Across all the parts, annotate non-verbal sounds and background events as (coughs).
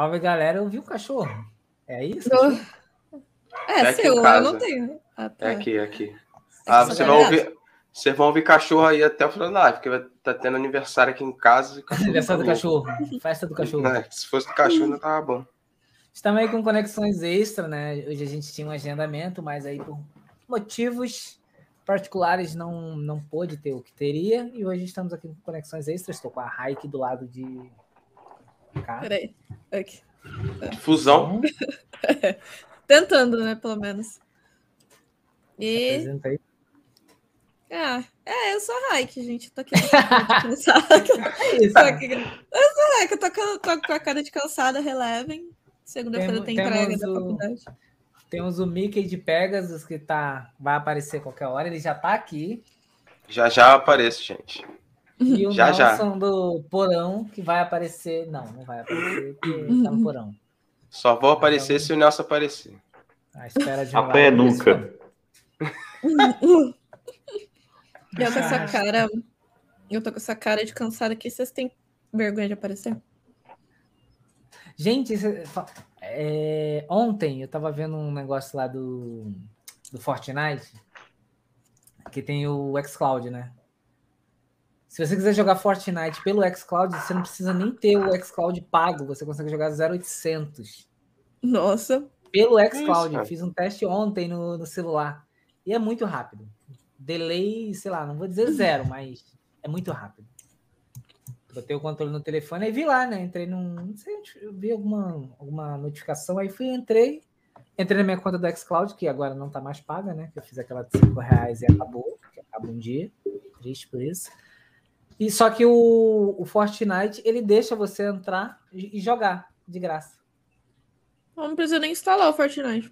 Salve, galera. Eu vi o cachorro. É isso? É, É seu, eu não tenho. Ah, tá. É aqui, é aqui. Você Ah, você vai ouvir. Vocês vão ouvir cachorro aí até o final da live, porque vai tá tendo aniversário aqui em casa. (laughs) Aniversário do cachorro. Festa do cachorro. Né? Se fosse do cachorro, ainda tava bom. Estamos aí com conexões extra, né? Hoje a gente tinha um agendamento, mas aí por motivos particulares não, não pôde ter o que teria. E hoje estamos aqui com conexões extras. Estou com a Raik do lado de Peraí. Aqui. Fusão. (laughs) Tentando, né, pelo menos. E. Ah, é, eu sou a Raik, gente. Eu tô aqui cansada. Eu sou a Raik, eu tô, com- tô com a cara de cansada, relevem. Segunda-feira tem entrega da faculdade. Temos o Mickey de Pegasus que tá, vai aparecer qualquer hora. Ele já tá aqui. Já já aparece, gente. E (laughs) o Já, já. Nelson do Porão que vai aparecer. Não, não vai aparecer porque tá no Porão. Só vou aparecer se o Nelson aparecer. À espera de A pé isso. nunca. (laughs) Eu com essa cara. Eu tô com essa cara de cansada aqui. Vocês têm vergonha de aparecer? Gente, é, ontem eu tava vendo um negócio lá do, do Fortnite, que tem o xCloud, né? Se você quiser jogar Fortnite pelo xCloud, você não precisa nem ter o xCloud pago, você consegue jogar 0800 Nossa. pelo isso, xCloud. cara? Fiz um teste ontem no, no celular e é muito rápido. Delay, sei lá, não vou dizer zero, mas é muito rápido. Botei o controle no telefone e vi lá, né? Entrei num. Não sei, eu vi alguma, alguma notificação, aí fui, entrei. Entrei na minha conta do xCloud, que agora não tá mais paga, né? Que eu fiz aquela de 5 reais e acabou, que acaba um dia. Triste por isso. E só que o, o Fortnite, ele deixa você entrar e, jogar de graça. Não precisa nem instalar o Fortnite.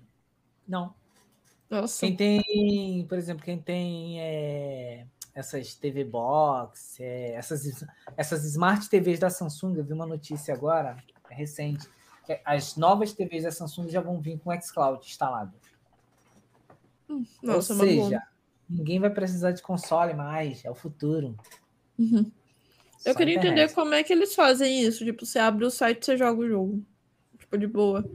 Não. Nossa. Quem tem, por exemplo, quem tem é, essas TV Box, é, essas, essas Smart TVs da Samsung, eu vi uma notícia agora, é recente, que as novas TVs da Samsung já vão vir com o xCloud instalado. Nossa, Ou uma boa. seja, ninguém vai precisar de console mais, é o futuro. Uhum. Eu queria internet. entender como é que eles fazem isso. Tipo, você abre o site e você joga o jogo. Tipo, de boa.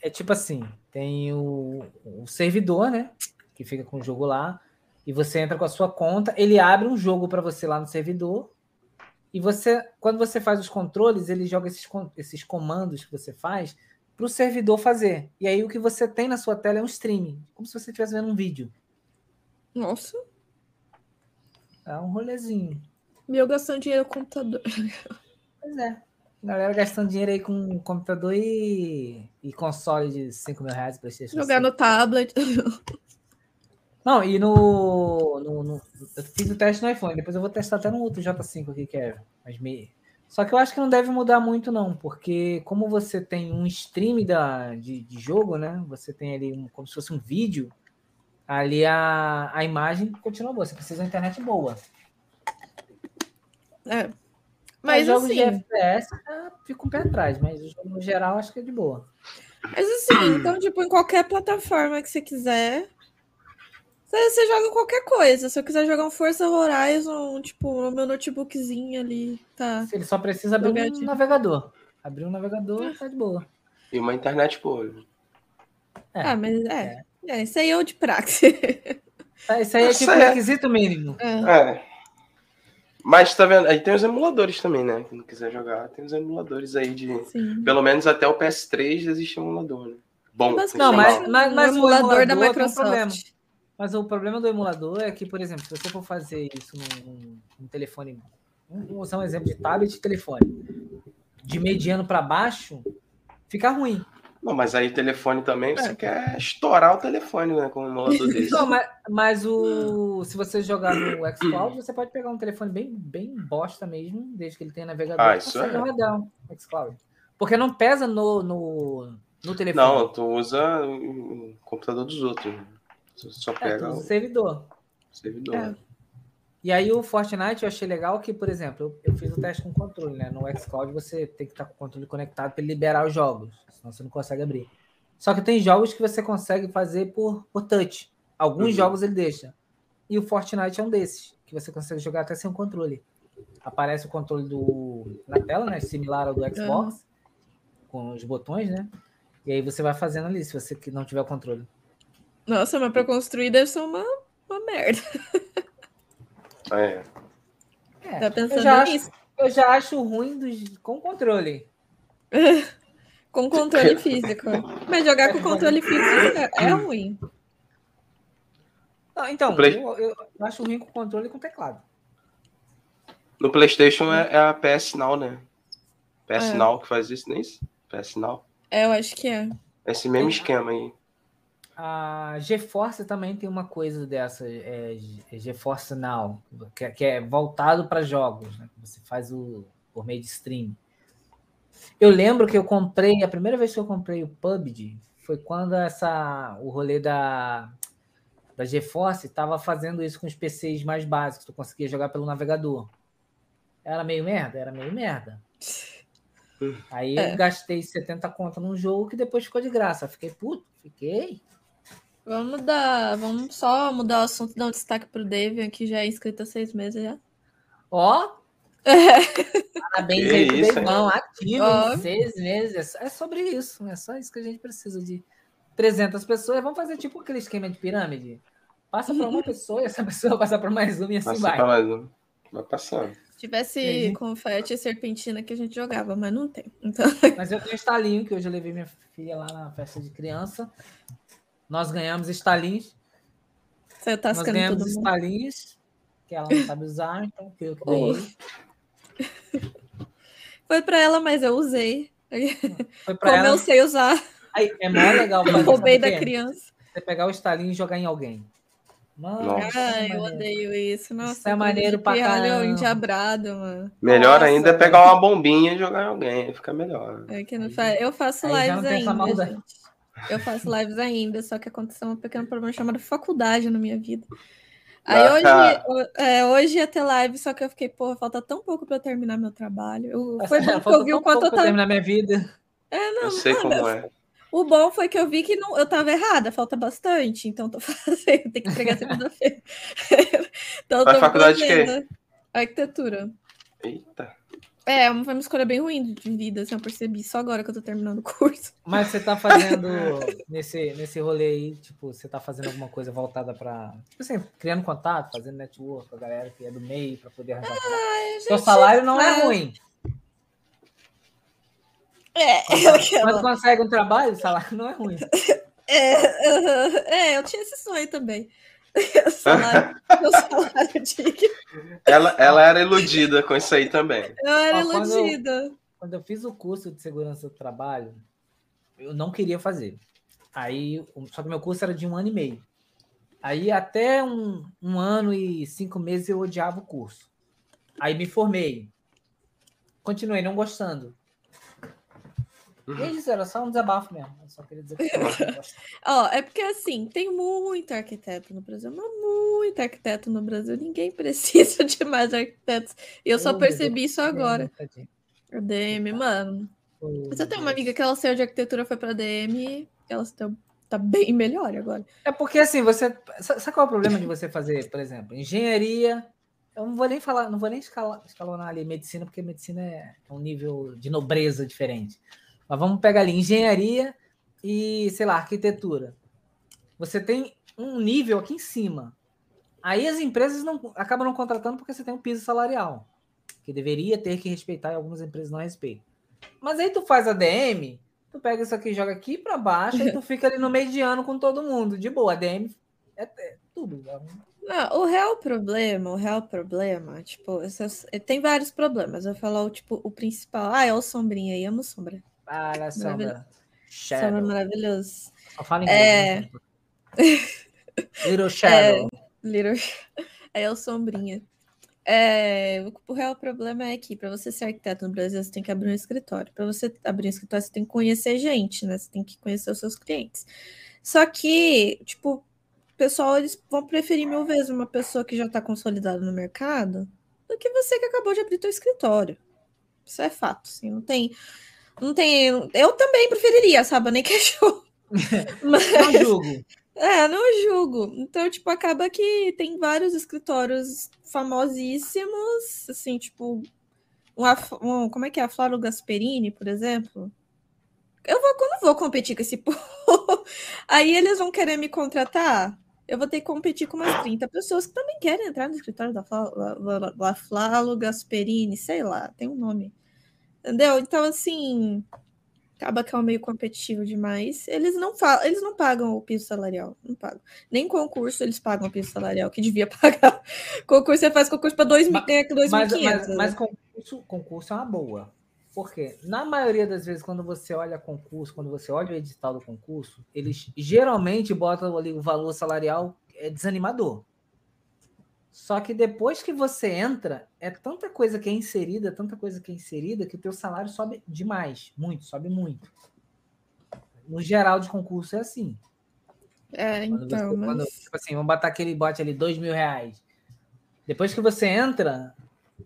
É tipo assim, tem o, o servidor, né? Que fica com o jogo lá. E você entra com a sua conta, ele abre um jogo para você lá no servidor. E você, quando você faz os controles, ele joga esses, esses comandos que você faz para o servidor fazer. E aí o que você tem na sua tela é um streaming, como se você estivesse vendo um vídeo. Nossa. É um rolezinho. E eu gastando dinheiro no computador. Pois é. Galera gastando dinheiro aí com computador e, e console de 5 mil reais, PlayStation Jogar 5. no tablet. Não, e no, no, no- Eu fiz o teste no iPhone, depois eu vou testar até no outro J5 aqui, que é mais meio. Só que eu acho que não deve mudar muito, não, porque como você tem um stream da, de, de jogo, né? Você tem ali um, como se fosse um vídeo, ali a, a imagem continua boa. Você precisa de uma internet boa. É. Mas Mas jogos assim, de FPS fica um pé atrás, mas o jogo no geral acho que é de boa. mas assim, (clears throat) então, tipo, em qualquer plataforma que você quiser, você, você joga qualquer coisa. Se eu quiser jogar um Forza Horizon, tipo, no meu notebookzinho ali, tá. Ele só precisa abrir um navegador. Abrir um navegador, tá de boa. E uma internet boa. É. Ah, mas é. É, isso aí é o de praxe. Tá, Isso aí é Isso tipo é- requisito mínimo. É. É. Mas tá vendo? Aí tem os emuladores também, né? Quem não quiser jogar, tem os emuladores aí de. Sim. Pelo menos até o PS3 existe emulador, né? Bom, Basicamente, Não, mas- mas- mas o o emulador da emulador tem um problema. Microsoft. Mas o problema do emulador é que, por exemplo, se você for fazer isso num, num- num telefone, vamos usar um exemplo de tablet e telefone, de mediano para baixo, fica ruim. Não, mas aí telefone também, você É. quer estourar o telefone, né? Com um emulador (laughs) desse. Não, mas, mas o, se você jogar no xCloud, você pode pegar um telefone bem, bem bosta mesmo, desde que ele tenha navegador. Ah, isso é. rodar um xCloud. Porque não pesa no, no, no telefone. Não, tu usa o computador dos outros. Você só é, tu pega usa o o servidor. servidor. É. né? E aí o Fortnite eu achei legal que, por exemplo, eu, eu fiz o teste com controle, né? No xCloud você tem que estar com o controle conectado para ele liberar os jogos, senão você não consegue abrir. Só que tem jogos que você consegue fazer por, por touch. Alguns Uhum. jogos ele deixa. E o Fortnite é um desses, que você consegue jogar até sem o controle. Aparece o controle do na tela, né? Similar ao do Xbox. com os botões, né? E aí você vai fazendo ali, se você que não tiver o controle. Nossa, mas pra construir deve ser uma, uma merda. (laughs) É. É, Tá eu, pensando já acho, nisso? eu já acho ruim dos, com controle. (laughs) Com controle físico. Mas jogar com controle físico é, é ruim. Não, então, Play- eu, eu acho ruim com controle e com teclado. No PlayStation é, é a PS Now, né? PS É. Now que faz isso, não é isso? PS Now. É, eu acho que é. Esse mesmo esquema aí. A GeForce também tem uma coisa dessa, é, Ge- GeForce Now, que, é- que é voltado para jogos, né? Você faz o por meio de stream. Eu lembro que eu comprei, a primeira vez que eu comprei o PUBG foi quando essa o rolê da da GeForce estava fazendo isso com os PCs mais básicos, tu conseguia jogar pelo navegador. Era meio merda, era meio merda. (laughs) Aí É. eu gastei 70 conto num jogo que depois ficou de graça. Fiquei puto, fiquei. Vamos dar. Vamos só mudar o assunto, dar um destaque pro David, que já é inscrito há seis meses já. Ó, (laughs) parabéns Que aí pro isso, Deivão, ativo Ó. em seis meses. É sobre isso, é só isso que a gente precisa de 300 pessoas. Vamos fazer tipo aquele esquema de pirâmide. Passa para uma (laughs) pessoa e essa pessoa passa para mais uma e assim Passa vai. pra mais um. Vai passando. Se tivesse E aí? confete e serpentina que a gente jogava, mas não tem. Então, Mas eu tenho estalinho, que hoje eu levei minha filha lá na festa de criança. Nós ganhamos estalinhos. você tá Nós ganhamos todo mundo. estalinhos, que ela não sabe usar, então fui eu que ganhei. (laughs) Foi pra ela, mas eu usei. Foi para Como ela. eu sei usar, Aí, é mó legal. eu (laughs) roubei da criança. Você pegar o estalinho e jogar em alguém. Mano, é Ah, eu odeio isso. Nossa, Isso é maneiro pra pirralho caramba. endiabrado, mano. Melhor Nossa, ainda é pegar uma bombinha e jogar em alguém. Fica melhor. É que não fa... Eu faço aí já não lives ainda. Eu faço lives ainda, só que aconteceu um pequeno problema chamado faculdade na minha vida. Aí Ah. hoje, é, hoje ia ter live, só que eu fiquei, porra, falta tão pouco pra eu terminar meu trabalho. Eu- (laughs) Foi bom que eu vi o quanto eu tava. terminar minha vida. É, não, Eu sei como é. O bom foi que eu vi que não, eu tava errada, falta bastante, então tô (laughs) fazendo, tem que entregar segunda-feira. (laughs) então tô faculdade de quê? fazendo. Arquitetura. Eita. É, foi uma escolha bem ruim de vida, assim, eu percebi só agora que eu tô terminando o curso. Mas você tá fazendo (laughs) nesse, nesse rolê aí, tipo, você tá fazendo alguma coisa voltada pra. Tipo assim, criando contato, fazendo network com a galera que é do meio pra poder arranjar. Ai, Seu salário não é ruim. É, Quando consegue um trabalho, o salário não é ruim. (laughs) é, aham, é, eu tinha esse sonho também. (laughs) salário, (laughs) meu salário digno. Ela, ela era iludida com isso aí também. Eu era Ó, quando eu- iludida. Quando eu fiz o curso de segurança do trabalho, eu não queria fazer. Aí, o- só que meu curso era de um ano e meio. Aí, até um, um ano e cinco meses, eu odiava o curso. Aí, me formei. Continuei não gostando. E é isso, era só um desabafo mesmo. Eu só queria dizer que. (laughs) Ó, é porque assim, tem muito arquiteto no Brasil, mas muito arquiteto no Brasil. Ninguém (laughs) precisa de mais arquitetos. E eu só Oh, percebi isso agora. A DM, mano. Oh, Mas eu tenho uma amiga que ela saiu de arquitetura, foi pra DM, ela tá, tá bem melhor agora. É porque assim, você. sa- Sabe qual é o problema de você fazer, por exemplo, engenharia? Eu não vou nem falar, não vou nem escala- escalonar ali medicina, porque medicina é um nível de nobreza diferente. Mas vamos pegar ali engenharia e, sei lá, arquitetura. Você tem um nível aqui em cima. Aí as empresas não acabam não contratando porque você tem um piso salarial, que deveria ter que respeitar e algumas empresas não respeitam. Mas aí tu faz a DM, tu pega isso aqui, joga aqui para baixo, e tu fica ali no mediano com todo mundo, de boa. A DM é, é tudo. é um- Não, o real problema, o real problema, tipo, essas- tem vários problemas. Eu vou falar o, tipo, o principal. Ah, é o Sombrinha aí, amo Sombra. Ah, velho. Sombra é Shadow. maravilhoso. Só fala É. inglês. né? (laughs) Little Shadow. Little... (laughs) É o Sombrinha. É, o real problema é que para você ser arquiteto no Brasil, você tem que abrir um escritório. Para você abrir um escritório, você tem que conhecer gente, né? Você tem que conhecer os seus clientes. Só que, tipo, o pessoal eles vão preferir mil vezes uma pessoa que já está consolidada no mercado do que você que acabou de abrir teu escritório. Isso é fato, assim, não tem, não tem. Eu também preferiria, sabe? Eu nem questiono. Mas- Não julgo. é, não julgo. Então, tipo, acaba que tem vários escritórios famosíssimos, assim, tipo, um, um- como é que é? A Flávio Gasperini, por exemplo. eu vou, quando vou competir com esse povo, aí eles vão querer me contratar. Eu vou ter que competir com umas 30 pessoas que também querem entrar no escritório da Flalo, Gasperini, sei lá, tem um nome. Entendeu? Então, assim, acaba que é um meio competitivo demais. Eles não falam, eles não pagam o piso salarial, não pagam. Nem concurso eles pagam o piso salarial, que devia (laughs) pagar. concurso você faz concurso para 2.500. Mas, mas, mas, mas concurso, concurso é uma boa. Porque na maioria das vezes, quando você olha concurso, quando você olha o edital do concurso, eles geralmente botam ali o valor salarial é desanimador. Só que depois que você entra, é tanta coisa que é inserida, tanta coisa que é inserida, que o teu salário sobe demais, muito, sobe muito. No geral de concurso é assim. É, quando então. Você, mas... quando, tipo assim, vamos botar aquele bote ali, dois mil reais. Depois que você entra,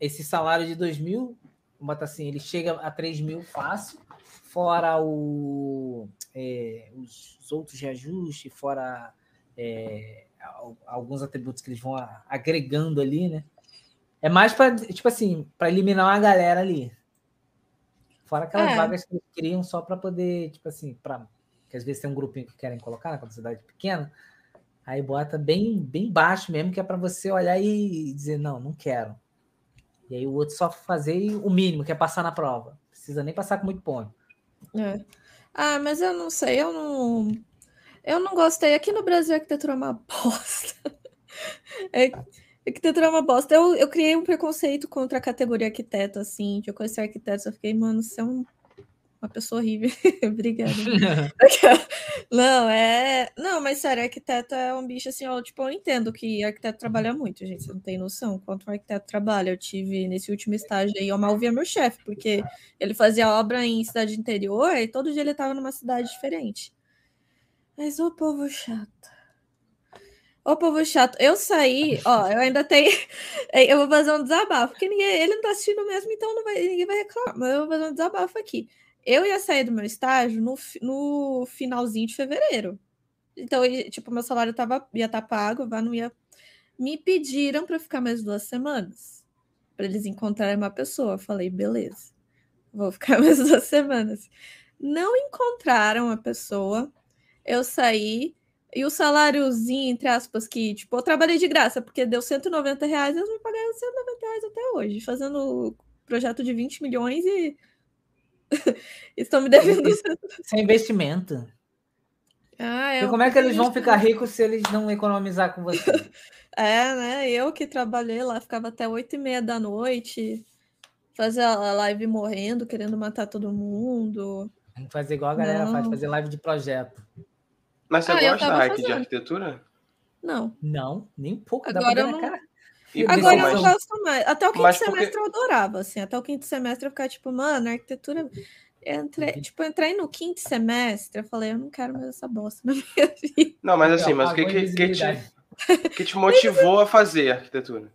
esse salário de dois mil, vamos botar assim, ele chega a três mil fácil, fora o, é, os, os outros reajustes, fora é, alguns atributos que eles vão agregando ali, né? É mais para, tipo assim, para eliminar uma galera ali. Fora aquelas é. vagas que eles criam só para poder, tipo assim, para que às vezes tem um grupinho que querem colocar na cidade pequena, aí bota bem, bem baixo mesmo, que é para você olhar e dizer, não, não quero. E aí o outro só fazer o mínimo, que é passar na prova. Precisa nem passar com muito ponto. É. Ah, mas eu não sei, eu não. Eu não gostei. Aqui no Brasil arquitetura é uma (laughs) bosta. É, arquitetura é uma bosta. Eu, eu criei um preconceito contra a categoria arquiteto, assim. De eu conhecer arquitetos, eu fiquei, mano, você é um, uma pessoa horrível. (laughs) Obrigada. (laughs) não, é. Não, mas sério, arquiteto é um bicho assim, ó. Tipo, eu entendo que arquiteto trabalha muito, gente. Você não tem noção quanto um arquiteto trabalha. Eu tive nesse último estágio aí, eu mal via meu chefe, porque ele fazia obra em cidade interior e todo dia ele estava numa cidade diferente. Mas o povo chato. O povo chato. Eu saí, ó, eu ainda tenho. (laughs) Eu vou fazer um desabafo, porque ninguém, ele não tá assistindo mesmo, então não vai, ninguém vai reclamar. Mas eu vou fazer um desabafo aqui. Eu ia sair do meu estágio no, no finalzinho de fevereiro. Então, tipo, meu salário tava, ia estar tá pago, não ia. Me pediram para ficar mais duas semanas. Para eles encontrarem uma pessoa. Eu falei, beleza, vou ficar (laughs) mais duas semanas. Não encontraram a pessoa eu saí e o saláriozinho, entre aspas, que, tipo, eu trabalhei de graça, porque deu 190 reais, eles me pagaram 190 reais até hoje, fazendo projeto de 20 milhões e (laughs) estão me devendo. Isso é investimento. Ah, é como é que eles vão ficar ricos se eles não economizar com você? (laughs) é, né? Eu que trabalhei lá, ficava até 8 e meia da noite, fazia a live morrendo, querendo matar todo mundo. Tem que fazer igual a galera não. faz, fazer live de projeto. Mas você ah, gosta da de arquitetura? Não. Não, nem um pouco. Agora eu não... Cara. Agora eu não gosto mais. Até o quinto Mas semestre porque... eu adorava, assim. Até o quinto semestre eu ficava tipo, mano, arquitetura. Entrei, uhum. tipo, eu entrei no quinto semestre, eu falei, eu não quero mais essa bosta na minha (laughs) vida. Não, mas assim, mas o que, que, que, te, que te motivou a fazer arquitetura?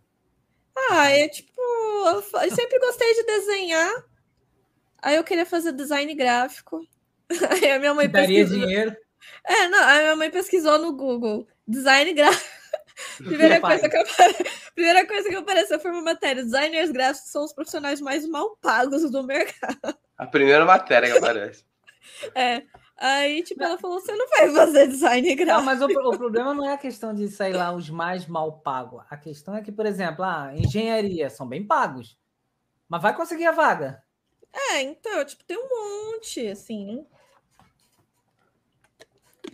Ah, é tipo, eu sempre gostei de desenhar. Aí eu queria fazer design gráfico. (laughs) Aí a minha mãe Daria pesquisou... dinheiro. É, não, a minha mãe pesquisou no Google design gráfico. (laughs) Primeira coisa, que apare... Primeira coisa que apareceu foi uma matéria. Designers gráficos são os profissionais mais mal pagos do mercado. A primeira matéria que aparece. (laughs) É. Aí, tipo, ela falou: você não vai fazer design gráfico. Não, mas o, o, problema não é a questão de, sei lá, os mais mal pagos. A questão é que, por exemplo, a ah, engenharia são bem pagos. Mas vai conseguir a vaga. É, então, tipo, tem um monte, assim.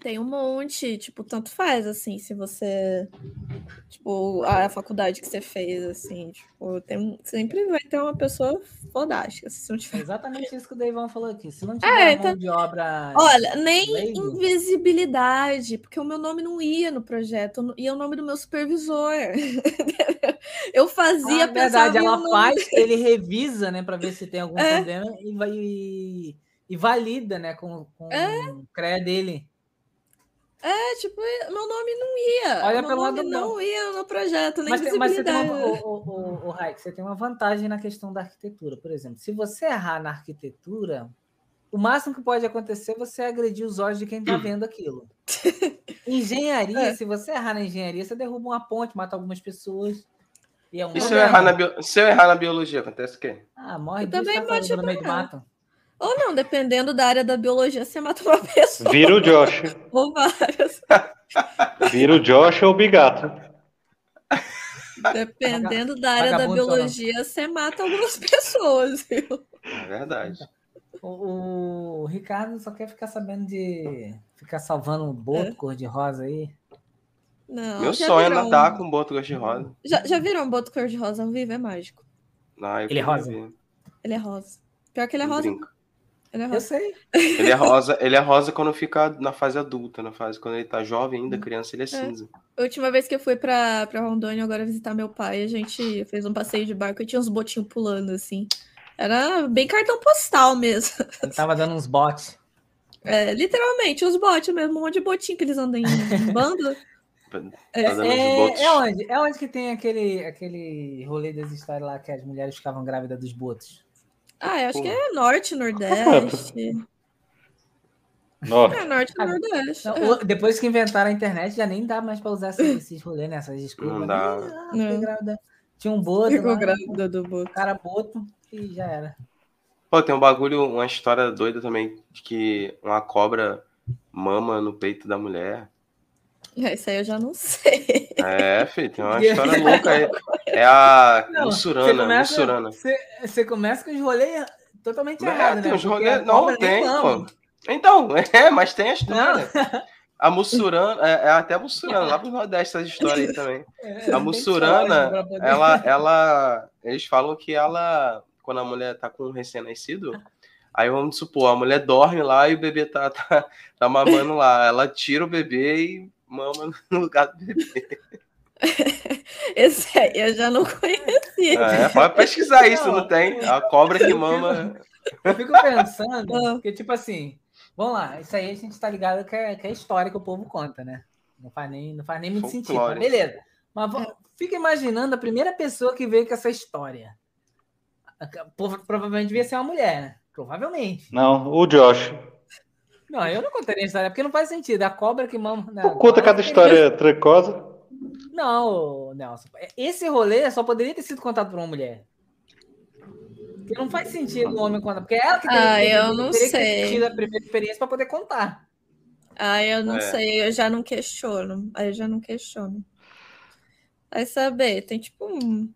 Tem um monte, tipo, tanto faz, assim, se você. Tipo, a faculdade que você fez, assim, tipo, tem, sempre vai ter uma pessoa fodástica. Se não tiver... exatamente isso que o Deivão falou aqui. Se não tiver é, então... de obra. Olha, nem leigo... invisibilidade, porque o meu nome não ia no projeto, ia o nome do meu supervisor. (laughs) Eu fazia. Ah, verdade, ela faz, ele revisa, né, para ver se tem algum é. problema e vai. E, e valida, né, com, com é. o CREA dele. É, tipo, meu nome não ia. Olha meu pelo nome lado não ia no projeto, nem mas, mas você tem uma, o, o, o, Raik, você tem uma vantagem na questão da arquitetura. Por exemplo, se você errar na arquitetura, o máximo que pode acontecer é você agredir os olhos de quem está (clears throat) vendo aquilo. (laughs) engenharia, é. se você errar na engenharia, você derruba uma ponte, mata algumas pessoas. E, é um e se, eu errar na bio... se eu errar na biologia, acontece o quê? Ah, morre bicho, tá no meio do mato. Ou não, dependendo da área da biologia, você mata uma (laughs) pessoa. Vira o Josh. Ou várias. Vira o Josh ou o Bigato. Dependendo da área da Vagabundo, biologia, você mata algumas (laughs) pessoas, viu? É verdade. O, o Ricardo só quer ficar sabendo de ficar salvando um boto É. cor-de-rosa aí. Não, Meu sonho é nadar com um boto cor-de-rosa. Já, já viram um boto cor-de-rosa ao vivo? É mágico. Eu Ele é rosa? ver. Ele é rosa. Pior que ele é rosa. brinco. Ele é Eu rosa. sei. Ele é rosa, ele é rosa quando fica na fase adulta, na fase quando ele tá jovem ainda, criança, ele é cinza. A última vez que eu fui pra, pra Rondônia, agora visitar meu pai, a gente fez um passeio de barco e tinha uns botinhos pulando, assim. Era bem cartão postal mesmo. Ele tava dando uns botes. É, literalmente, os botes mesmo, um monte de botinho que eles andam em, bando. Tá uns É, botos. é onde? É onde que tem aquele, aquele rolê das histórias lá que as mulheres ficavam grávidas dos botos? Ah, eu acho que é norte, nordeste. (laughs) Nossa. É, norte e Ah, nordeste. Não, é. depois que inventaram a internet, já nem dá mais pra usar (laughs) esses, esses rolês, né? Essas desculpas. Não dá. Ah, Não. grávida. Tinha um boto Ficou lá, grávida do boto. cara boto e já era. Pô, tem um bagulho, uma história doida também, de que uma cobra mama no peito da mulher. (laughs) Isso aí eu já não sei. É, filho, tem uma (laughs) história louca aí. É a Não, Mussurana, começa, Mussurana. você, você começa com os rolês totalmente É, errados, tem né? uns Porque rolê- a Não, nem tem, pô. Então, (laughs) é, mas tem a Não, história. A Mussurana, é, é até Mussurana, lá pro Nordeste essa história aí também. é, A Mussurana, ela, ela, eles falam que ela, quando a mulher tá com um recém-nascido, aí vamos supor, a mulher dorme lá e o bebê tá, tá, tá mamando lá, ela tira o bebê e mama (laughs) no lugar do bebê. (laughs) Esse aí eu já não conhecia. É, pode pesquisar isso, Não. tem? A cobra que mama. Eu fico pensando, (laughs) Ah. porque, tipo assim, vamos lá, isso aí a gente tá ligado que é, que é história que o povo conta, né? Não faz nem, não faz nem muito sentido. Mas beleza. Mas fica imaginando a primeira pessoa que veio com essa história. Prova- Provavelmente devia ser uma mulher, né? Provavelmente. Não, o Josh. Não, eu não contaria a história, porque não faz sentido. A cobra que mama. Pô, Conta cada história trancosa. Não, Nelson. Esse rolê só poderia ter sido contado por uma mulher. Porque não faz sentido o homem contar. Porque é ela que tem Ah, eu não teria que ter sei. tido a primeira experiência para poder contar. Ah, eu não É. sei, eu já não questiono. Aí eu já não questiono. Vai saber, tem tipo um.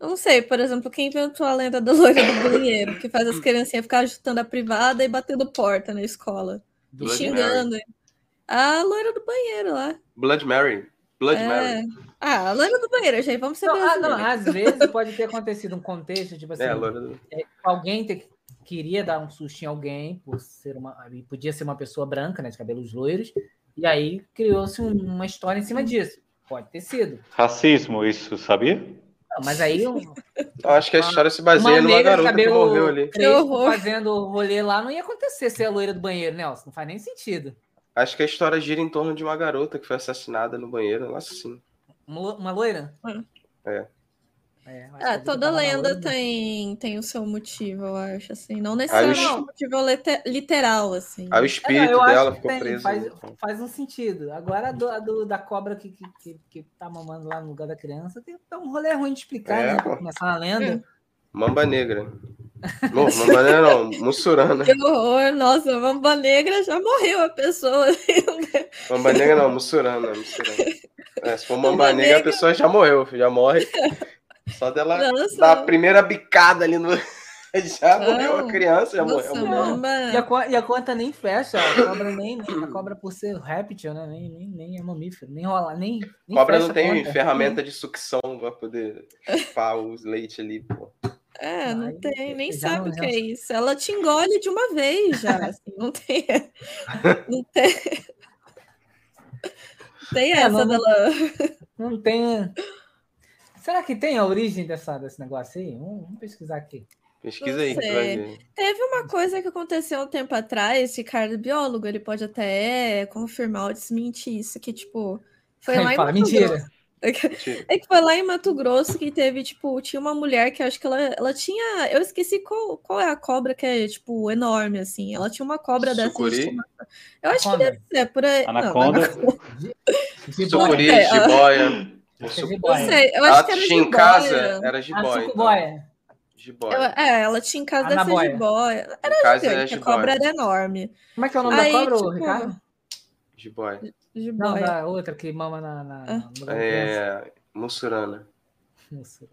Eu não sei, por exemplo, quem inventou a lenda da loira do banheiro, que faz as criancinhas ficarem chutando a privada e batendo porta na escola, e Blood xingando. A loira do banheiro lá. Blood Mary. Blood É. Mary. Ah, a loira do banheiro, gente, vamos ser Não, ah, não, às vezes pode ter acontecido um contexto, tipo assim, É, a loira do... alguém te- queria dar um susto em alguém por ser uma. e Podia ser uma pessoa branca, né? De cabelos loiros, e aí criou-se um- uma história em cima disso. Pode ter sido. Racismo, isso, sabia? Não, mas aí um- Eu acho que a história se baseia uma numa garota que morreu ali. fazendo rolê lá não ia acontecer ser a loira do banheiro, Nelson. Não faz nem sentido. Acho que a história gira em torno de uma garota que foi assassinada no banheiro. Nossa, sim. Uma lo- uma loira? É. É, Ah, a toda lenda tem, tem o seu motivo, eu acho, assim. Não necessariamente um motivo lite- literal, assim. Aí o É, espírito não, eu acho dela ficou tem, preso. Faz, né? faz um sentido. Agora a, do, a do- da cobra que, que, que, que tá mamando lá no lugar da criança, tem tá um rolê ruim de explicar, É, né? Pô. começar uma lenda. Mamba Negra. Não, Mamba Negra não, Mussurana. Que horror, nossa, Mamba Negra já morreu a pessoa. (laughs) Mamba Negra não, Mussurana. Mussurana. É, se for Mamba Mamba Negra, a Negra. pessoa já morreu, já morre. Só dela Nossa. dar a primeira bicada ali no. (laughs) Já morreu a Não. criança, já Nossa, morreu. E a, e a conta nem fecha, a cobra nem, nem- a cobra por ser réptil, né? Nem, nem, nem é mamífero, nem rola, nem, nem Cobra fecha não a tem conta. ferramenta de sucção pra poder chupar os leite ali, pô. É, não Aí, tem, nem sabe não- o que é isso. Ela te engole de uma vez já, (laughs) assim, (laughs) não tem. Não tem. Tem É, essa não- dela. Não tem. Será que tem a origem dessa, desse negócio aí? Vamos, vamos pesquisar aqui. Pesquisa aí que. Teve uma coisa que aconteceu um tempo atrás, Ricardo biólogo, ele pode até confirmar ou desmentir isso, que, tipo, foi (laughs) lá Ele em fala, Mato mentira. Grosso. (laughs) É que foi lá em Mato Grosso que teve, tipo, tinha uma mulher que eu acho que ela, ela tinha. Eu esqueci qual, qual é a cobra que é, tipo, enorme, assim. Ela tinha uma cobra dessa. Sucuri? estimação. Eu acho que Anaconda. deve ser por aí. não, Anaconda. (laughs) Sucuri, É, jiboia. Que é Não jiboia. sei, eu Ela acho que era tinha em casa, era A jiboia. então. Jiboia. Ela, é, ela tinha em casa A dessa jiboia. Em Era casa é gigante, a jiboia. cobra era enorme. Como é que é o nome Aí, da cobra, tipo, Ricardo? Jiboia. Não, Jiboia. da outra que mama na. na, Ah. da criança. É. Mussurana. Nossa.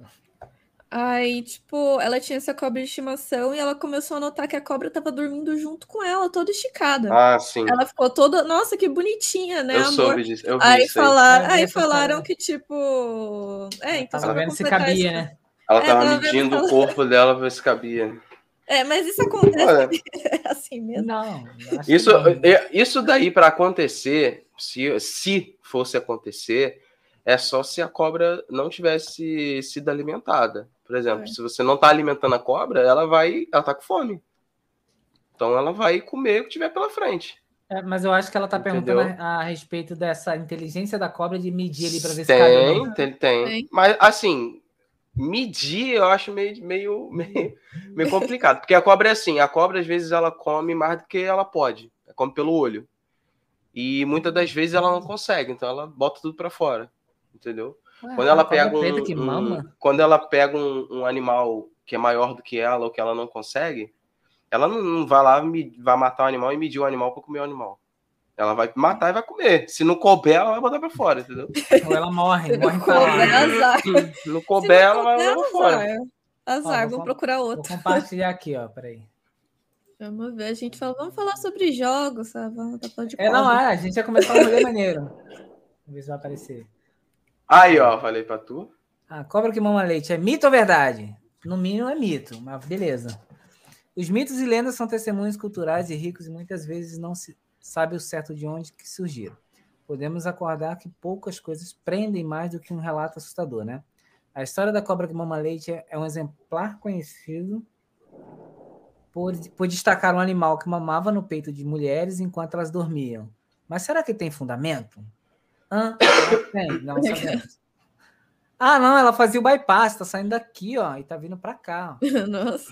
Aí, tipo, ela tinha essa cobra de estimação e ela começou a notar que a cobra tava dormindo junto com ela, toda esticada. Ah, sim. Ela ficou toda, nossa, que bonitinha, né, eu amor? soube disso. Eu vi Aí, isso aí. falar, É, aí falaram que, tipo. É, então Tava vendo se cabia, isso- né? Ela É, tava medindo o falar- corpo dela pra ver se cabia. É, mas isso acontece Olha, (laughs) assim mesmo. Não. isso, é- isso daí pra acontecer, se, se fosse acontecer, é só se a cobra não tivesse sido alimentada. Por exemplo, É. se você não tá alimentando a cobra, ela vai. Ela tá com fome. Então ela vai comer o que tiver pela frente. É, mas eu acho que ela tá Entendeu? perguntando a, a respeito dessa inteligência da cobra de medir ali pra ver se cabe ou Tem, tem, tem. Tem. Mas assim, medir eu acho meio, meio, meio, meio complicado. Porque a cobra é assim, a cobra às vezes ela come mais do que ela pode. Ela come pelo olho. E muitas das vezes ela não consegue, então ela bota tudo pra fora. Entendeu? Ué, Quando ela a pega um, que um- mama. quando ela pega um, um animal que é maior do que ela ou que ela não consegue, ela não, não vai lá me- vai matar o animal e medir o animal para comer o animal. Ela vai matar e vai comer. Se não couber, ela vai botar pra fora, entendeu? Ou ela morre, Se morre não couber, empalada. azar. Se não couber, ela vai Se não botar pra fora. azar. Ó, vou com- procurar Vou outro. compartilhar aqui, ó. Peraí. Vamos ver, a gente fala, vamos falar sobre jogos, sabe? Vamos tá falando de É, não, é, a gente vai começar um rolê maneiro. Vamos ver se vai aparecer. Aí, ó, falei pra tu. A cobra que mama leite é mito ou verdade? No mínimo é mito, mas beleza. Os mitos e lendas são testemunhos culturais e ricos e muitas vezes não se sabe o certo de onde que surgiram. Podemos acordar que poucas coisas prendem mais do que um relato assustador, né? A história da cobra que mama leite é- é um exemplar conhecido por, por destacar um animal que mamava no peito de mulheres enquanto elas dormiam. Mas será que tem fundamento? Hã? Não tem, não sabemos. Ah, não, ela fazia o bypass, tá saindo daqui, ó, e tá vindo pra cá. Ó. (laughs) Nossa.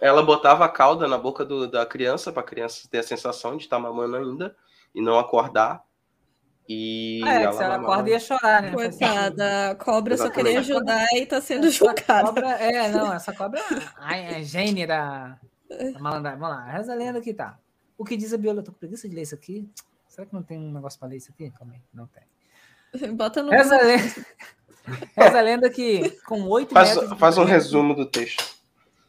Ela botava a cauda na boca do- da criança, pra criança ter a sensação de estar mamando ainda e não acordar. E Ah, é, ela se ela mamava. acorda ia chorar, né? Coitada, a cobra só Exatamente. queria ajudar e tá sendo Essa julgada. cobra, é, não, essa cobra ai, é gênia da, da malandragem. Vamos lá, reza a lenda que tá. O que diz a Biola? Eu tô com preguiça de ler isso aqui. Será que não tem um negócio pra ler isso aqui? Calma aí, não tem. (laughs) Bota no. Reza a lenda, (laughs) reza a lenda que com oito Faz, metros faz um comprimento- resumo do texto.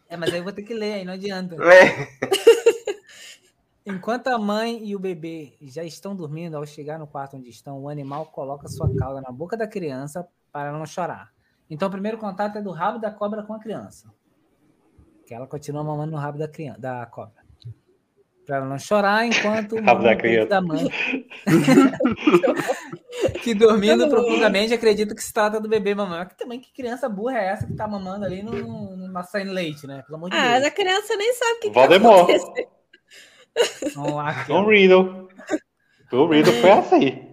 É, mas aí eu vou ter que ler, aí não adianta. É. (laughs) Enquanto a mãe e o bebê já estão dormindo, ao chegar no quarto onde estão, o animal coloca sua cauda na boca da criança para não chorar. Então, o primeiro contato é do rabo da cobra com a criança. Que ela continua mamando no rabo da, criança, da cobra. Para ela não chorar enquanto Rabo (laughs) mama da criança. da mãe. (laughs) que dormindo profundamente acredita que se trata do bebê mamando. Mas que também que criança burra é essa que tá mamando ali no, no, no saindo leite, né? Pelo amor de Ah, Deus. a criança nem sabe o que, que Voldemort. aqui, Tom. Riddle. Tom Riddle foi assim.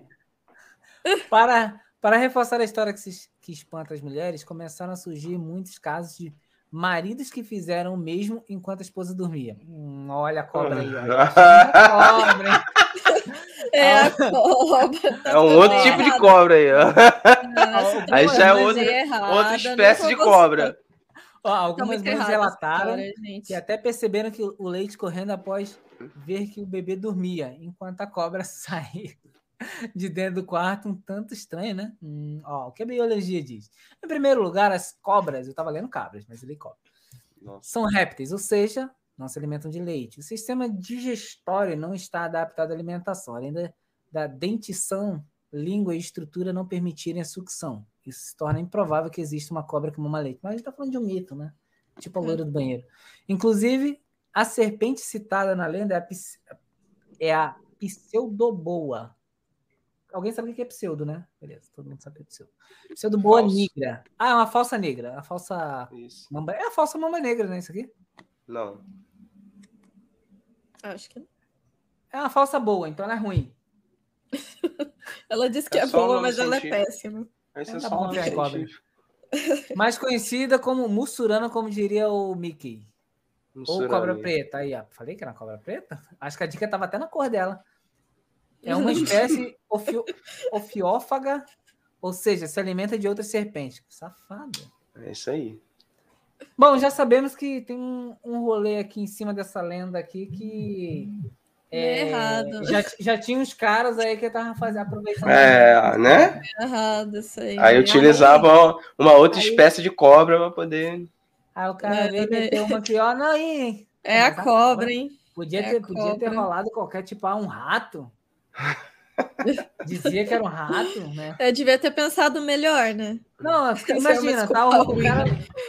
(laughs) Para, para reforçar a história que, se, que espanta as mulheres, começaram a surgir muitos casos de maridos que fizeram o mesmo enquanto a esposa dormia. Hum, olha a cobra aí, olha. (laughs) A cobra? É a cobra. tá (laughs) É um outro tipo de errado. cobra aí, ó. Nossa, Aí já é outra- errada, Outra não espécie de gostar. cobra. Ó, Tá algumas muito mães relataram história, que até perceberam que o leite correndo após ver que o bebê dormia, enquanto a cobra (laughs) saía de dentro do quarto, um tanto estranho, né? Hum, ó, o que a biologia diz? Em primeiro lugar, as cobras, eu estava lendo cabras, mas eu li cobra. Nossa. São répteis, ou seja, não se alimentam de leite. O sistema digestório não está adaptado à alimentação, além da, da dentição, língua e estrutura não permitirem a sucção. Isso se torna improvável que exista uma cobra que mama leite. Mas a gente está falando de um mito, né? Tipo a loira do banheiro. Inclusive, a serpente citada na lenda é a, é a pseudoboa. Alguém sabe o que é pseudo, né? Beleza, todo mundo sabe o que é pseudo. Pseudoboa Falso. negra. Ah, é uma falsa negra. A falsa Isso. mamba. É a falsa mamba negra, né? Isso aqui? Não. Acho que não. É uma falsa boa, então ela é ruim. (laughs) Ela disse que É é, boa, mas ela é péssima. Esse é Tá só bom. (laughs) Mais conhecida como mussurana, como diria o Mickey. Ou Mussurana. cobra preta. Aí, ó. Falei que era cobra preta? Acho que a dica tava até na cor dela. É uma espécie ofio- ofiófaga, ou seja, se alimenta de outras serpentes. Safada. É isso aí. Bom, já sabemos que tem um, um rolê aqui em cima dessa lenda aqui que. É errado. Já, já tinha uns caras aí que estavam fazendo, aproveitando. É, né? É errado isso aí. Aí utilizavam uma outra Aí- espécie de cobra pra poder. Aí o cara É, veio meter uma aqui, ó, não, aí. É a cobra, hein? Podia É ter, podia ter rolado qualquer tipo, ah, um rato. (laughs) Dizia que era um rato, né? Eu devia ter pensado melhor, né? Não, é imagina, tá, o, cara,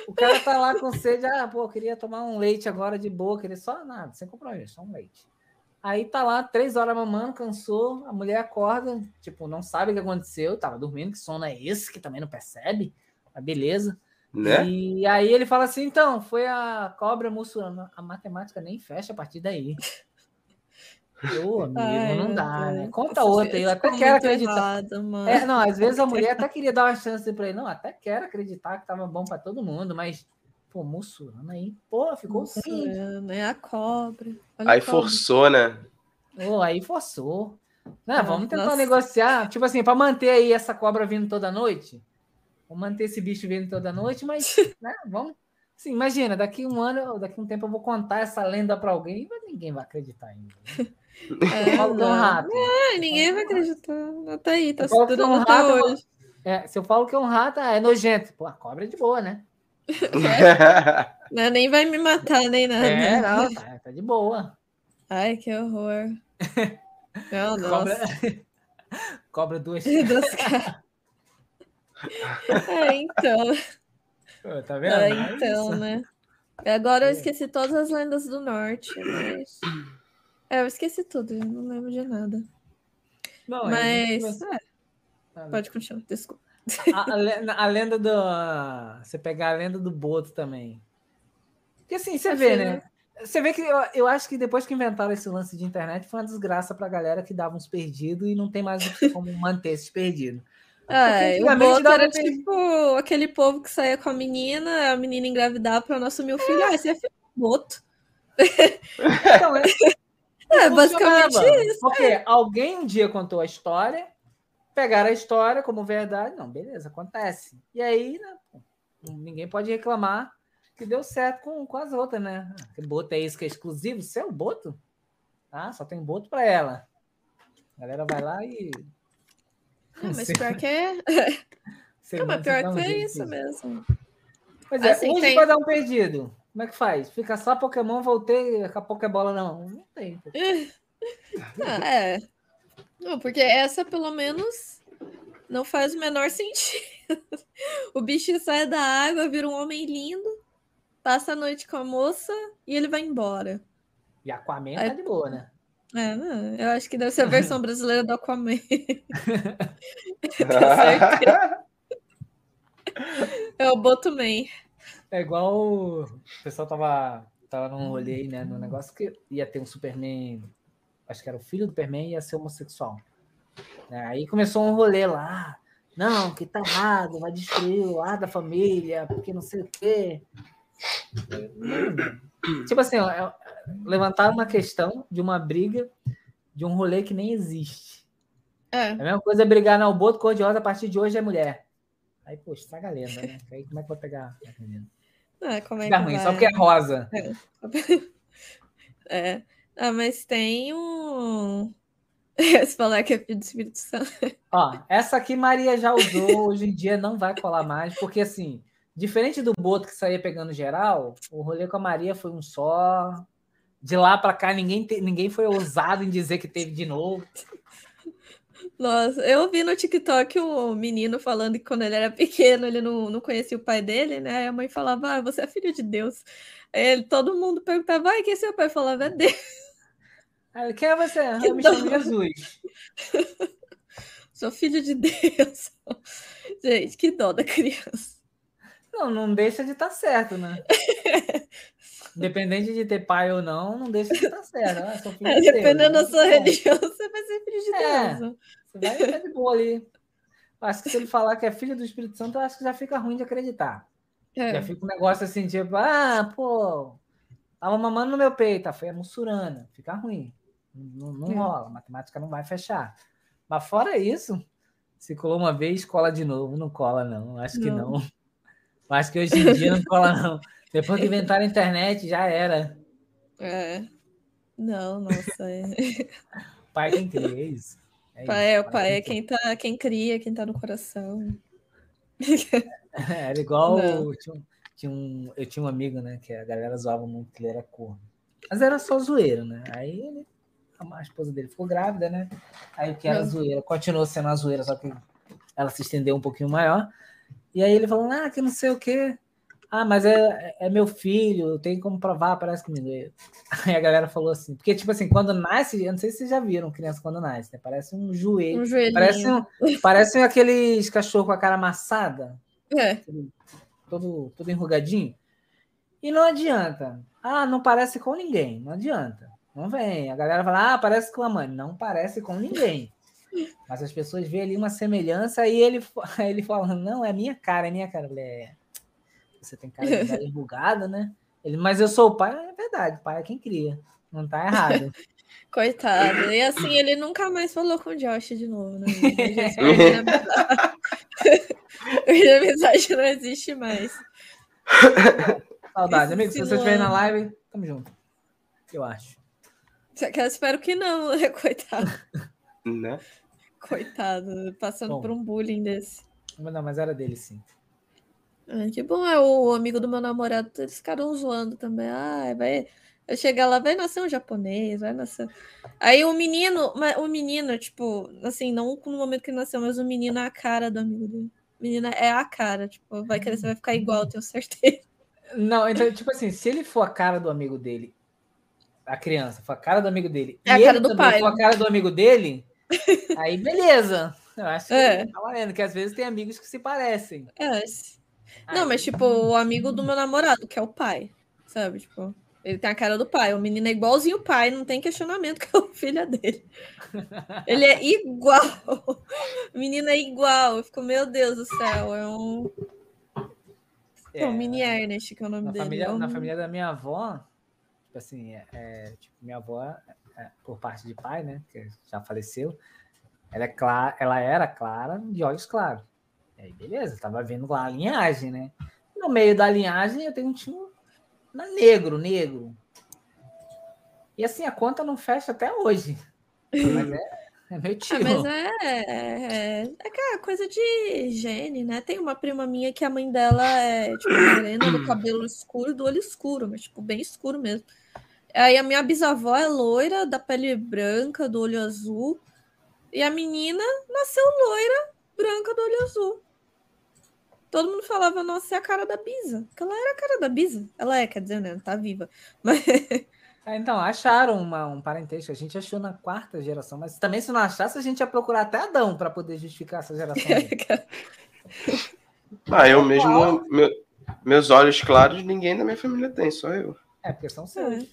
o cara tá lá com sede, ah, pô, eu queria tomar um leite agora de boa, queria só nada, sem compromisso, só um leite. Aí tá lá, três horas mamando, cansou, a mulher acorda, tipo, não sabe o que aconteceu, tava dormindo, que sono é esse, que também não percebe, mas beleza. Né? E aí ele fala assim, então, foi a cobra mussurana, a matemática nem fecha a partir daí. Ô, amigo, Ai, não meu dá, né? Conta outra aí, eu até quero acreditar. errado, mano. É, não, às vezes a mulher até (laughs) queria dar uma chance pra ele. Não, até quero acreditar que tava bom pra todo mundo, mas, pô, mussurana aí, pô, ficou ruim. Mussurana, É a cobra. Olha Aí a cobra. forçou, né? Pô, aí forçou. Não, Ah, vamos tentar nossa. negociar, tipo assim, pra manter aí essa cobra vindo toda noite. Vamos manter esse bicho vindo toda noite, mas, (laughs) né, vamos. Sim, imagina, daqui um ano, daqui um tempo eu vou contar essa lenda pra alguém, mas ninguém vai acreditar ainda. É, Eu é não. rato. Ah, ninguém vai acreditar. Tá aí, tá falo que é um rato, hoje. É, se eu falo que é um rato, ah, é nojento. Pô, a cobra é de boa, né? (laughs) Né, Nem vai me matar, nem nada. É, não, tá, tá de boa. Ai, que horror. (laughs) Meu Cobra, (laughs) cobra duas. Dos caras. É, então. Pô, Tá vendo? É, É então, né? Agora eu esqueci todas as lendas do norte, mas... É, eu esqueci tudo, eu não lembro de nada. Não, Mas- é, você- Pode continuar, desculpa. a, a lenda- a lenda do. Você pegar a lenda do Boto também. Porque assim, você vê, Assim, né? Você vê que eu, eu acho que depois que inventaram esse lance de internet foi uma desgraça pra galera que dava uns perdidos e não tem mais como manter esses perdidos. (laughs) Ah, o antigamente Boto era pra- tipo aquele povo que saía com a menina, a menina engravidava para nosso meu filho. Ah, esse é filho do Boto. Então, (laughs) é, É, basicamente isso. Porque alguém um dia contou a história, pegaram a história como verdade. Não, beleza, acontece. E aí, né, ninguém pode reclamar que deu certo com, com as outras, né? Ah, Que boto é isso que é exclusivo? Seu boto? Ah, só tem boto para ela. A galera vai lá e. É, mas Você- pior que é. (laughs) você- Não, mas você pior um que é isso mesmo. Pois é, Assim, hoje tem- vai dar um perdido. Como é que faz? Fica só Pokémon, voltei com a Pokébola, não. Não tem. (laughs) Ah, é. Não, porque essa pelo menos não faz o menor sentido. (laughs) O bicho sai da água, vira um homem lindo, passa a noite com a moça e ele vai embora. E Aquaman Aí- tá de boa, né? É, não, eu acho que deve ser a versão (laughs) brasileira do Aquaman. É o Botoman. É igual o pessoal tava, tava num rolê aí, né? No negócio que ia ter um Superman, acho que era o filho do Superman, ia ser homossexual. Né, Aí começou um rolê lá. Não, que tá errado, vai destruir o ar da família, porque não sei o quê. Tipo assim, é- levantaram uma questão de uma briga de um rolê que nem existe. É, É a mesma coisa brigar na Boto cor-de-rosa a partir de hoje é mulher. Aí, pô, estraga a lenda, né? Aí como é que vai pegar a menina? Ah, como é que ruim, vai? só porque é rosa. É. (laughs) Ah, mas tem um. (laughs) Se falar que é filho do Espírito Santo. Ó, essa aqui Maria já usou, hoje em dia não vai colar mais, porque assim, diferente do Boto que saía pegando geral, o rolê com a Maria foi um só. De lá pra cá, ninguém, te- ninguém foi ousado em dizer que teve de novo. Nossa, eu vi no TikTok um menino falando que quando ele era pequeno ele não, não conhecia o pai dele, né? Aí a mãe falava, ah, você é filho de Deus. Aí ele, todo mundo perguntava, ai, quem é seu pai? Eu falava, é Deus, Aí, Quem (laughs) é você? Ah, Que Eu me chamo. Jesus. (laughs) sou filho de Deus. (laughs) Gente, que dó da criança. Não, não deixa de estar certo, né? Independente de ter pai ou não, não deixa de estar certo. Ah, sou É, de Deus, dependendo né? da sua religião, (laughs) você vai ser filho de É. Deus. Você vai ficar de boa ali. Acho que se ele falar que é filho do Espírito Santo, eu acho que já fica ruim de acreditar. Já É. fica um negócio assim, tipo, ah, pô, tava mamando no meu peito, a foi a mussurana. Fica ruim. Não, não É. rola, matemática não vai fechar. Mas fora isso, se colou uma vez, cola de novo. Não cola, não. Acho que Não. não. Acho que hoje em dia não cola, não. (laughs) Depois que inventaram a internet, já era. É. Não, nossa. É. (laughs) Pai quem cria, é isso. É Pai, é, o pai é quem, tá, quem cria, quem tá no coração. (laughs) Era igual. Não. Tinha tinha um- eu tinha um amigo, né? Que a galera zoava muito que ele era corno. Mas era só zoeiro, né? Aí ele, a esposa dele ficou grávida, né? Aí o que era Não. zoeira continuou sendo a zoeira, só que ela se estendeu um pouquinho maior. E aí ele falou, ah, que não sei o quê. Ah, mas é, é meu filho, tem como provar, parece comigo. Aí a galera falou assim, porque tipo assim, quando nasce, eu não sei se vocês já viram criança quando nasce, né? Parece um joelho. Um joelhinho. Parece, um, parece aqueles cachorro com a cara amassada É. todo, todo enrugadinho. E não adianta. Ah, não parece com ninguém. Não adianta. Não vem. A galera fala, ah, parece com a mãe. Não parece com ninguém. Mas as pessoas veem ali uma semelhança e ele, (laughs) ele fala, não, é minha cara, é minha cara. Falei, é, você tem cara de velho né? Ele, mas eu sou o pai. É verdade, o pai é quem cria. Não tá errado. (laughs) Coitado. E assim, ele nunca mais falou com o Josh de novo, né? Hoje (laughs) (laughs) a amizade- não existe mais. Saudade. Amigo, se você estiver na live, tamo junto. Eu acho. Eu espero que não, né? Coitado. Né? Coitado. Passando Bom. por um bullying desse. Mas Não, mas era dele, sim. Ai, que bom, é o amigo do meu namorado, eles ficaram zoando também. Ai, vai. Eu chegar lá, vai nascer um japonês, vai nascer. Aí o menino, o menino, tipo, assim, não no momento que ele nasceu, mas o menino é a cara do amigo dele. O menino é a cara, tipo, vai crescer, vai ficar igual, tenho certeza. Não, então, tipo assim, se ele for a cara do amigo dele, a criança for a cara do amigo dele, É a e cara ele do também pai, for a cara do amigo dele, aí beleza. Eu acho que É. tá valendo, que às vezes tem amigos que se parecem. É. Não, Aí- mas tipo, o amigo do meu namorado, que é o pai, sabe? Tipo, ele tem a cara do pai. O menino é igualzinho o pai, não tem questionamento que é o filho dele. Ele é igual. O menino é igual. Eu fico, meu Deus do céu, é um. É, Pô, mini Ernest, que é o nome na, dele. família, é um- na família da minha avó, tipo assim, é, é, tipo, minha avó, é, por parte de pai, né, que já faleceu, ela, é clara, ela era clara, de olhos claros. E aí, beleza, tava vendo lá a linhagem, né? No meio da linhagem eu tenho um na- negro, negro. E assim, a conta não fecha até hoje. Mas é, é meu tio. Ah, mas é, é, é aquela coisa de gene, né? Tem uma prima minha que a mãe dela é, tipo, morena, do cabelo escuro, do olho escuro, mas, tipo, bem escuro mesmo. Aí a minha bisavó é loira, da pele branca, do olho azul. E a menina nasceu loira, branca, do olho azul. Todo mundo falava, nossa, é a cara da Bisa. Porque ela era a cara da Bisa. Ela é, quer dizer, né? Não tá viva. (laughs) Mas Ah, então, acharam uma- um parentesco. A gente achou na quarta geração, mas também se não achasse, a gente ia procurar até Adão para poder justificar essa geração. (laughs) Ah, eu mesmo, meu- meus olhos claros, ninguém da minha família tem, só eu. É, porque são seus.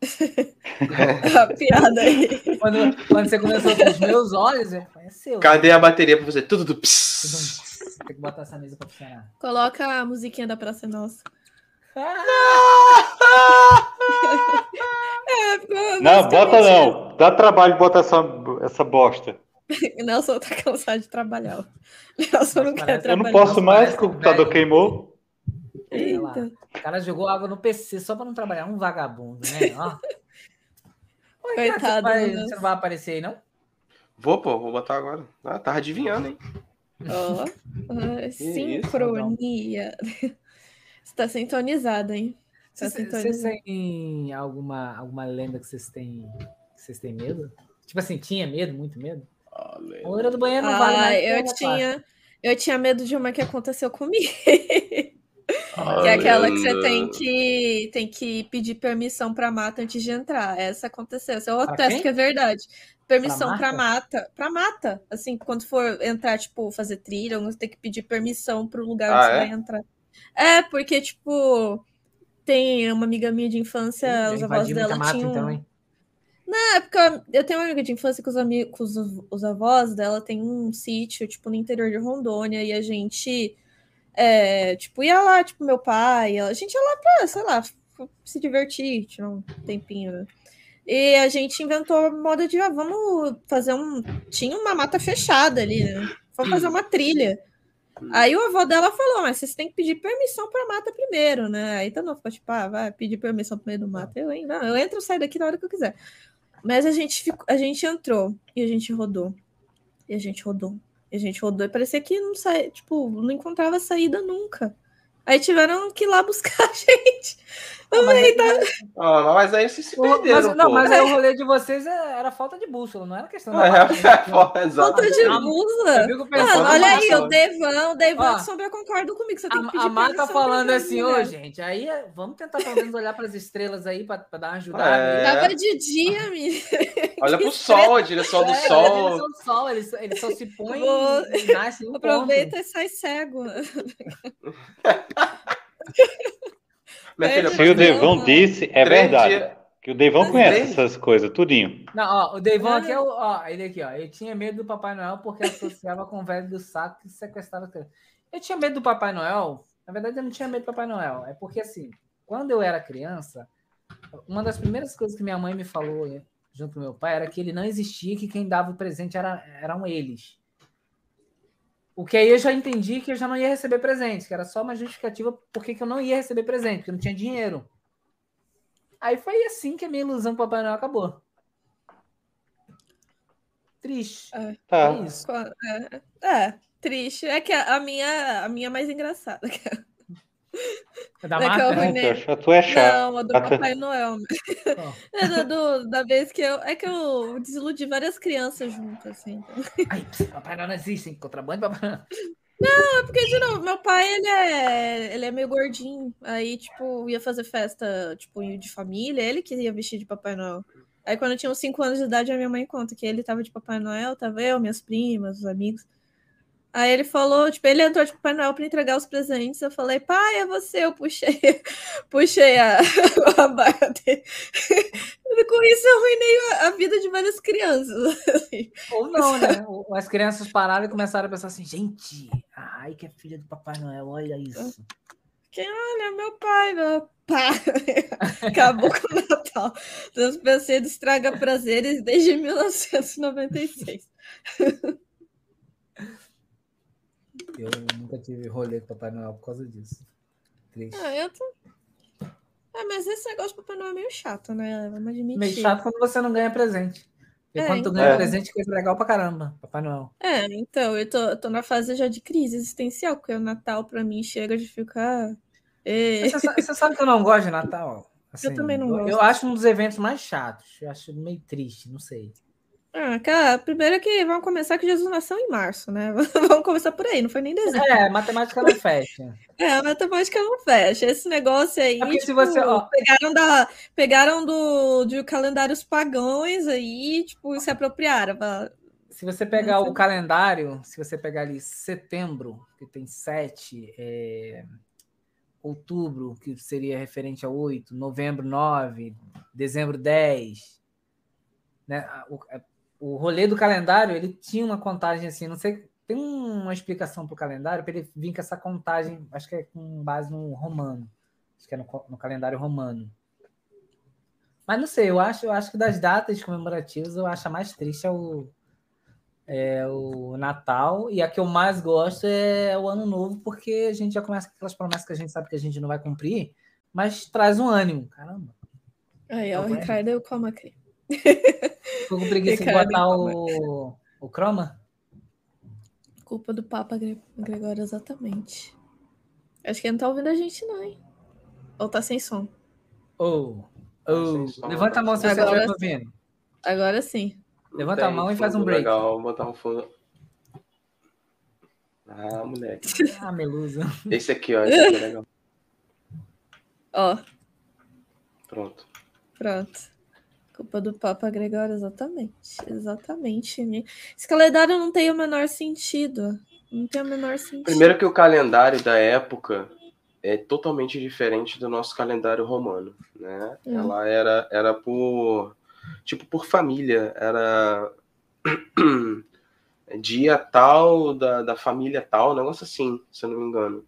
(laughs) a piada aí. Quando, quando você começou com os meus olhos, é, é seu. Cadê a bateria pra fazer tudo do pss? Tem que botar essa mesa pra funcionar. Coloca a musiquinha da Praça Nossa. (laughs) É, ficou Não, bota não. Dá trabalho botar essa, essa bosta. (laughs) Nelson tá cansado de trabalhar. Nelson não quer parece- Eu não trabalhar. posso mais, que o computador velho. queimou. Eita. O cara jogou água no PC só pra não trabalhar. Um vagabundo, né? Ó. Oi, cara, Coitado, Você, vai- você não vai aparecer aí, não? Vou, pô, vou botar agora. Ah, tava adivinhando, hein? Ó. Ah, Sincronia. Você tá sintonizado, hein? Tá Vocês têm alguma, alguma lenda que vocês têm, que vocês têm medo? Tipo assim, tinha medo, muito medo? A loira do banheiro não vale Ah, mais. que eu tinha, eu tinha medo de uma que aconteceu comigo. Que é aquela que você tem que, tem que pedir permissão pra mata antes de entrar. Essa aconteceu. Essa eu Pra atesto quem? que é verdade. Permissão Pra pra mata. Pra mata. Assim, quando for entrar, tipo, fazer trilha, você tem que pedir permissão pro lugar Ah, onde você é? vai entrar. É, porque, tipo, tem uma amiga minha de infância, os avós dela mata, tinham. então, hein? Na época, eu tenho uma amiga de infância que os amigos, os, os avós dela tem um sítio, tipo, no interior de Rondônia, e a gente, é, tipo, ia lá, tipo, meu pai, a gente ia lá pra, sei lá, se divertir, tirar um tempinho, né? E a gente inventou a moda de, ah, vamos fazer um. Tinha uma mata fechada ali, né? Vamos fazer uma trilha. Aí o avô dela falou, mas vocês têm que pedir permissão pra mata primeiro, né? Aí então não ficou tipo, ah, vai pedir permissão pro meio do mato. Eu, hein? Não, eu entro e saio daqui na hora que eu quiser. Mas a gente, ficou, a gente entrou e a gente rodou. E a gente rodou. E a gente rodou e parecia que não saía, tipo, não encontrava saída nunca. Aí tiveram que ir lá (laughs) buscar a gente. Ah, mas, aí, tá... ah, mas aí vocês se perderam. Mas, não, mas aí o rolê de vocês é, era falta de bússola, não era questão da. É, é, falta de (laughs) bússola. Ah, olha aí, o Devão, o Devão Sombra concorda comigo. Você tem que pedir a Mar tá falando assim, ô, gente, aí vamos tentar pelo menos olhar para as estrelas aí para dar uma ajudada. É. Tava de dia, menina. (laughs) Olha pro sol, a direção do é, sol. A direção do sol, ele, ele só se põe Vou... e nasce Aproveita ponto. e sai cego. (laughs) Minha filha, Se o Devão disse, é verdade. Que o Devão conhece essas coisas, tudinho. Não, ó, o Devão aqui é o. Ó, ele aqui, ó. Ele tinha medo do Papai Noel porque associava com o velho do saco que sequestrava Eu tinha medo do Papai Noel. Na verdade, eu não tinha medo do Papai Noel. É porque, assim, quando eu era criança, uma das primeiras coisas que minha mãe me falou junto com meu pai era que ele não existia, que quem dava o presente era, eram eles. O que aí eu já entendi que eu já não ia receber presente, que era só uma justificativa porque que eu não ia receber presente, porque eu não tinha dinheiro. Aí foi assim que a minha ilusão com o Papai Noel acabou. Triste. É, tá. é isso. É, é, triste. É que a, minha, a minha é mais engraçada. (laughs) É da Marta? Né? Tu é chato. Não, a do Papai Noel. Oh. (laughs) É do, da vez que eu. É que eu desiludi várias crianças juntas, assim. Ai, Papai Noel não existe, hein? Contrabando Papai Noel. Não, é porque, de novo, meu pai, ele é, ele é meio gordinho. Aí, tipo, ia fazer festa, tipo, de família, ele que ia vestir de Papai Noel. Aí, quando eu tinha uns 5 anos de idade, a minha mãe conta que ele tava de Papai Noel, tava eu, minhas primas, os amigos. Aí ele falou, tipo, ele entrou de Papai Noel para entregar os presentes. Eu falei, pai, é você. Eu puxei, (laughs) puxei a, (laughs) a barra dele. (laughs) Com isso eu arruinei a, vida de várias crianças. Assim. Ou não, né? As crianças pararam e começaram a pensar assim, gente, ai, que é filha do Papai Noel, olha isso. Quem olha, meu pai, meu pai. Acabou com o Natal. Transpenseiro estraga prazeres desde 1996. Eu nunca tive rolê com Papai Noel por causa disso. Triste. Ah, eu tô... É, mas esse negócio de Papai Noel é meio chato, né? Vamos admitir. Meio chato quando você não ganha presente. E é, quando tu ganha então... presente, é legal pra caramba, Papai Noel. É, então, eu tô, eu tô na fase já de crise existencial, porque o Natal pra mim chega de ficar. Você, você, sabe que eu não gosto de Natal? Assim, eu também não gosto. Eu, eu acho um dos eventos mais chatos. Eu acho meio triste, não sei. Ah, cara, primeiro que vamos começar que Jesus nasceu em março, né? (laughs) vamos começar por aí, não foi nem dezembro. É, matemática não fecha. É, matemática não fecha. Esse negócio aí. É tipo, se você, ó... pegaram, da, pegaram do, de calendários pagãos aí, tipo, se apropriaram. Pra... Se você pegar o calendário, se você pegar ali setembro, que tem sete, é... outubro, que seria referente a oito, novembro, nove, dezembro, dez. Né? O rolê do calendário, ele tinha uma contagem assim, não sei, tem uma explicação para o calendário, para ele vir com essa contagem, acho que é com base no romano, acho que é no, no, calendário romano. Mas não sei, eu acho, eu acho que das datas comemorativas, eu acho a mais triste é o, é o Natal, e a que eu mais gosto é o Ano Novo, porque a gente já começa com aquelas promessas que a gente sabe que a gente não vai cumprir, mas traz um ânimo, caramba. Aí, ó, o Ricardo, eu como aqui. (laughs) Ficou com preguiça de botar o, o croma? Culpa do Papa Gregório, exatamente. Acho que ele não tá ouvindo a gente, não, hein? Ou tá sem som? Ou. Oh, oh. Levanta a mão se você estiver ouvindo. Agora sim. Levanta a mão e faz um break. Legal, vou botar um fundo. Ah, moleque. Ah, melusa. Esse aqui, ó. Esse aqui é legal. (laughs) Ó. Pronto. Pronto. Culpa do Papa Gregório, exatamente. Exatamente. Esse calendário não tem o menor sentido. Não tem o menor sentido. Primeiro que o calendário da época é totalmente diferente do nosso calendário romano, né? É. Ela era, era por tipo por família, era (clears throat) dia tal da, da família tal, um negócio assim, se eu não me engano.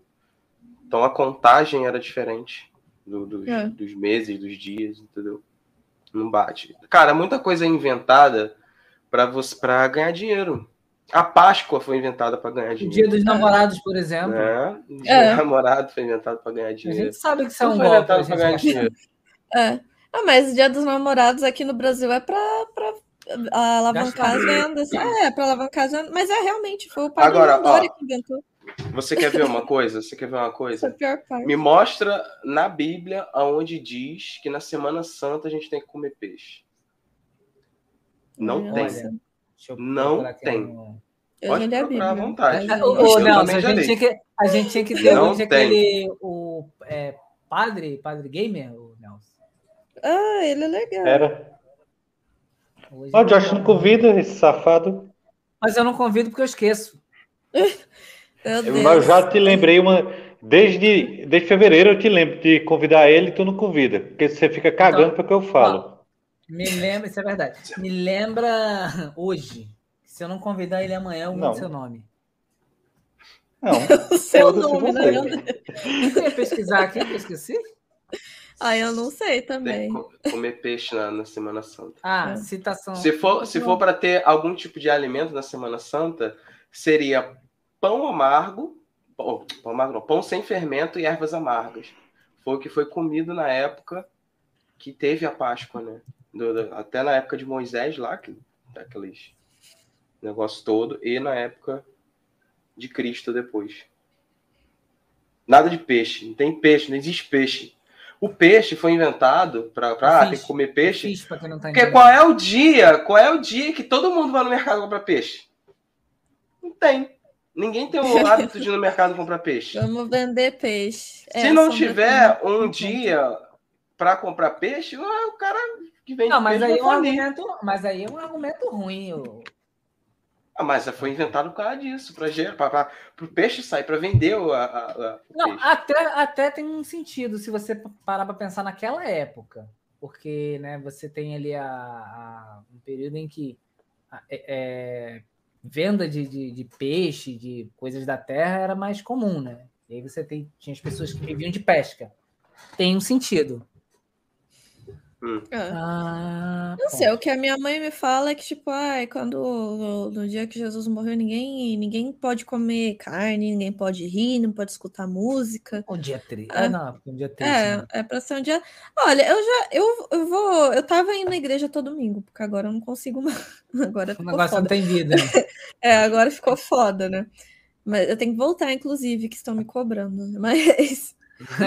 Então a contagem era diferente do, dos, é. dos meses, dos dias, entendeu? Não bate. Cara, muita coisa é inventada para você para ganhar dinheiro. A Páscoa foi inventada para ganhar O dinheiro. dia dos namorados, por exemplo. É, o dia É. do namorado foi inventado para ganhar A dinheiro. gente sabe que isso é um foi golpe. inventado a para gente ganhar dinheiro. É. Ah, mas o Dia dos Namorados aqui no Brasil é ah, alavancar Gastar. as vendas. É, pra alavancar as vendas. Mas é realmente, foi o pai Agora, do que inventou. Você quer ver uma coisa? Você quer ver uma Essa é a coisa? pior parte. Me mostra na Bíblia aonde diz que na Semana Santa a gente tem que comer peixe. Não tem. nossa. Deixa eu Não tem. Eu Pode já li a procurar à Bíblia. vontade. Mas- Ô, Nelson, a gente, tinha que, a gente tinha que ter Não hoje tem. aquele. O, é, padre, padre gamer, o Nelson. Ah, ele é legal. Era. Hoje Ó, o Josh não convida esse safado. Mas eu não convido porque eu esqueço. (laughs) Eu, já te lembrei uma. Desde, desde fevereiro eu te lembro de convidar ele e tu não convida. Porque você fica cagando Então, para que eu falo. Me lembra, isso é verdade. Me lembra hoje. Se eu não convidar ele amanhã, eu mudo Não. seu nome. Não. (laughs) O seu nome, você. né? Eu ia pesquisar aqui, eu esqueci. Ah, eu não sei também. comer peixe na, na Semana Santa. Ah, É. citação. Se for, se for para ter algum tipo de alimento na Semana Santa, seria pão amargo, pão, pão amargo não, pão sem fermento e ervas amargas. Foi o que foi comido na época que teve a Páscoa, né? Do- do- até na época de Moisés lá, que aqueles negócio todo, e na época de Cristo depois. Nada de peixe, não tem peixe, não existe peixe. O peixe foi inventado para ah, tem Fish. que comer peixe. Fiz tá Porque qual é o dia? Qual é o dia que todo mundo vai no mercado comprar peixe? Não tem. Ninguém tem o hábito de ir no mercado comprar peixe. Vamos vender peixe. Se É, não só tiver vender- um dia para comprar peixe, o cara que vende Não, mas peixe aí, é um argumento, mas aí é um argumento ruim. ô. Ah, mas foi inventado por causa disso, para o peixe sair, para vender o, a, a- o Não, peixe. até, até tem um sentido se você parar para pensar naquela época. Porque né, você tem ali a, a- um período em que a- é- é, venda de, de, de peixe, de coisas da terra era mais comum, né? E aí você tem, tinha as pessoas que viviam de pesca. Tem um sentido. Ah. Ah, Não bom. sei, o que a minha mãe me fala é que, tipo, ai, quando no dia que Jesus morreu, ninguém, ninguém pode comer carne, ninguém pode rir, não pode escutar música. Um dia triste. Ah. Ah, não, porque um dia triste. né? É, é pra ser um dia. Olha, eu já, eu, eu vou, eu tava indo na igreja todo domingo, porque agora eu não consigo mais. (laughs) Agora O ficou negócio não foda. tem vida. né? (laughs) É, agora ficou foda, né? Mas eu tenho que voltar, inclusive, que estão me cobrando. (laughs) Mas,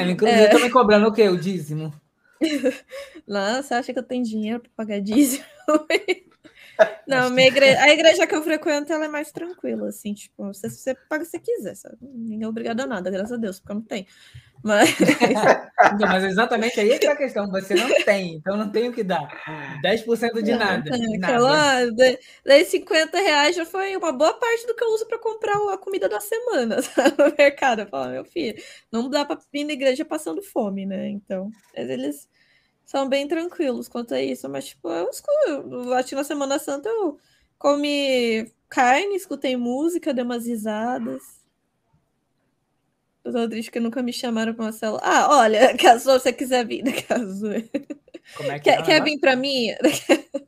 Inclusive, eu tô me cobrando o quê? O dízimo. Não, você acha que eu tenho dinheiro para pagar dízimo? (laughs) Não, minha igreja, a igreja que eu frequento ela é mais tranquila, assim, tipo, você, você paga se quiser, sabe? Ninguém é obrigado a nada, graças a Deus, porque eu não tenho. Mas, (laughs) Então, mas exatamente aí é que tá a questão. Você não tem, então não tem o que dar. 10% de nada. de nada. aquela, daí 50 reais já foi uma boa parte do que eu uso para comprar a comida da semana, (laughs) sabe? No mercado. Eu falo, meu filho, não dá para ir na igreja passando fome, né? Então, mas eles são bem tranquilos quanto a isso, mas, tipo, eu escuto, acho que na Semana Santa eu comi carne, escutei música, dei umas risadas. Eu tô triste que nunca me chamaram pra uma célula. Ah, olha, (laughs) caso você quiser vir, caso. Como é que Quer, é? quer vir pra mim? (laughs)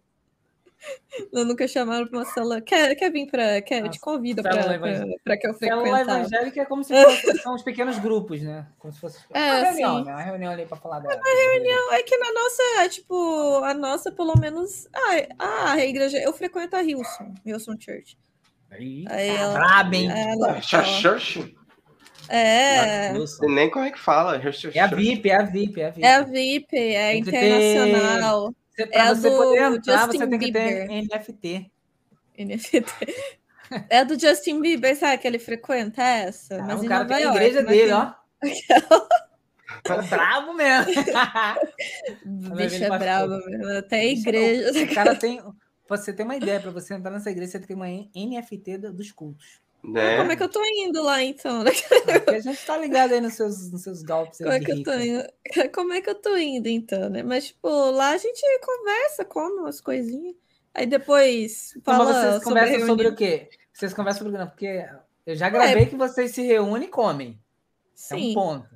Não, nunca chamaram pra uma célula. Quer, quer vir pra. Quer, te Nossa, convida pra, célula pra, evangélica. pra que eu Célula frequentar. evangélica é como se fosse, (laughs) são os pequenos grupos, né? Como se fosse É, uma reunião, sim. né? Uma reunião ali para falar da. reunião. É que na nossa, é, tipo, a nossa, pelo menos. Ah, a igreja. Eu frequento a Hilson, Hilson Church. Aí, Aí ela- braba, hein? Ela? É. Nem como é que fala. É a VIP, é a VIP, é a VIP. é a VIP, é Tem que ter- internacional. Você, pra é você do poder entrar, Justin você tem que ter Bieber. NFT. NFT. É do Justin Bieber, sabe que ele frequenta essa? Ah, mas o em cara Nova tem a igreja dele, tem- ó. (laughs) Tá brabo mesmo. O ver bicho é brabo mesmo. Até a é igreja. O cara tem. Pra você ter uma ideia, para você entrar nessa igreja, você tem uma NFT do- dos cultos. Né? Como é que eu tô indo lá, então? (laughs) Porque a gente tá ligado aí nos seus, nos seus golpes. Como é que eu tô indo? (laughs) Como é que eu tô indo, então, né? Mas, tipo, lá a gente conversa, come umas coisinhas. Aí depois Então, fala mas vocês sobre conversam sobre o quê? Vocês conversam sobre o quê? Porque eu já gravei que vocês se reúnem e comem. É um Sim. ponto.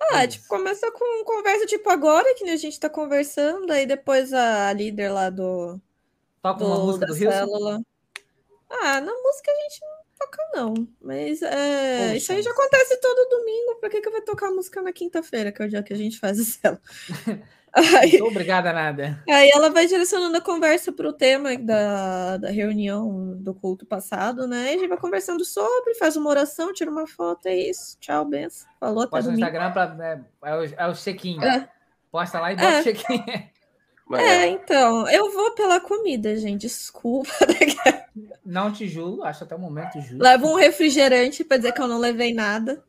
Ah, É tipo, começa com conversa, tipo, agora que a gente tá conversando, aí depois a líder lá do, Toca uma música do Rio. célula. Ah, na música a gente não toca, não. Mas é, isso aí já acontece todo domingo. Por que, que eu vou tocar música na quinta-feira, que é o dia que a gente faz o céu? (laughs) Aí, obrigada, nada. Aí ela vai direcionando a conversa para o tema da, da reunião do culto passado, né? E a gente vai conversando sobre, faz uma oração, tira uma foto, é isso. Tchau, benção. Falou até Posta no. Instagram pra, é, é o, é o check-in. É. Posta lá e bota É. o check-in. Mas É, então, eu vou pela comida, gente. Desculpa. (laughs) Não te julgo, acho até o momento justo. Levo um refrigerante para dizer que eu não levei nada.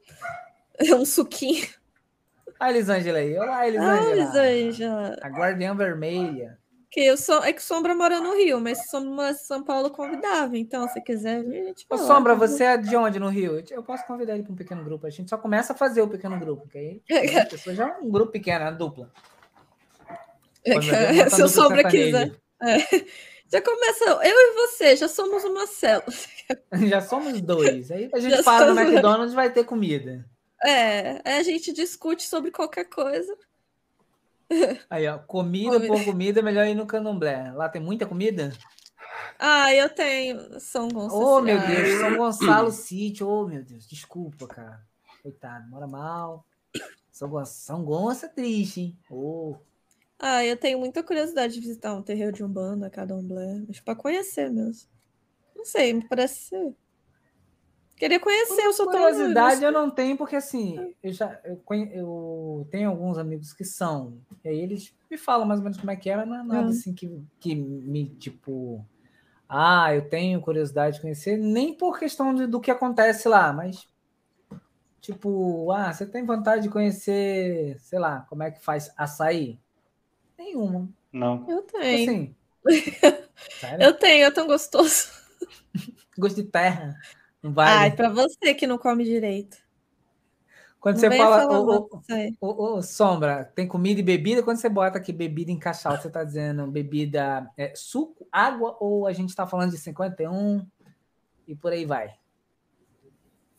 (laughs) Um suquinho. A Elisângela aí. Olá, Ah, Elisângela. Elisângela. A Guardiã Vermelha. Que eu sou, é que Sombra mora no Rio, mas Sombra São Paulo convidava. Então, se quiser a gente Ô. Sombra, você é de onde no Rio? Eu posso convidar ele para um pequeno grupo. A gente só começa a fazer o pequeno grupo, que (laughs) aí as pessoas já é um grupo pequeno, é dupla. Monta Se o Sombra quiser. É. (laughs) Já começa, eu e você, já somos uma célula. (laughs) Já somos dois. Aí a gente Já para no McDonald's vai ter comida. É, aí a gente discute sobre qualquer coisa. (laughs) Aí, ó, comida Comida. por comida, melhor ir no candomblé. Lá tem muita comida? Ah, eu tenho São Gonçalo. Oh, meu Deus, São Gonçalo Sítio. Oh, meu Deus, desculpa, cara. Coitado, mora mal. São, Gon- São Gonçalo é triste, hein? Oh. Ah, eu tenho muita curiosidade de visitar um terreiro de Umbanda, Candomblé, mas para conhecer mesmo. Não sei, me parece ser. Queria conhecer, eu sou Curiosidade eu não tenho, porque assim, eu já eu, conhe- eu tenho alguns amigos que são. E aí eles me falam mais ou menos como é que é, mas não é nada Hum. assim que, que me, tipo. Ah, eu tenho curiosidade de conhecer, nem por questão de- do que acontece lá, mas. Tipo, ah, você tem vontade de conhecer, sei lá, como é que faz açaí? Nenhuma. Não. Eu tenho. Assim. (laughs) Eu tenho, é tão gostoso. (laughs) Gosto de terra. Não Ai, vale. pra você que não come direito. Quando Não você fala, ô, ô. Ô, ô, Sombra, tem comida e bebida? Quando você bota aqui bebida em caixal, você tá dizendo bebida é, suco, água ou a gente tá falando de 51 e por aí vai?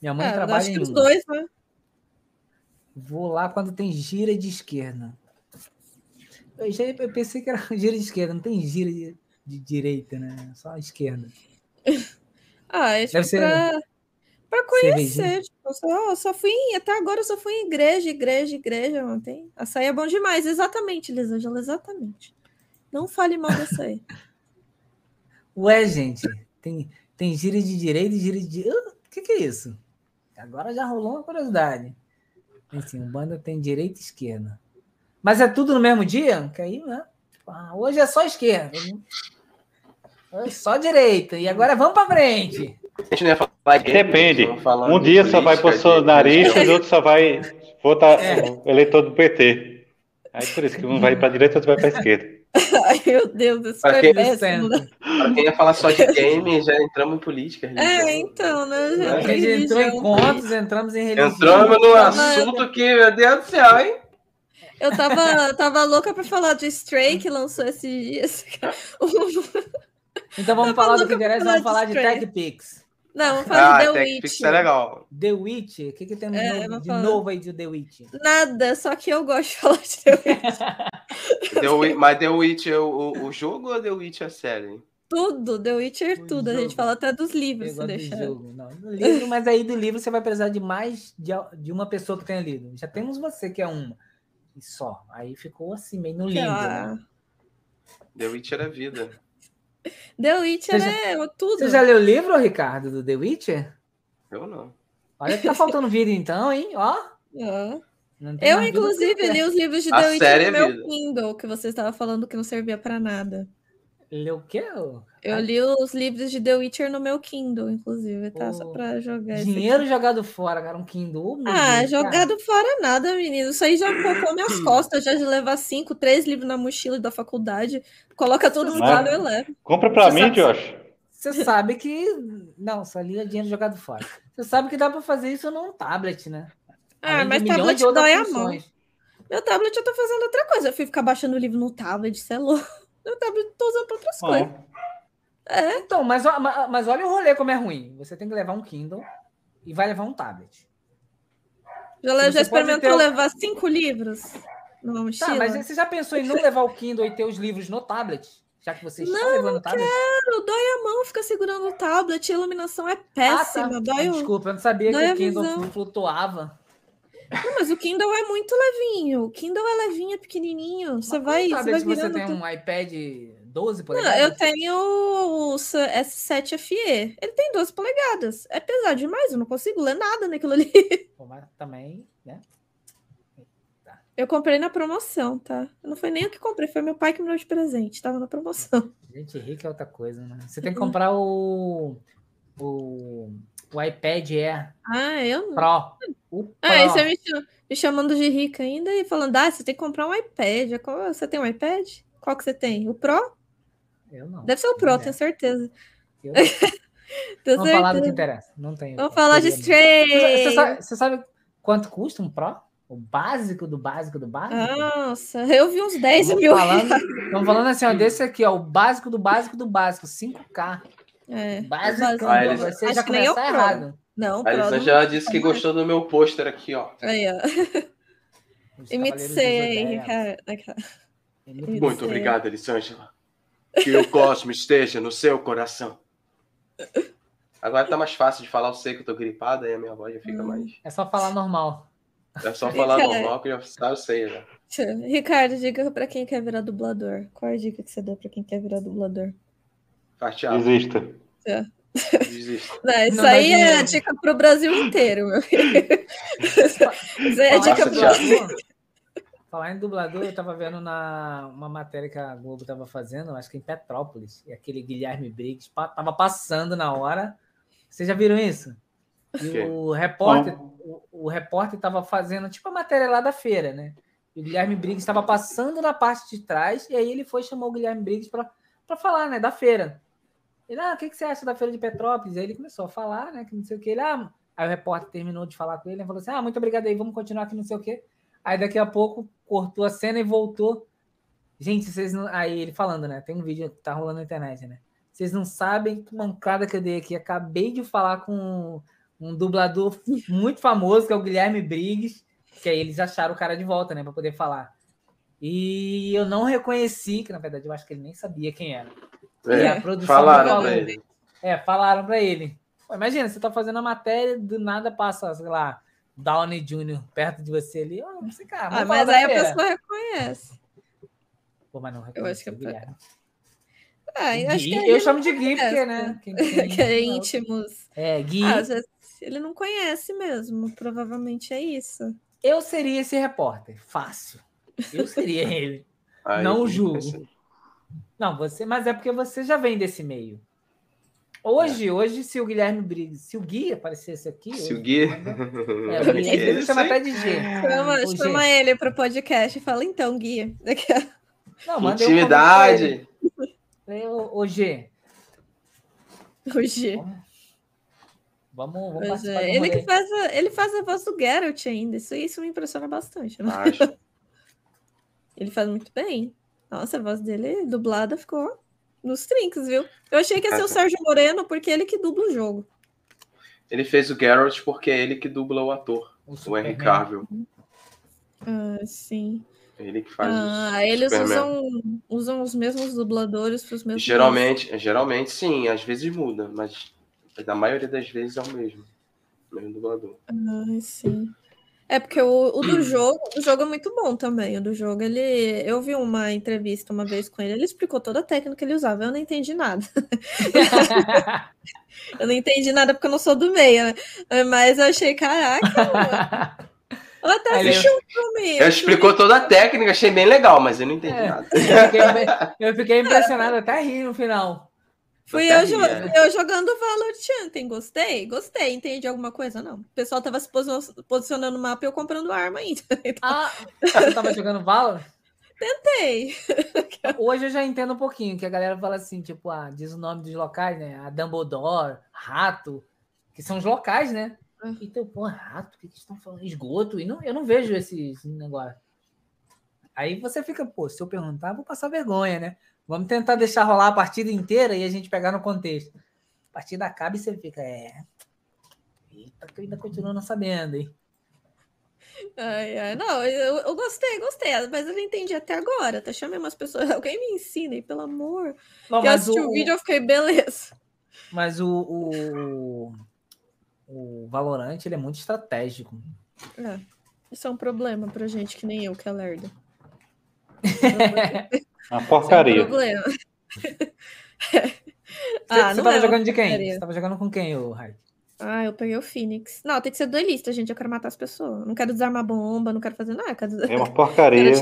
Minha mãe eu trabalha em os dois, né? Vou lá quando tem gira de esquerda. Eu, já, eu pensei que era (laughs) gira de esquerda, não tem gira de, de direita, né? Só a esquerda. (laughs) Ah, é tipo Deve ser pra, pra cervejinha. conhecer. Tipo, eu só, só fui em, até agora eu só fui em igreja, igreja, igreja ontem. Açaí é bom demais, exatamente, Lisângela, exatamente. Não fale mal dessa aí. (laughs) Ué, gente, tem, tem gira de direita e gira de. O que, que é isso? Agora já rolou uma curiosidade. Assim, o banda tem direita e esquerda. Mas é tudo no mesmo dia? Que aí, né? Ah, hoje é só esquerda. Hoje só direita. E agora vamos pra frente. A gente não ia falar game, Depende. falando Um de dia só vai de- bolsonarista e o outro só vai votar É. eleitor do PT. Aí por isso que um vai para a direita e outro vai para a esquerda. (laughs) Ai, meu Deus, isso Pra foi quem péssimo. né? Pra quem ia falar só de game, já entramos em política. É, então, né? A gente? gente entrou em contos, entramos em religião. Entramos num Mas- assunto que, meu Deus do céu, hein? Eu tava, tava louca pra falar de Stray, que lançou esses (laughs) dias. Então vamos falar do que interessa, vamos falar de de. TechPix. Não, vamos falar Ah, de The TechPix Witch. é legal. The Witch, o que, que temos É, novo- de falar. novo aí de The Witch? Nada, só que eu gosto de falar de The Witch. (laughs) The Wi- mas The Witcher, o, o jogo ou The Witcher a série? Tudo, The Witcher, O tudo. A jogo. gente fala até dos livros, Eu se deixar. jogo. Não, do livro, mas aí do livro você vai precisar de mais de, de uma pessoa que tenha lido. Já temos você que é uma. E só. Aí ficou assim, meio no limbo. Ah, né? The Witcher é vida. The Witcher Você é tudo. Você já leu o livro, Ricardo, do The Witcher? Eu não. Olha que tá faltando vídeo então, hein? Ó. (laughs) Ah. tem Eu, inclusive, li os livros de A The Witcher série no é meu vida. Kindle, que você estava falando que não servia pra nada. Leu o quê? Eu li os livros de The Witcher no meu Kindle, inclusive, tá? Só Ô, pra jogar Dinheiro aqui. jogado fora, cara. Um Kindle. Ah, Deus, cara. jogado fora nada, menino. Isso aí já pocou minhas (clears throat) costas, já de levar cinco, três livros na mochila da faculdade, coloca tudo no lado e eu levo. Compra para Você mim, sabe- Josh. Você sabe que. Não, só li dinheiro jogado fora. Você sabe que dá pra fazer isso num tablet, né? Ah, Além mas tablet dói a mão. Meu tablet eu tô fazendo outra coisa. Eu fui ficar baixando o livro no tablet, isso é louco. Eu tô usando pra outras coisas. Ó, Então, mas, mas olha o rolê como é ruim. Você tem que levar um Kindle e vai levar um tablet. Já, já experimentou ter levar cinco livros numa mochila? Tá, mas você já pensou em não levar o Kindle e ter os livros no tablet? Já que você Não, está levando o tablet? Quero, dói a mão, fica segurando o tablet, a iluminação é péssima. Ah, tá. dói. Desculpa, eu não sabia dói que o Kindle visão. flutuava. Não, mas o Kindle é muito levinho. O Kindle é levinho, é pequenininho. Você Mas vai, você vai tablet você virando. tem tudo. um iPad 12 Não, polegadas? eu tenho o S7 FE. Ele tem 12 polegadas. É pesado demais, eu não consigo ler nada naquilo ali. (laughs) Pô, mas também, né? Eu comprei na promoção, tá? Não foi nem eu que comprei, foi meu pai que me deu de presente. Tava na promoção. Gente rica é outra coisa, né? Você tem que comprar o, o, o iPad Air Ah, eu não. Pro. O Pro. Ah, você me, me chamando de rica ainda e falando, ah, você tem que comprar um iPad. Qual- Você tem um iPad? Qual que você tem? O Pro? Eu não. Deve ser o Pro, tenho é. certeza. Eu- (laughs) Tenho Vamos falar do que certeza. interessa. Não tem. Vamos falar de sabe, você Stray. sabe- você sabe quanto custa um Pro? O básico do básico do básico? Nossa, eu vi uns 10 Estamos mil. estamos (laughs) falando assim, ó, desse aqui, ó, o básico do básico do básico, 5K. É, Básico, Ah, eles- você acho já é Pro. errado. Não, A. Elisa não- já disse que gostou do meu pôster aqui, ó. Aí, ó. (laughs) Os Cavaleiros do Imitei, Zodíaco. cara. Aquela- É muito obrigado, Elisângela. Que o cosmo esteja no seu coração. Agora tá mais fácil de falar, eu sei que eu tô gripado, aí a minha voz já fica Hum. mais. É só falar normal. É só falar Cara. normal que eu já eu sei, né? Ricardo, dica pra quem quer virar dublador. Qual é a dica que você dá pra quem quer virar dublador? Fatiado. Desista. Desista. (laughs) Não, isso Não aí é dinheiro. dica pro Brasil inteiro, meu filho. Isso aí é dica Nossa, em pro Thiago. Brasil. dublador, falar em dublador, eu tava vendo na uma matéria que a Globo tava fazendo, acho que em Petrópolis, e aquele Guilherme Briggs pa- tava passando na hora. Vocês já viram isso? E o repórter, o, o repórter tava fazendo tipo a matéria lá da feira, né? E o Guilherme Briggs estava passando na parte de trás, e aí ele foi e chamou o Guilherme Briggs para falar, né, da feira. Ele, ah, o que, que você acha da feira de Petrópolis? Aí ele começou a falar, né, que não sei o que. Ele, ah, aí o repórter terminou de falar com ele e falou assim: ah, muito obrigado aí, vamos continuar aqui, não sei o que. Aí daqui a pouco cortou a cena e voltou. Gente, vocês não. Aí ele falando, né? Tem um vídeo que tá rolando na internet, né? Vocês não sabem que mancada que eu dei aqui. Acabei de falar com um dublador muito famoso, que é o Guilherme Briggs, que aí eles acharam o cara de volta, né, para poder falar. E eu não reconheci, que na verdade eu acho que ele nem sabia quem era. E a É, produção falaram falou. pra ele. É, falaram para ele. Pô, imagina, você tá fazendo a matéria, do nada passa, sei lá, Downey Jr. perto de você ali. Oh, não sei, cara. Ah, mas aí a feira. pessoa reconhece. Pô, mas não Eu acho que é. Ah, eu acho que eu chamo de Gui porque, conhece, né? quem- quem- (laughs) que é íntimos. É, Gui. Ah, ele não conhece mesmo. Provavelmente é isso. Eu seria esse repórter, fácil. Eu seria ele. Aí, não julgo. Não, você, mas é porque você já vem desse meio. Hoje, hoje, se o Guilherme Briggs, se o Gui aparecesse aqui. Se o hoje- Gui. (laughs) É, o Gui, ele chama até de G. Chama, Ô, chama ele pro podcast e fala, então, Guia. Daqui a... Não, eu Intimidade. Ô, G, O G. vamos, vamos, vamos O participar G. do Ele que faz a, ele faz a voz do Geralt ainda. Isso, isso me impressiona bastante. né? Acho. (laughs) Ele faz muito bem. Nossa, a voz dele dublada ficou nos trinques, viu? Eu achei que ia ser o Sérgio Moreno, porque ele que dubla o jogo. Ele fez o Geralt porque é ele que dubla o ator, O o. Henry Cavill. Ah, sim. Ele que faz Ah, o eles usam, usam os mesmos dubladores para os mesmos. Geralmente, geralmente sim, às vezes muda, mas na maioria das vezes é o mesmo. O mesmo dublador. Ah, sim. É porque o, o do jogo, o jogo é muito bom também. O do jogo, ele. Eu vi uma entrevista uma vez com ele, ele explicou toda a técnica que ele usava. Eu não entendi nada. (laughs) Eu não entendi nada porque eu não sou do meio, né? Mas eu achei, caraca, (laughs) mano. Eu até Aí ele- assisti um filme. Ele explicou toda a técnica, achei bem legal, mas eu não entendi É. nada. eu, fiquei, eu fiquei impressionado até rir no final. Fui eu, jo- ri, eu jogando Valorant ontem. Gostei? Gostei. Entendi alguma coisa? Não. O pessoal tava se posi- posicionando no mapa e eu comprando arma ainda. (laughs) Então, Ah, você tava jogando Valor? tentei. (laughs) Hoje eu já entendo um pouquinho, que a galera fala assim, tipo, ah, diz o nome dos locais, né? A Dumbledore, Rato, que são os locais, né? Ah. Então, pô, Rato, o que, que estão falando? Esgoto, e não, eu não vejo esse, esse negócio. Aí você fica, pô, se eu perguntar, vou passar vergonha, né? Vamos tentar deixar rolar a partida inteira e a gente pegar no contexto. A partida acaba e você fica, é. Eita, que eu ainda continuo não sabendo, hein? Ai, ai, não, eu, eu gostei, gostei, mas eu não entendi até agora. Tá chamando umas pessoas. (laughs) Alguém me ensina, pelo amor. Não, eu assisti o... o, vídeo eu fiquei, beleza. mas o, o, o Valorant ele é muito estratégico. É, isso é um problema pra gente que nem eu, que é lerda. (laughs) Uma é um porcaria. problema. Você, Ah, você não tava é uma jogando de quem? porcaria. Você tava jogando com quem, o Raik? Ah, eu peguei o Phoenix. Não, tem que ser duelista, gente. Eu quero matar as pessoas. Eu Não quero desarmar bomba, não quero fazer nada. Quero... É uma (laughs) porcaria.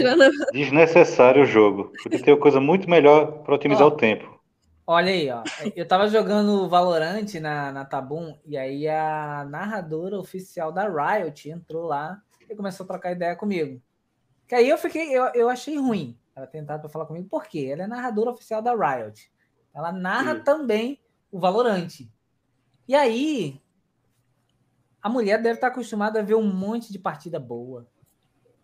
Desnecessário o jogo. Podia ter coisa muito melhor para otimizar Ó. o tempo. Olha aí, ó. Eu tava jogando Valorant na, na Tabum e aí a narradora oficial da Riot entrou lá e começou a trocar ideia comigo. Que aí eu fiquei, eu, eu achei ruim ela tentar pra falar comigo, por quê? Ela é narradora oficial da Riot. Ela narra Hum. também o Valorant. E aí, a mulher deve estar acostumada a ver um monte de partida boa.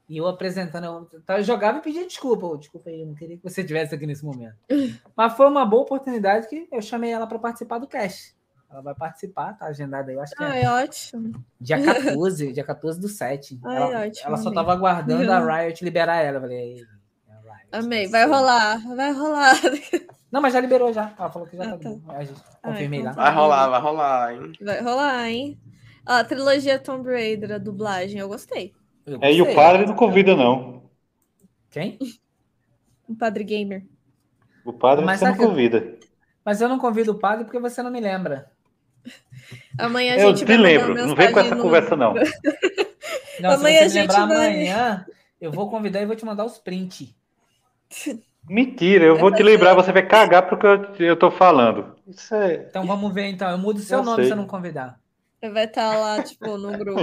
E eu apresentando, eu, tá, jogava e pedia desculpa. Desculpa aí, eu não queria que você estivesse aqui nesse momento. (laughs) Mas foi uma boa oportunidade que eu chamei ela para participar do cast. Ela vai participar, tá agendada aí, eu acho que é Ai, ótimo. dia 14, dia 14 do 7. Ai, ela, ótimo, ela só amei. tava aguardando a Riot liberar ela. Eu falei, "Ei, a Riot, Amei. Vai sei." rolar, vai rolar. Não, mas já liberou já. Ela falou que já Ah, tá, tá. bom. A gente Ai, confirmei então lá. Vai rolar, vai rolar, hein? Vai rolar, hein? A trilogia Tomb Raider, a dublagem, eu gostei. Eu É, e o gostei. padre não convida, não. Quem? (laughs) Um padre gamer. O padre Mas você não convida. Mas eu não convido o padre porque você não me lembra. Amanhã a Eu gente te vai mandar lembro. Não vem com essa no- conversa, não. (laughs) Não, Amanhã se a gente lembrar vai- amanhã, eu vou convidar e vou te mandar os prints. Mentira, eu vou te lembrar, você vai cagar porque eu, eu tô falando. Isso é. Então vamos ver, então. Eu mudo o seu Eu nome sei. se eu não convidar. Vai estar lá, tipo, no (laughs) grupo.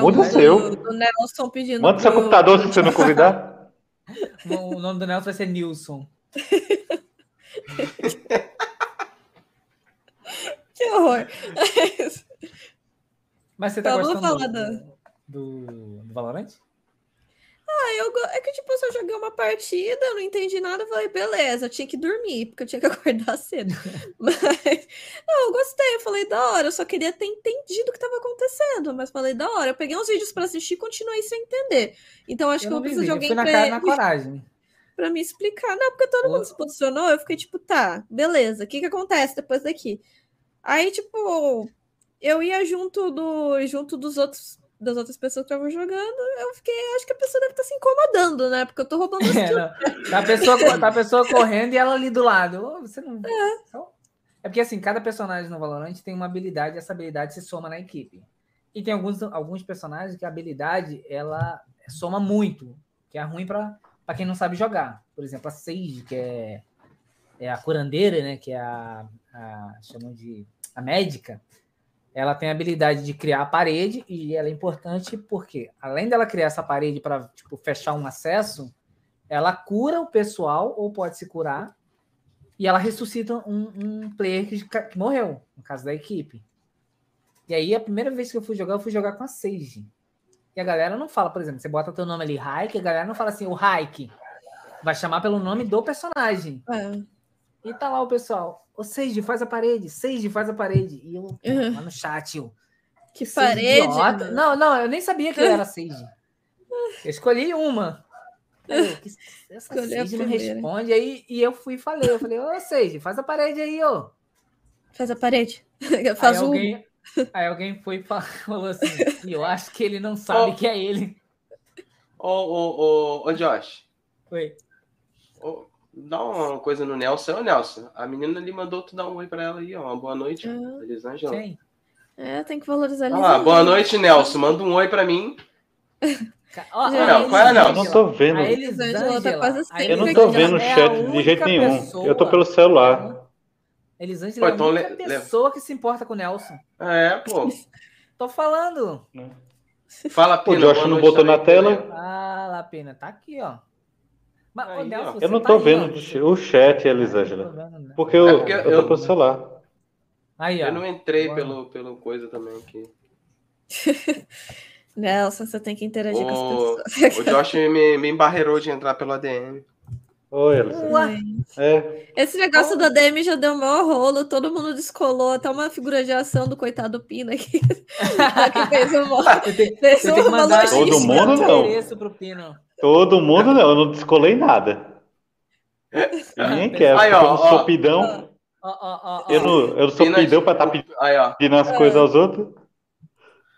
Muda o seu. do, do Nelson pedindo. Manda seu computador se você não convidar. (laughs) O nome do Nelson vai ser Nilson. (laughs) Que horror. Mas você tá Vamos gostando do, do, do Valorant? Ah, eu, go- é que, tipo, eu só joguei uma partida, eu não entendi nada, eu falei, beleza, eu tinha que dormir, porque eu tinha que (laughs) acordar cedo. (laughs) Mas, não, eu gostei, eu falei, da hora, eu só queria ter entendido o que estava acontecendo, mas falei, da hora. Eu peguei uns vídeos pra assistir e continuei sem entender. Então, acho eu que eu não vi preciso de eu alguém pra, cara na coragem. pra me explicar. Não, porque todo mundo se posicionou, eu fiquei tipo, tá, beleza, o que que acontece depois daqui? Aí, tipo, eu ia junto do junto dos outros das outras pessoas que estavam jogando, eu fiquei, acho que a pessoa deve estar se incomodando, né? Porque eu tô roubando (laughs) as É. Tá a, pessoa, tá a pessoa correndo e ela ali do lado. Ô, você não... Só- É porque assim, cada personagem no Valorant tem uma habilidade e essa habilidade se soma na equipe. E tem alguns, alguns personagens que a habilidade ela soma muito, que é ruim para quem não sabe jogar. Por exemplo, a Sage, que é, é a curandeira, né? Que é a, a chamam de a médica. Ela tem a habilidade de criar a parede e ela é importante porque, além dela criar essa parede para tipo, fechar um acesso, ela cura o pessoal ou pode se curar e ela ressuscita um, um player que, que morreu, no caso da equipe. E aí, a primeira vez que eu fui jogar, eu fui jogar com a Sage. E a galera não fala, por exemplo, você bota teu nome ali, Raik, a galera não fala assim, o Raik. Vai chamar pelo nome do personagem. É. E tá lá o pessoal, ô Sage, faz a parede, Sage, faz a parede. E eu, Uhum. lá no chat, eu, Que parede. Não, não, eu nem sabia que eu era Sage. Eu escolhi uma. Aí eu, que- Essa (laughs) Sage não responde. Aí, e eu fui e falei, eu falei, ô Sage, faz a parede aí, ô. Faz a parede. (laughs) Aí Faz o. alguém, aí alguém foi e fa- falou assim, e eu acho que ele não sabe Ó. que é ele. Ô, ô, ô, ô, Josh, Foi. ô, dá uma coisa no Nelson. Ô, Nelson, a menina ali mandou tu dar um oi pra ela aí, ó. Uma boa noite, Ah. Elisângela. Quem? É, tem que valorizar Ah, Elisângela. boa noite, Nelson. Manda um oi pra mim. Ó, a Não, qual é, não? Eu não tô vendo. A Elisângela tá Elisângela, quase a sempre Eu não tô vendo o é a chat de jeito nenhum. pessoa- Eu tô pelo celular. Elisângela Pô, é a então única le- pessoa que se importa com o Nelson. É, pô. Tô falando. Fala, O Pina. Josh boa não botou também na tela. Ah, Lapena, tá aqui, ó. Mas, Aí, Nelson, você Eu não tá tô aí, vendo ó. o chat, Elisângela. vendo, né? Porque eu, É porque eu eu- tô pelo celular. Aí, ó. Eu não entrei pelo, pelo coisa também aqui. (laughs) Nelson, você tem que interagir com O, as pessoas. o Josh me, me embarreirou de entrar pelo ADM. Oi. É. Esse negócio oh. da DM já deu o maior rolo, todo mundo descolou, até uma figura de ação do coitado Pina aqui. que fez uma, fez uma Todo mundo não. Todo mundo não, eu não descolei nada. Ninguém quer, Aí, ó, eu não sou pidão. eu, não, eu não sou pidão pra estar tá pedindo, pedindo as coisas aos outros.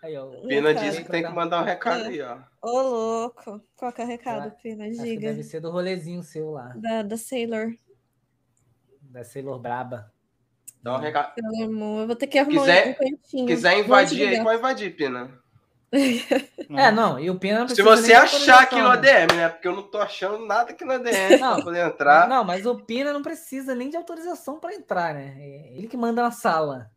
Aí, ó, Pina disse que tem que mandar um recado aí, ó. Ô, louco. Qual que é o recado, Pina? Diga. Deve ser do rolezinho seu lá. Da, da Sailor. Da Sailor Braba. Dá um recado. Eu vou ter que arrumar quiser, um cantinho. Quiser invadir aí, pode invadir, Pina. (laughs) é, não, e o Pina não Se você achar aqui no ADM, né? Porque eu não tô achando nada aqui no ADM (laughs) não, pra poder entrar. Não, mas o Pina não precisa nem de autorização para entrar, né? É ele que manda na sala.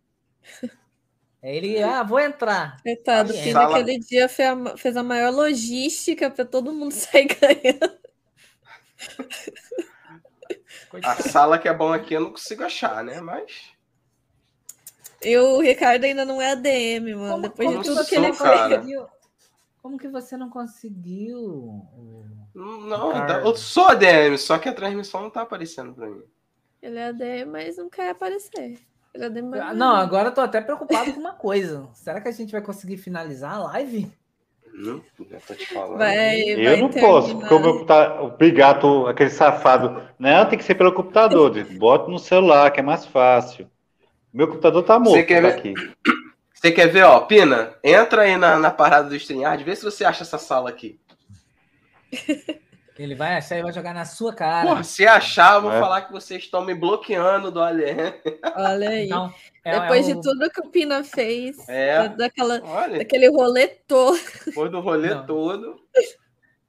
Ele, ah, vou entrar. Coitado, Pina sala... aquele dia fez a, fez a maior logística para todo mundo (laughs) sair ganhando. A sala que é bom aqui eu não consigo achar, né? Mas. E o Ricardo ainda não é ADM, mano. Como, Depois como de tudo que ele conseguiu. Como que você não conseguiu? Não, eu sou ADM, só que a transmissão não tá aparecendo para mim. Ele é ADM, mas não quer aparecer. Ah, não, agora eu tô até preocupado com uma coisa. Será que a gente vai conseguir finalizar a live? Não, já tô te falando. Vai, eu vai não terminar. posso, porque o meu tá, o Brigato, aquele safado, não, tem que ser pelo computador. (laughs) Bota no celular, que é mais fácil. Meu computador tá morto. Você quer tá ver? Aqui. Você quer ver, ó, Pina? Entra aí na, na parada do StreamYard, vê se você acha essa sala aqui. (laughs) Ele vai achar e vai jogar na sua cara. se achar, eu vou é. falar que vocês estão me bloqueando do Alien. Olha aí. Então, é, Depois é de tudo que o Pina fez, é. daquela, Olha. daquele rolê todo. Depois do rolê não. todo.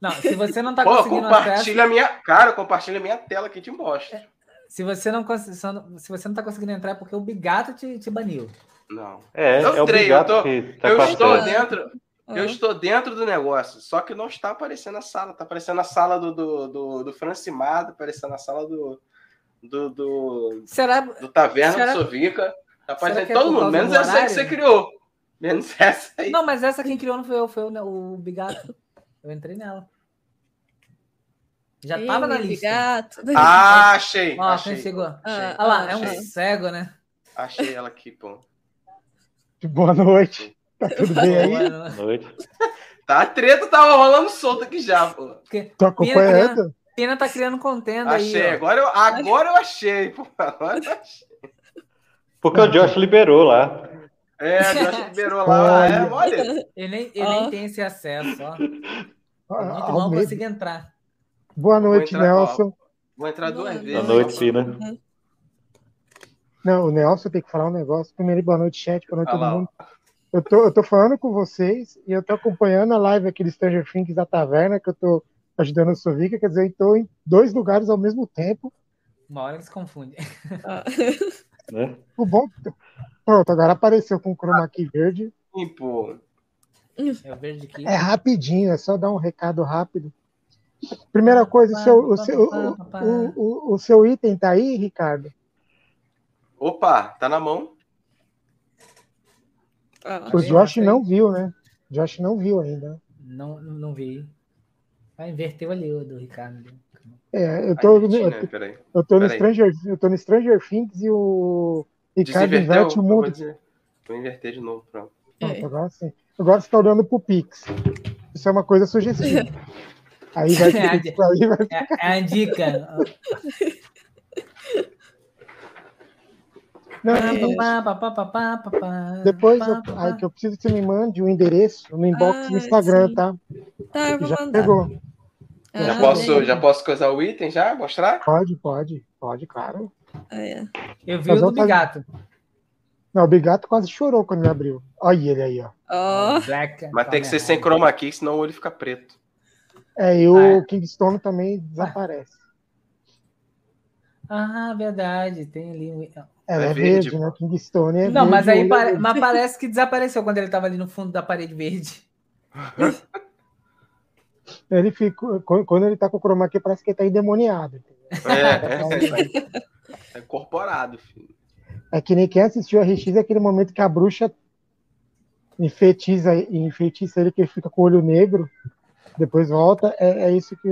Não, se você não tá Pô, conseguindo compartilha acesso... minha cara, compartilha minha tela que te mostra. Se você não se você não tá conseguindo entrar é porque o Bigato te, te baniu. Não. É, eu é o Bigato eu, tô, que tá eu estou dentro. Eu estou dentro do negócio, só que não está aparecendo a sala. Está aparecendo a sala do, do, do, do Francimar, está aparecendo a sala do. Do, do, será, do Taverna será, do Sovica. Está aparecendo é todo mundo, menos essa aí que você criou. Menos essa aí. Não, mas essa quem criou não foi eu, foi o, o Bigato. Eu entrei nela. Já Ei, tava na lista. Bigato. (laughs) Ah, achei. Ó, achei. chegou. Ah, Olha lá, é um cego, né? Achei ela aqui, pô. Boa noite. (laughs) Tá tudo bem aí? Boa noite. Tá, a treta tava rolando solta aqui já, pô. Tô acompanhando. Pena tá criando contenda achei. aí. Agora eu, agora eu achei, pô. Agora eu achei. Porque o Josh liberou lá. É, o Josh liberou lá. É, olha. Ele nem, ele nem tem esse acesso, ó. Muito mal conseguir entrar. Boa noite, vou entrar, Nelson. Ó, vou entrar duas boa vezes. Boa noite, Pina. Não, o Nelson tem que falar um negócio. Primeiro, boa noite, chat. Boa noite, ah, todo mundo. Eu tô, eu tô falando com vocês e eu tô acompanhando a live aqui do Stranger Things da Taverna, que eu tô ajudando a Sovica, quer dizer, eu tô em dois lugares ao mesmo tempo. Uma hora eles confundem. Ah. (laughs) O bom. Pronto, agora apareceu com o chroma key verde. Sim, pô. É o verde aqui. É rapidinho, é só dar um recado rápido. Primeira coisa, o seu, o, seu, o, o, o seu item tá aí, Ricardo? Opa, tá na mão. Ah, o Josh não viu, né? Josh não viu ainda. Não, não vi. Ah, inverteu ali o do Ricardo. É, eu tô, eu, né? eu tô no Stranger, eu tô no Stranger Things e o Ricardo inverte o mundo. Vou inverter de novo, pronto. pronto agora sim. Agora você tá olhando pro Pix. Isso é uma coisa sugestiva. (laughs) (laughs) Aí vai, é, a, aí vai... É, é a dica. Não, depois eu, aí que eu preciso que você me mande o endereço no inbox ah, do Instagram, sim. tá? Tá, eu vou já mandar. Pegou. Ah, já, posso, já posso coisar o item já? Mostrar? Pode, pode, pode, claro. Ah, é. Eu vi Mas o do Bigato. Não, o Bigato quase chorou quando ele abriu. Olha ele aí, ó. Oh. Black, Mas tem que ser sem chroma key, senão o olho fica preto. É, e o ah, é. Kingstone também desaparece. Ah, verdade. Tem ali. Ela é, é verde, verde né? Kingstone é Não, verde, mas aí pare... mas (laughs) parece que desapareceu quando ele estava ali no fundo da parede verde. (laughs) ele fica, quando ele tá com o chroma key, parece que ele tá endemoniado. É, é, é incorporado, filho. É que nem quem assistiu a RX é aquele momento que a bruxa enfeitiça, enfeitiça ele que ele fica com o olho negro, depois volta. É, é isso que,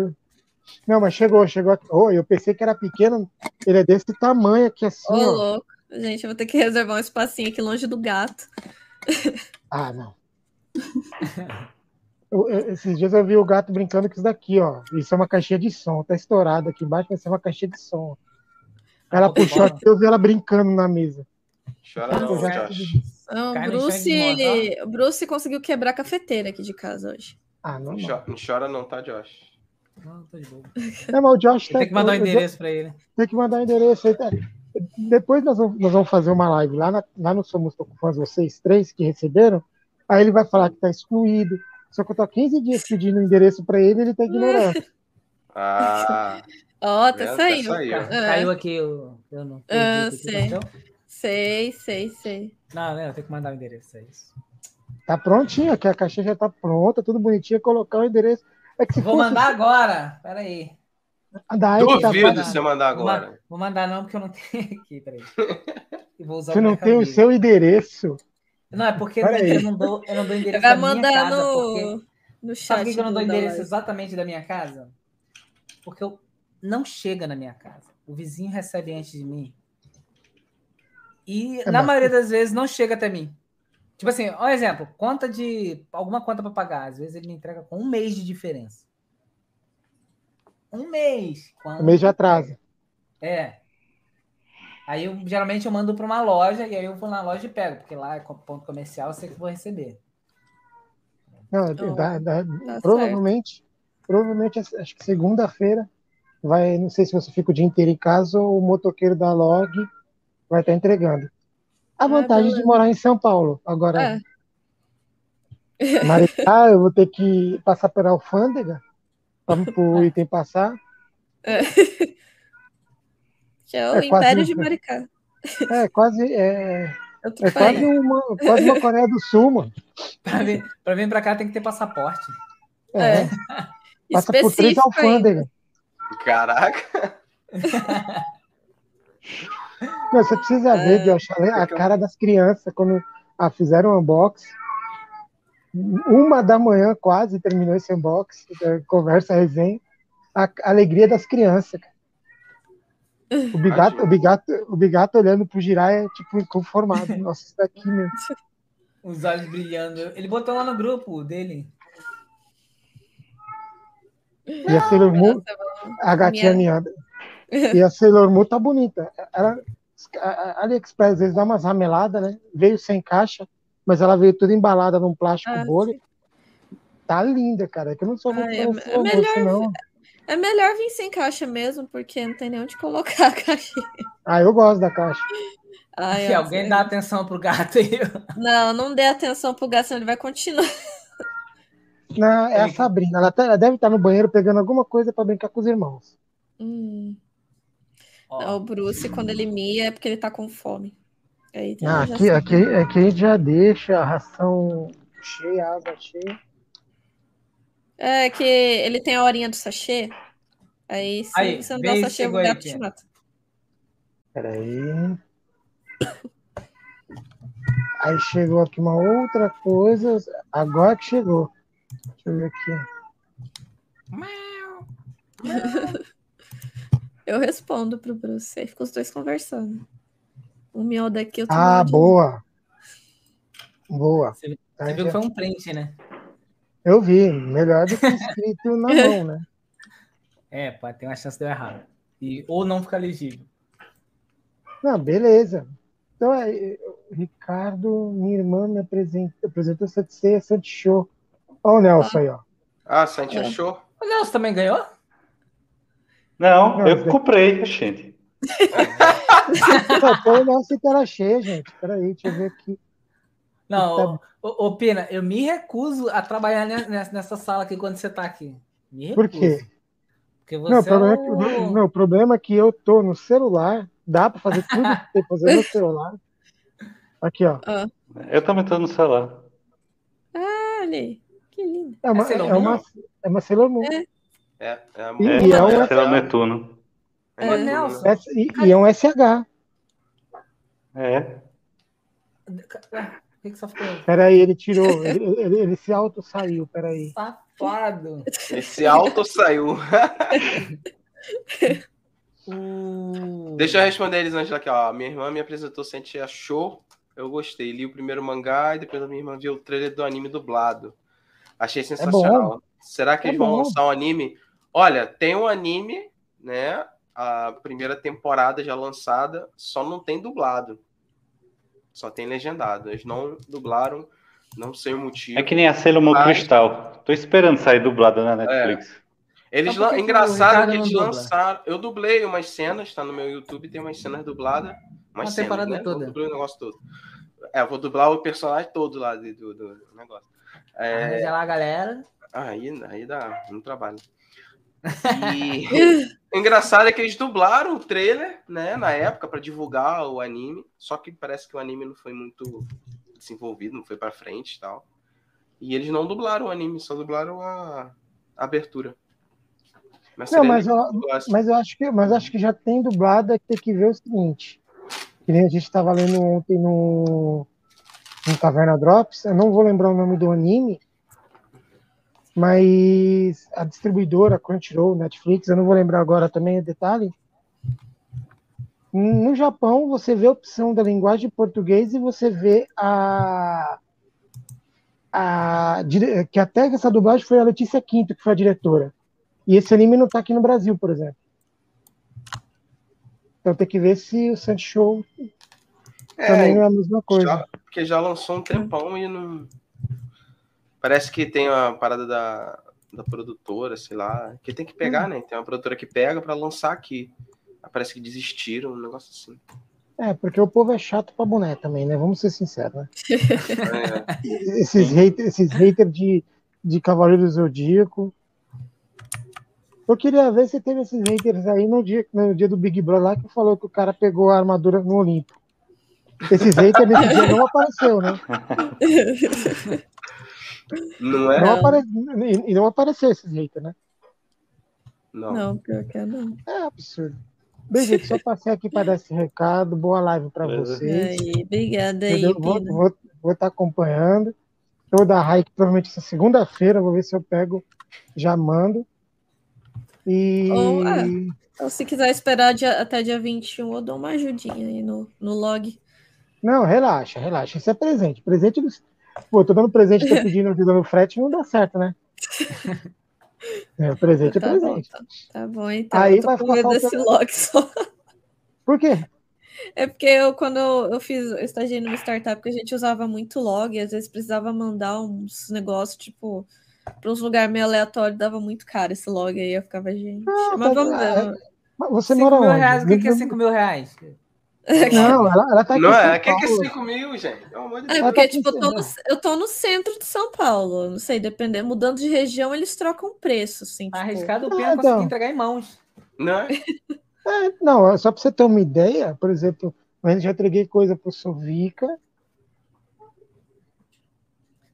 Não, mas chegou, chegou aqui. Oh, eu pensei que era pequeno. Ele é desse tamanho aqui, assim, Ô, ó. louco. Gente, eu vou ter que reservar um espacinho aqui longe do gato. (laughs) Ah, não. Eu- eu- esses dias eu vi o gato brincando com isso daqui, ó. Isso é uma caixinha de som. Tá estourado aqui embaixo, vai ser uma caixinha de som. Ela pô, puxou aqui, eu vi ela brincando na mesa. Chora não, Josh. Não, o Cai no Bruce, o Bruce conseguiu quebrar a cafeteira aqui de casa hoje. Ah, não. Não Não, cho- Não chora não, tá, Josh? Não, tô de boa. não mas o Josh tá. Tem que mandar o eu- endereço pra ele. Tem que mandar o endereço aí. tá? Depois nós vamos, nós vamos fazer uma live lá, na- lá no Somos Tô com Fãs, vocês três que receberam. Aí ele vai falar que tá excluído. Só que eu tô há 15 dias pedindo o endereço pra ele ele tá ignorando. (laughs) Ah, Ó, tá Vendo? saindo. Tá saindo. Ah, Caiu aqui, eu, eu não. Ah, sei. então. Sei, sei, sei. Não, não, eu tenho que mandar o endereço, é isso. Tá prontinho, aqui a caixinha já tá pronta, tudo bonitinho, colocar o endereço. É que se Vou fosse mandar agora, peraí. daí que tá duvido pra- de você mandar Vou, ma- agora. vou mandar não, porque eu não (laughs) tenho aqui, peraí. Eu vou usar Você não tem o seu endereço. Não, é porque eu não dou, eu não dou endereço Vai da minha mandar casa. no, Porque... no chat. Sabe por que que eu não dou endereço exatamente da minha casa? Porque eu não chega na minha casa. O vizinho recebe antes de mim. E É, na maioria das vezes não chega até mim. Tipo assim, ó, exemplo, conta de. alguma conta para pagar. Às vezes ele me entrega com um mês de diferença. Um mês. Quando... O mês de atraso. É. Aí eu, geralmente eu mando para uma loja e aí eu vou na loja e pego, porque lá é ponto comercial, eu sei que vou receber. Não, Oh, dá- dá- Tá provavelmente, provavelmente acho que segunda-feira vai, não sei se você fica o dia inteiro em casa ou o motoqueiro da Log vai estar entregando. A Ah, vantagem de morar em São Paulo. Agora, É. (laughs) Maricá, eu vou ter que passar pela alfândega para o (laughs) item passar. (laughs) Que é o É quase Império isso. de Maricá. É quase, é, é país. quase, uma, quase uma Coreia do Sul, mano. Para vir, pra vir para cá tem que ter passaporte. É, É. Passa por três Específico ainda. alfândegas. Caraca. Não, você precisa ver, É. Josh, a a cara das crianças quando ah, fizeram o unboxing. Uma da manhã quase terminou esse unboxing, conversa, resenha. A, a alegria das crianças. cara. O bigato, o bigato, o bigato olhando pro Jirai é tipo inconformado. (laughs) Nossa, isso daqui, meu. Os olhos brilhando. Ele botou lá no grupo dele. E a Sailor Moon, a gatinha miada. E a Sailor Moon tá bonita. Ela, a, AliExpress às vezes dá umas rameladas, né? Veio sem caixa, mas ela veio toda embalada num plástico Ah, bolha. Tá linda, cara. É que eu não sou muito Ai, é- é melhor senão- É melhor vir sem caixa mesmo, porque não tem nem onde colocar a caixa. Ah, eu gosto da caixa. Ai, Se alguém dá atenção pro gato aí. Não, não dê atenção pro gato, senão ele vai continuar. Não, é a Sabrina. Ela, tá- ela deve estar no banheiro pegando alguma coisa pra brincar com os irmãos. Hum. O Bruce, quando ele mia, é porque ele tá com fome. Aí, Ah, já aqui, sei. aqui, aqui a gente já deixa a ração cheia, a água cheia. É que ele tem a horinha do sachê. Aí, se Aí, você não dá o sachê, o gato te mata. Peraí. Aí chegou aqui uma outra coisa. Agora que chegou. Deixa eu ver aqui. (laughs) Eu respondo pro Bruce. Aí fica os dois conversando. Um miau daqui, outro Ah, de boa. Boa. Você- Você viu que foi um print, né? Eu vi. Melhor do que escrito na (laughs) mão, né? É, pode ter uma chance de eu errar. E, ou não ficar legível. Não, beleza. Então, é, Ricardo, minha irmã me apresenta, apresentou Santiceia Santi Show. Olha o Nelson aí, ó. Ah, Santi É. achou? O Nelson também ganhou? Não, Não, eu comprei, gente. Pô, põe o tela cheia, gente. Peraí, deixa eu ver aqui. Não, ô, ô, Pina, eu me recuso a trabalhar ne- nessa, nessa sala aqui quando você tá aqui. Me recuso. Por quê? Porque você Não, o problema, é é que, não, o problema é que eu tô no celular. Dá pra fazer tudo que tem que fazer no (laughs) celular. Aqui, ó. Eu também tô no celular. Ah, olha aí. Que lindo. É uma, É é uma, é uma Sailor Moon. É. É, é a E- É, e é um- é o Netuno. É, né? Nelson. S- E, e é um SH. É. Por que, que você ficou Peraí, ele tirou. Ele, ele, ele se auto saiu. Peraí. Safado. Esse alto saiu. (laughs) O... Deixa eu responder eles antes aqui, ó. Minha irmã me apresentou, se a gente achou, eu gostei. Li o primeiro mangá e depois a minha irmã viu o trailer do anime dublado. Achei sensacional. Será que É eles vão bom. lançar um anime? Olha, tem um anime, né? A primeira temporada já lançada, só não tem dublado. Só tem legendado. Eles não dublaram, não sei o motivo. É que nem a Sailor Moon Mas- Crystal. Tô esperando sair dublada na Netflix. Eles Mas por lan... engraçado que eles lançaram. Eu dublei umas cenas, tá no meu YouTube, tem umas cenas dubladas. Uma cenas, temporada né? toda. Eu dublei o negócio todo. É, eu vou dublar o personagem todo lá do, do negócio. É, Arranja lá, galera. Aí, aí dá um trabalho. E (laughs) o engraçado é que eles dublaram o trailer, né, na época, pra divulgar o anime. Só que parece que o anime não foi muito desenvolvido, não foi pra frente e tal. E eles não dublaram o anime, só dublaram a, a abertura. Mas Não, mas eu, mas eu acho que, mas acho que já tem dublada que tem que ver o seguinte. Que nem a gente estava lendo ontem no, no Taverna Drops, eu não vou lembrar o nome do anime, mas a distribuidora, Crunchyroll, Netflix, eu não vou lembrar agora também o detalhe. No Japão, você vê a opção da linguagem português e você vê a, a que até essa dublagem foi a Letícia Quinto, que foi a diretora. E esse anime não tá aqui no Brasil, por exemplo. Então tem que ver se o Sandy Show também não é a mesma coisa. já, porque já lançou um tempão e não. Parece que tem a parada da, da produtora, sei lá. Que tem que Hum. pegar, né? Tem uma produtora que pega pra lançar aqui. Parece que desistiram, um negócio assim. É, porque o povo é chato pra boné também, né? Vamos ser sinceros, né? É, (laughs) Esses haters esses hater de, de Cavaleiro do Zodíaco. Eu queria ver se teve esses haters aí no dia, no dia do Big Brother lá que falou que o cara pegou a armadura no Olimpo. Esses haters nesse dia não apareceu, né? (laughs) não é? Não apare... E não apareceu esses haters, né? Não. Não, pior que é não. É absurdo. Bem, gente, só passei aqui para dar esse recado. Boa live para Beleza. vocês. Aí, obrigada aí, Entendeu? Vou, vou, vou estar acompanhando. Eu da Raik, provavelmente essa segunda-feira, vou ver se eu pego, já mando. E Ou, é. Então, se quiser esperar dia- até dia 21, eu dou uma ajudinha aí no, no log. não, relaxa, relaxa. Isso é presente. Presente dos... Pô, tô dando presente, tô (laughs) pedindo ajuda no frete, não dá certo, né? (laughs) É, presente é Tá bom, presente. tá, tá bom, então. Aí eu tô vai com medo faltando- desse log só. Por quê? É porque eu, quando eu, fiz, eu estagiei numa startup que a gente usava muito log, e às vezes precisava mandar uns negócios, tipo, para uns lugares meio aleatórios, dava muito caro esse log aí, eu ficava, gente. Ah, Mas tá- vamos é- ver. Mas Você 5 mora mil onde? reais, o que, que é 5 mil reais? Não, (laughs) ela, ela tá aqui Não em São é? O que, que é Paulo. 5 mil, gente? Pelo amor de É, Deus. Porque, tá tipo, eu tô, no, eu tô no centro de São Paulo. Não sei, dependendo, mudando de região, eles trocam preço, assim. Tipo, arriscado o Ah, Pena então. conseguir entregar em mãos. Não é? (laughs) É, não, é só para você ter uma ideia, por exemplo, eu já entreguei coisa pro Sovica,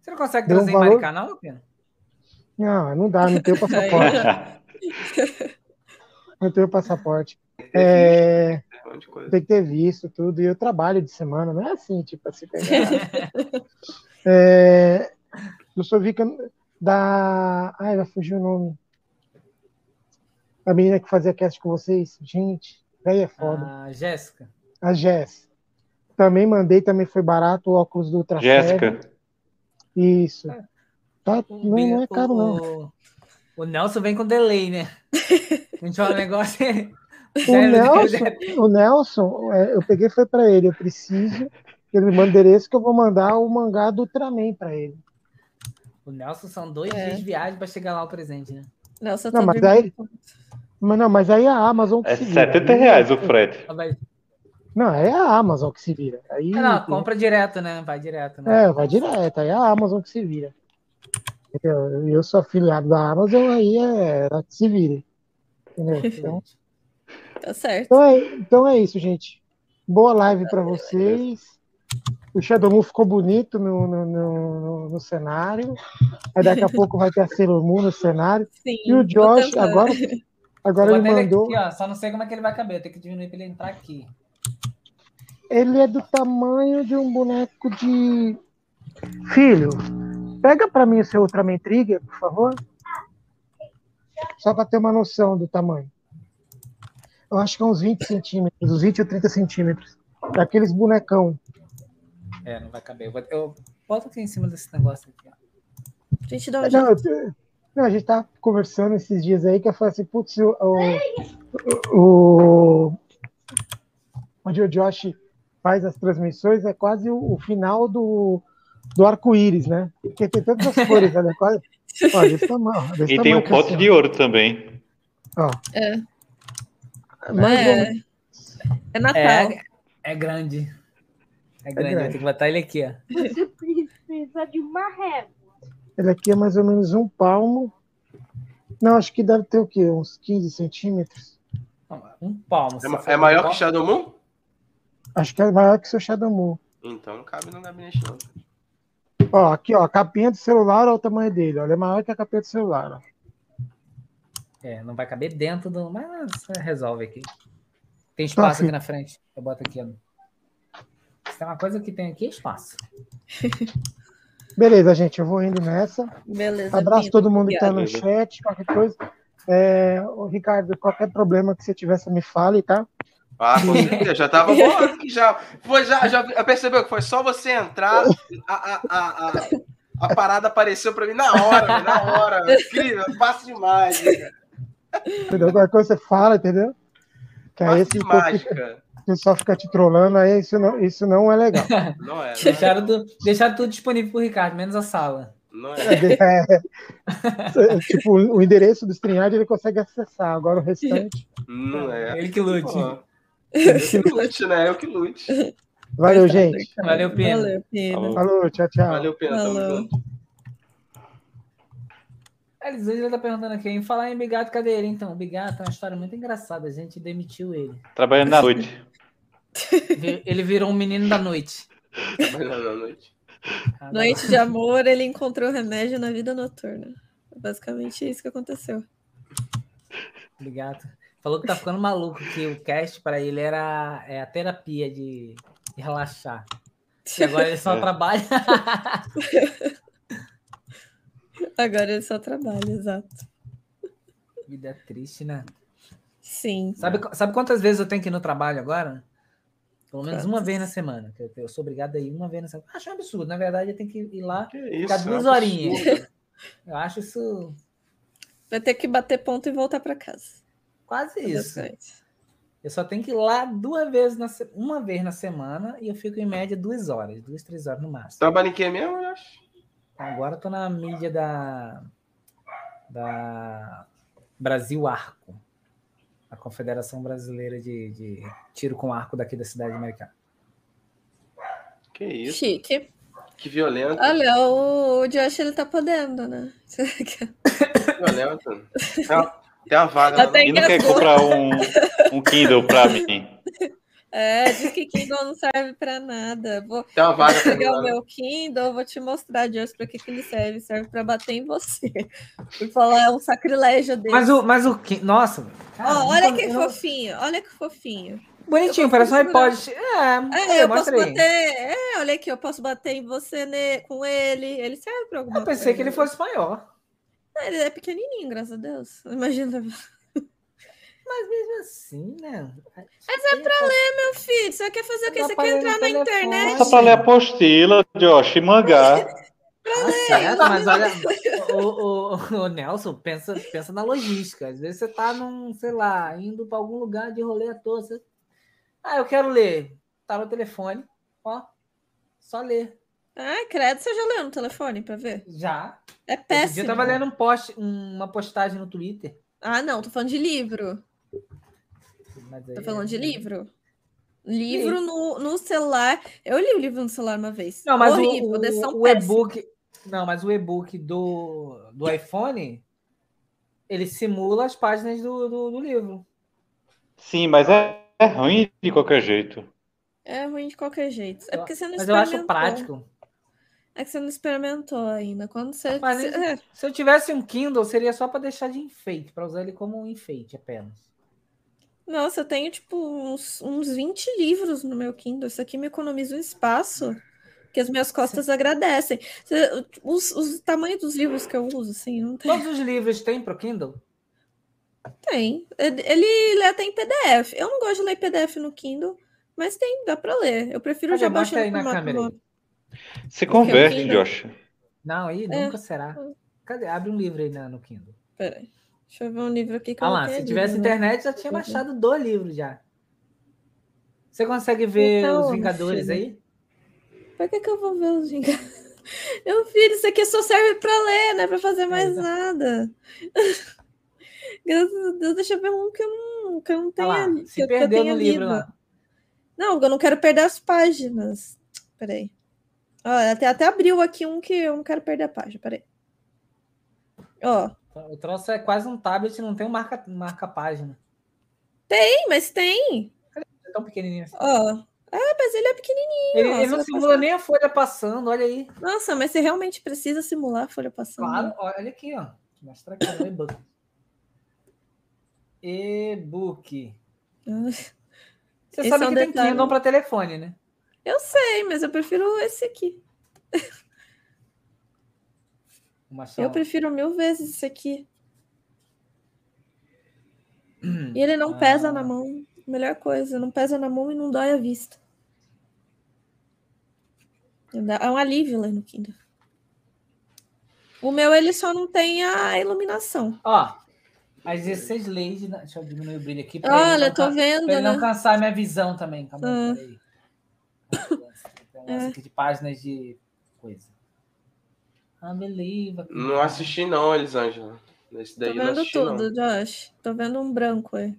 Você não consegue Deu um trazer em valor? Maricá, não, Pena? Não, não dá, não tenho (laughs) passaporte. não tenho passaporte. É, Um monte de coisa. tem que ter visto tudo. E eu trabalho de semana, não é assim, tipo, assim pegar. É, eu sou Vika da. Ai, vai fugir o nome. A menina que fazia cast com vocês. Gente, daí é foda. Ah, Jéssica. A Jess. Também mandei, também foi barato o óculos do Ultra Jéssica. Isso. Tá, O não, não é caro, não. o- O Nelson vem com delay, né? (laughs) A gente fala um negócio. O Nelson, o Nelson, é, eu peguei foi para ele. Eu preciso que ele me mande endereço que eu vou mandar o mangá do Ultraman para ele. O Nelson são dois É. dias de viagem para chegar lá o presente, né? Eu Não, tô mas dormindo. Mas não, mas aí é a Amazon que É se vira. 70 reais o frete. Ah, Não, é a Amazon que se vira. Aí, Ah, não, compra direto, né? Vai direto, né? É, vai direto. Aí é a Amazon que se vira. Entendeu? Eu sou afiliado da Amazon, aí é ela que se vire. Entendeu? (laughs) Então, Tá certo. então, é, então é isso, gente. Boa live para vocês. O Shadow Moon ficou bonito no, no, no, no- no cenário. Aí daqui a (laughs) pouco vai ter a Sailor Moon no cenário. Sim, E o Josh, agora, agora ele mandou. aqui, ó. Só não sei como é que ele vai caber. Tem que diminuir para ele entrar aqui. Ele é do tamanho de um boneco de. Filho, pega para mim o seu Ultraman Trigger, por favor. Só para ter uma noção do tamanho. Eu acho que é uns 20 centímetros, uns 20 ou 30 centímetros. Daqueles bonecão. É, não vai caber. Eu, vou, eu boto aqui em cima desse negócio aqui, ó. A gente dá um Não, jeito. eu- não, a gente tá conversando esses dias aí que eu falei assim, putz, o, o, o- onde o Josh faz as transmissões é quase o, o final do, do arco-íris, né? Porque tem todas as cores, né? Quase, (laughs) ó, desse tamanho, desse E tem o tamanho pote assim, de ouro também. ó. É. Mais ou É, é Natal. É, é grande. É grande, vai grande. ter que botar ele aqui, ó. Você precisa de uma régua. Ele aqui é mais ou menos um palmo. Não, acho que deve ter o quê? Uns 15 centímetros. Um palmo. se É, é um maior palmo. que Shadow Moon? Acho que é maior que o seu Shadow Moon. Então não cabe no gabinete, não. Ó, aqui, ó, a capinha do celular, olha o tamanho dele. Olha, é maior que a capinha do celular. Ó. É, não vai caber dentro do. Mas você resolve aqui. Tem espaço filho. aqui na frente. Eu boto aqui. Se tem uma coisa que tem aqui, é espaço. (laughs) Beleza, gente, eu vou indo nessa. Beleza. Abraço Pino. todo mundo que tá no chat, qualquer coisa. É, ô, Ricardo, qualquer problema que você tiver, você me fale, tá? Ah, com (laughs) certeza, já tava bom aqui já. Foi, já, já percebeu que foi só você entrar, a, a, a, a, a parada apareceu pra mim na hora, na hora. Incrível, fácil demais, né, cara. Entendeu? Qualquer coisa você fala, entendeu? Que aí esse demais, cara. pessoal fica te trolando, aí isso não, isso não é legal. (laughs) Não é, não é. Deixaram, do- deixaram tudo disponível pro Ricardo, menos a sala. Não é. É, (laughs) tipo, o endereço do StreamYard ele consegue acessar, agora o restante. Não é. Ele que lute. Pô, Eu que lute, né? Eu que lute. Valeu, gente. Valeu, Pino. Valeu, Pino. Falou. Tchau, tchau. Valeu, Pena, tamo junto. A Elisângela tá perguntando aqui, em falar em Bigato, cadê ele então? O Bigato é uma história muito engraçada, a gente demitiu ele. Trabalhando na noite. Ele virou um menino da noite. Trabalhando à noite. Cada- Noite de amor, ele encontrou remédio na vida noturna. É basicamente isso que aconteceu. Bigato. Falou que tá ficando maluco, que o cast para ele era é a terapia de, de relaxar. E agora ele só É. trabalha. (laughs) Agora ele só trabalha, exato. Vida triste, né? Sim. Sabe, sabe quantas vezes eu tenho que ir no trabalho agora? Pelo menos uma Quantas? vez na semana. que Eu, sou obrigado a ir uma vez na semana. Acho um absurdo. Na verdade, eu tenho que ir lá Que isso, ficar duas é um horinhas. Eu acho isso Vai ter que bater ponto e voltar para casa. quase isso. Eu só tenho que ir lá duas vezes na se- uma vez na semana e eu fico em média duas horas, duas, três horas no máximo. Trabalha em que mesmo, eu acho? Agora eu tô na mídia da, da Brasil Arco, a Confederação Brasileira de, de Tiro com Arco daqui da cidade americana. Que isso, Chique. que violento. Olha, o, o Josh ele tá podendo, né? Que violento. Tem uma, tem uma vaga lá. Até não? E não quer comprar um, um Kindle pra mim. É, diz que Kindle não serve pra nada. Vou pegar o né? meu Kindle, vou te mostrar, Josh, pra que, que ele serve. Serve pra bater em você. Por falar, é um sacrilégio dele. Mas o, mas o que. Nossa! cara, Ó, olha que eu não- fofinho, olha que fofinho. Bonitinho, eu parece um iPod. É, É, eu mostra posso bater. É, olha aqui, eu posso bater em você ne- com ele. Ele serve pra alguma Eu pensei coisa. que ele fosse maior. Ele é pequenininho, graças a Deus. Imagina. Mas mesmo assim, né? Mas é pra ler, meu filho. Você quer fazer o quê? Você pra quer entrar na internet? Só pra ler a apostila, Josh, e mangá. (laughs) Tá certo, mas olha, o, o, o Nelson pensa, pensa na logística. Às vezes você tá num, sei lá, indo para algum lugar de rolê à toa. Você... Ah, eu quero ler. Tá no telefone. Ó, só ler. Ah, credo, você já leu no telefone pra ver? Já. É péssimo. eu tava lendo um post, uma postagem no Twitter. Ah, não, tô falando de livro. Mas aí- Tô falando de livro. Livro no, no celular. Eu li o livro no celular uma vez. Não, mas o- Horrível, o, o, péssima. e-book. Não, mas o e-book do, do iPhone ele simula as páginas do, do, do livro. Sim, mas é, é ruim de qualquer jeito. É ruim de qualquer jeito. É porque você não Mas eu acho experimentou. prático. É que você não experimentou ainda. Quando você. Mas é, Se eu tivesse um Kindle, seria só para deixar de enfeite, para usar ele como um enfeite apenas. Nossa, eu tenho tipo uns, uns 20 livros no meu Kindle. Isso aqui me economiza um espaço. Porque as minhas costas agradecem. Cê- Os, os tamanhos dos livros que eu uso, assim, não tem. Todos os livros tem pro Kindle? Tem. Ele, lê até em PDF. Eu não gosto de ler PDF no Kindle, mas tem, dá pra ler. Eu prefiro Cadê? já baixar aí na câmera aí. Se converte, Kindle- Josh. Não, aí É. nunca será. Cadê? Abre um livro aí na- no Kindle. Peraí. Deixa eu ver um livro aqui que Ah eu não lá, se tivesse lido, né? internet, já tinha baixado dois livros já. Você consegue ver Então, os Vingadores aí? Pra que, que eu vou ver os Vingadores? (laughs) Meu filho, isso aqui só serve pra ler, não é pra fazer mais tá. nada. (laughs) Graças a Deus, deixa eu ver um que eu não, que eu não Ah tenha, lá, li- que se eu- que eu perdeu tenha no livro lá. Não, eu não quero perder as páginas. Peraí. Ó, até, até abriu aqui um que eu não quero perder a página. Peraí. Ó, O troço é quase um tablet, não tem um marca, marca página. tem, mas tem. É tão pequenininho assim. Ó. É, mas ele é pequenininho. Ele, ele não simula passar- nem a folha passando, olha aí. Nossa, mas você realmente precisa simular a folha passando. Claro, olha aqui, ó. Mostra aqui no e-book. E-book. Você Esse sabe é um que tem detalhe. Kindle para telefone, né? Eu sei, mas eu prefiro esse aqui. Uma só. Eu prefiro mil vezes esse aqui. E ele não Ah. pesa na mão. Melhor coisa, não pesa na mão e não dói a vista. É um alívio ler no Kindle. O meu, ele só não tem a iluminação. Ó, as 16 leis. de- Deixa eu diminuir o brilho aqui. Olha, eu tô ca- vendo, Pra ele não né? cansar minha visão também. Calma Ah. aí, peraí. Tem um É. aqui de páginas de coisa. Unbelievable. Não assisti, não, Elisângela. Nesse Tô daí não vendo assisti, tudo, não. Josh. Tô vendo um branco aí.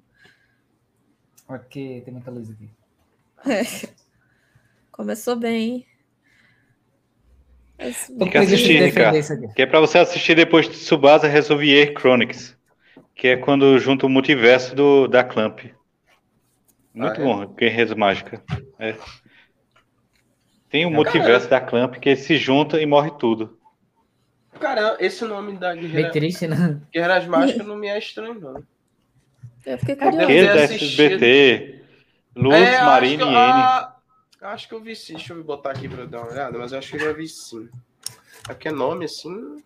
Porque tem muita luz aqui. Começou bem. Tô Tem que assistir, aqui. Que é pra você assistir depois de Tsubasa Resolvier Chronicles. Que é quando junta o multiverso do, da Clamp. Muito Ah, é? bom, Guerreiros Mágica. É. Tem o É, multiverso da Clamp que se junta e morre tudo. Cara, esse nome da Bem Guerreira, triste, né? Guerreiras Mágicas não me é estranho, não. Eu fiquei ter da. SBT. Luz, É, acho e que, N. ah, acho que eu vi sim. Deixa eu botar aqui pra eu dar uma olhada, mas eu acho que eu já vi sim. É porque nome assim.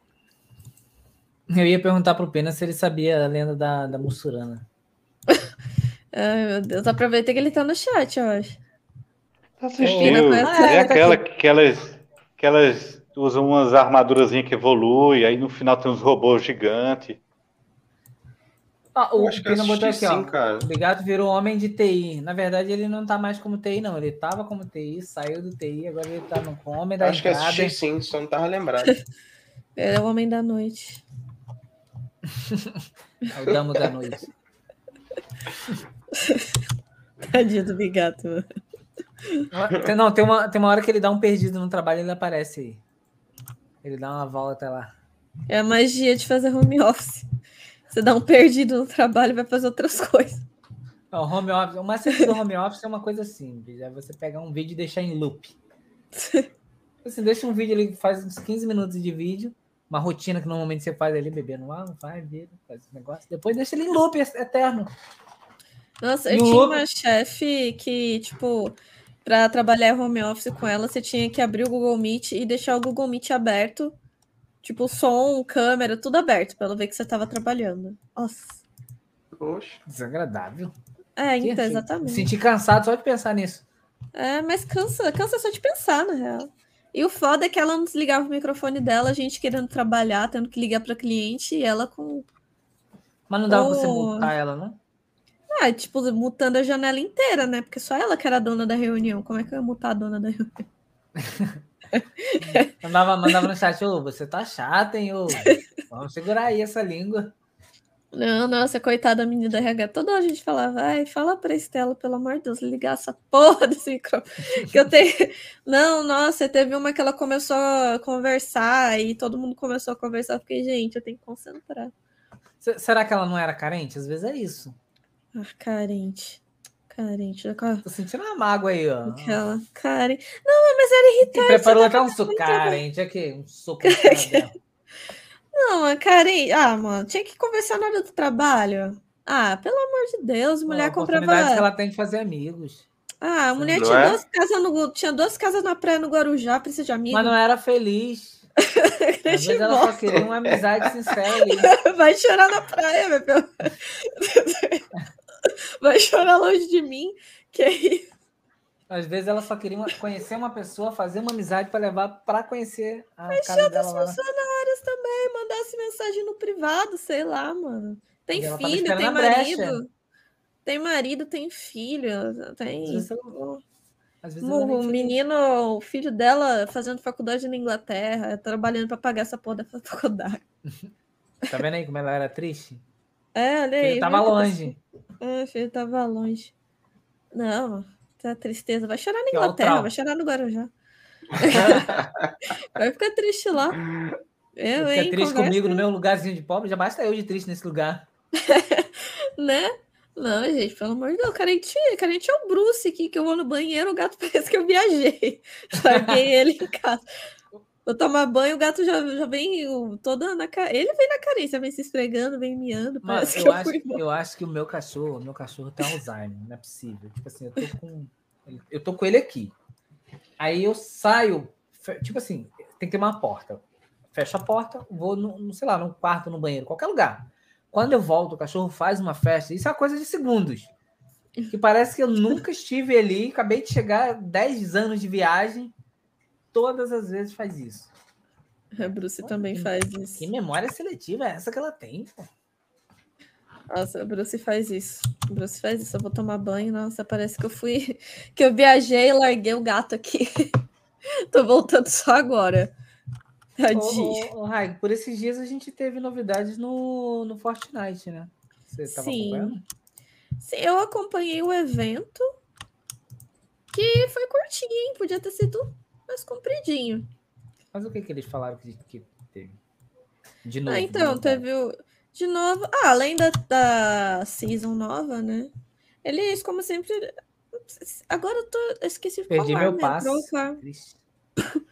Eu ia perguntar pro Pena se ele sabia a lenda da, da Mussurana. (laughs) Ai, meu Deus. Aproveitei que ele tá no chat, eu acho. Tá assistindo. com essa- É aquela que elas, que elas usam umas armadurazinhas que evoluem, aí no final tem uns robôs gigantes. Ah, o que Pena botou aqui, sim, ó. cara. O Bigato virou homem de TI. Na verdade, ele não tá mais como TI, não. Ele tava como TI, saiu do TI, agora ele tá no homem da Acho que entrada. assisti sim, só não tava lembrado. (laughs) Ele é o homem da noite. (laughs) É o Damo da Noite. (laughs) Tadinho do bigato. Não, tem uma, tem uma hora que ele dá um perdido no trabalho e ele aparece aí. Ele dá uma volta lá. É a magia de fazer home office. Você dá um perdido no trabalho e vai fazer outras coisas. Não, home office, o macete do home office é uma coisa simples. É você pegar um vídeo e deixar em loop. (laughs) Assim, deixa um vídeo, ele faz uns 15 minutos de vídeo, uma rotina que normalmente você faz ali, bebendo água, vai, vira, faz esse negócio. Depois deixa ele em loop eterno. Nossa, eu o tinha louco- uma chefe que, tipo, pra trabalhar home office com ela, você tinha que abrir o Google Meet e deixar o Google Meet aberto. Tipo, som, câmera, tudo aberto, pra ela ver que você tava trabalhando. Nossa. Poxa. Desagradável. É, então, Me exatamente. senti cansado só de pensar nisso. É, mas cansa, cansa só de pensar, na real. E o foda é que ela não desligava o microfone dela, a gente querendo trabalhar, tendo que ligar pra cliente, e ela com. Mas não dava pra você Oh. multar ela, não? Ah, tipo, mutando a janela inteira, né? Porque só ela que era a dona da reunião. Como é que eu ia mutar a dona da reunião? (laughs) Mandava, mandava no chat, ô, você tá chata, hein, ô. Vamos segurar aí essa língua. Não, nossa, coitada da menina da RH. Toda hora a gente falava, ai, fala pra Estela, pelo amor de Deus, ligar essa porra desse microfone. Que eu tenho. (laughs) Não, nossa, teve uma que ela começou a conversar e todo mundo começou a conversar. Eu fiquei, gente, eu tenho que concentrar. Se- Será que ela não era carente? Às vezes é isso. Ah, carente. Carente. já Tô sentindo uma mágoa aí, ó. Aquela. Carente. Não, mas era Quem irritante. preparou você até um suco carente aqui, um soco. (laughs) Não, a carente. Ah, mano, tinha que conversar na hora do trabalho. Ah, pelo amor de Deus, mulher oportunidades que comprava. ela tem de fazer amigos. Ah, a mulher Não tinha, é? duas casas no, tinha duas casas na praia no Guarujá, precisa de amigo. Mas não era feliz. (laughs) Às vezes ela só queria uma amizade sincera ali. (laughs) Vai chorar na praia, meu. (laughs) Vai chorar longe de mim. Que é isso? Às vezes ela só queria conhecer uma pessoa, fazer uma amizade para levar para conhecer a casa dela lá. na- funcionárias também, mandasse mensagem no privado, sei lá, mano. Tem Mas tava filho, tem a brecha. marido. Tem marido, tem filho, tem. ela O menino, o filho dela fazendo faculdade na Inglaterra, trabalhando pra pagar essa porra da (laughs) faculdade. Tá vendo aí como ela era triste? É, olha aí. Ele tava viu? longe. É, o filho tava longe. Não, tá tristeza. Vai chorar na Inglaterra, vai chorar no Guarujá. (laughs) vai ficar triste lá. Eu, Fica hein, triste conversa- comigo no meu lugarzinho de pobre, já basta eu de triste nesse lugar. (laughs) Né? Não, gente, pelo amor de Deus, carente, carente é o Bruce aqui, que eu vou no banheiro, o gato (laughs) parece que eu viajei. Larguei ele em casa. Vou tomar banho, o gato já, já vem toda na cara. Ele vem na carência, vem se esfregando, vem miando. Que eu eu acho, eu acho que o meu cachorro, meu cachorro tem Alzheimer, não é possível. Tipo assim, eu tô com. Eu tô com ele aqui. Aí eu saio, tipo assim, tem que ter uma porta. Fecho a porta, vou no, sei lá, no quarto, no banheiro, qualquer lugar. Quando eu volto, o cachorro faz uma festa, isso é uma coisa de segundos. Que parece que eu nunca estive ali, acabei de chegar, 10 anos de viagem, todas as vezes faz isso. A Bruce também faz isso. Que memória seletiva é essa que ela tem? pô? Nossa, a Bruce faz isso. A Bruce faz isso. Eu vou tomar banho. Nossa, parece que eu fui. (laughs) Que eu viajei e larguei o gato aqui. (laughs) Tô voltando só agora. Tadinho. Ô, ô, ô, por esses dias a gente teve novidades no, no Fortnite, né? Você estava acompanhando? Sim, eu acompanhei o evento. Que foi curtinho, hein? Podia ter sido mais compridinho. Mas o que, que eles falaram que, que teve? De novo. Ah, então, né? teve o. De novo. Ah, além da, da season nova, né? Eles, como sempre. Agora eu tô. Eu esqueci de Perdi falar, meu né? passe. (coughs)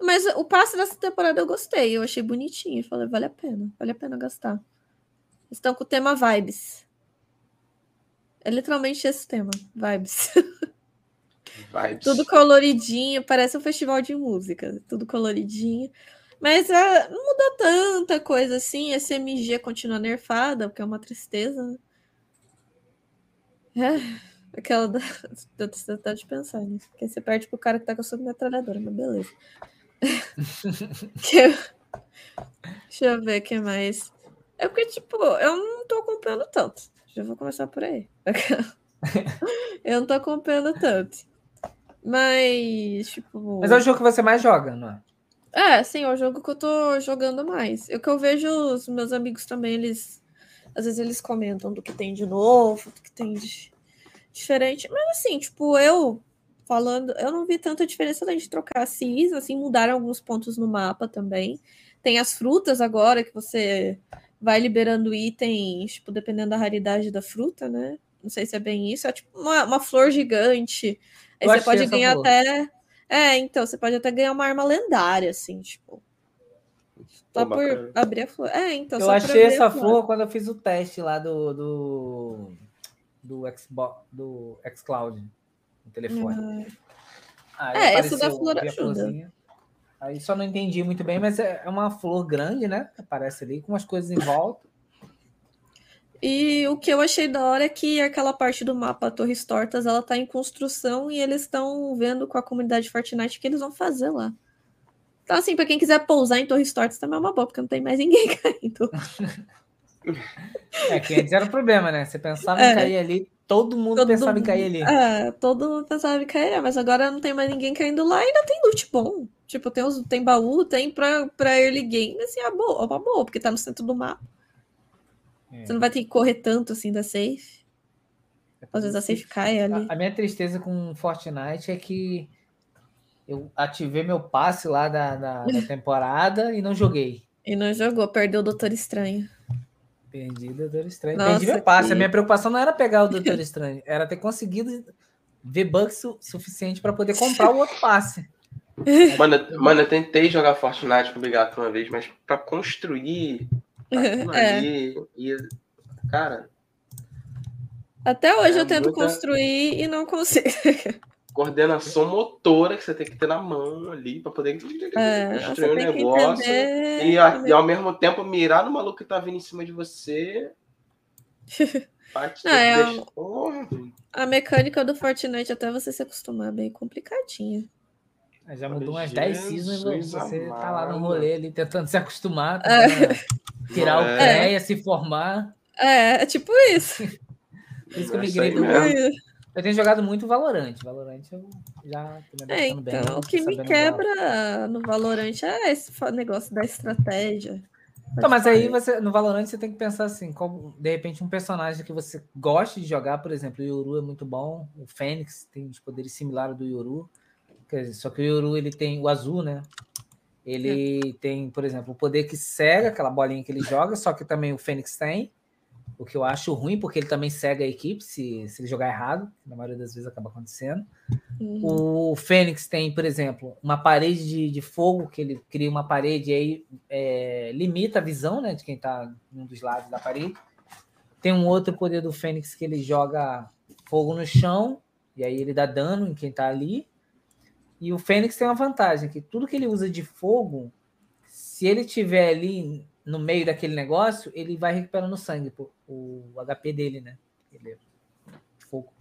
Mas o passe dessa temporada eu gostei, eu achei bonitinho. Falei, vale a pena, vale a pena gastar. Estão com o tema vibes. É literalmente esse tema, vibes. (laughs) Vibes. Tudo coloridinho, parece um festival de música, tudo coloridinho. Mas é, não muda tanta coisa assim. A SMG continua nerfada, porque é uma tristeza. né? É, aquela da, (laughs) da tristeza de pensar nisso. Porque você perde pro cara que tá com a sua metralhadora, mas beleza. (laughs) Deixa eu ver o que mais. É porque, tipo, eu não tô acompanhando tanto. Já vou começar por aí. (laughs) eu não tô acompanhando tanto. Mas, tipo. Mas é o jogo que você mais joga, não é? É, sim, é o jogo que eu tô jogando mais. O que eu vejo os meus amigos também, eles. Às vezes eles comentam do que tem de novo, do que tem de diferente. Mas assim, tipo, eu falando, eu não vi tanta diferença além de trocar a CIS, assim, mudaram alguns pontos no mapa também. Tem as frutas agora que você vai liberando itens, tipo, dependendo da raridade da fruta, né? Não sei se é bem isso. É tipo uma, uma flor gigante. Aí Eu você pode ganhar flor. até. É, então, você pode até ganhar uma arma lendária, assim, tipo. Só Pô, por bacana. abrir a flor. É, então. eu achei essa flor quando eu fiz o teste lá do. do, do Xbox, do Xcloud no telefone. Aí É, essa da apareceu, flor ajuda. Aí só não entendi muito bem, mas é é uma flor grande, né? Aparece ali com umas coisas em volta. E o que eu achei da hora é que aquela parte do mapa Torres Tortas, ela tá em construção e eles estão vendo com a comunidade Fortnite o que eles vão fazer lá. Então, assim, pra quem quiser pousar em Torres Tortas também é uma boa, porque não tem mais (laughs) ninguém caindo. É, que antes era o problema, né? Você pensava É. em cair ali, todo mundo Todo pensava em mundo- cair ali. É, todo mundo pensava em cair, mas agora não tem mais ninguém caindo lá e ainda tem loot bom. Tipo, tem, os, tem baú, tem pra, pra early game, assim, é boa, é uma boa, porque tá no centro do mapa. É. Você não vai ter que correr tanto assim da safe. Às vezes a safe cai ali. A, a minha tristeza com Fortnite é que eu ativei meu passe lá da, da, da temporada e não joguei. E não jogou, perdeu o Doutor Estranho. Perdi o Doutor Estranho. Nossa, Perdi meu passe. que- A minha preocupação não era pegar o (laughs) Doutor Estranho, era ter conseguido V-Bucks su- suficiente para poder comprar o outro passe. Mano, eu- mano, eu tentei jogar Fortnite com o Bigato uma vez, mas pra construir (laughs) É. ali. E, cara. Até hoje É eu tento muita- construir e não consigo. (laughs) Coordenação motora que você tem que ter na mão ali pra poder É, construir o que negócio. entender. E, a- e ao mesmo tempo mirar no maluco que tá vindo em cima de você. (laughs) Parte Ah, é deixa-. A mecânica do Fortnite, até você se acostumar, é bem complicadinha. Já mudou umas 10 seasons e você tá lá no amado. rolê ali tentando se acostumar, É. tirar Não o é. CREA, se formar. É, é tipo isso. (laughs) Por isso que eu É migrei do mesmo. Eu tenho jogado muito Valorant. Valorant eu já tô me É, adaptando bem. então, o que me quebra no Valorant é esse negócio da estratégia. Então, mas aí você, no Valorant você tem que pensar assim, qual, de repente um personagem que você gosta de jogar, por exemplo, o Yoru é muito bom, o Fênix tem os poderes similares do Yoru, quer dizer, só que o Yoru ele tem o azul, né? Ele tem, por exemplo, o poder que cega, aquela bolinha que ele joga, só que também o Fênix tem, o que eu acho ruim, porque ele também cega a equipe se, se ele jogar errado, na maioria das vezes acaba acontecendo. Uhum. O Fênix tem, por exemplo, uma parede de, de fogo, que ele cria uma parede e aí é, limita a visão né, de quem está em um dos lados da parede. Tem um outro poder do Fênix que ele joga fogo no chão, e aí ele dá dano em quem está ali. E o Fênix tem uma vantagem, que tudo que ele usa de fogo, se ele tiver ali no meio daquele negócio, ele vai recuperando sangue, pô, o HP dele, né? Ele é fogo.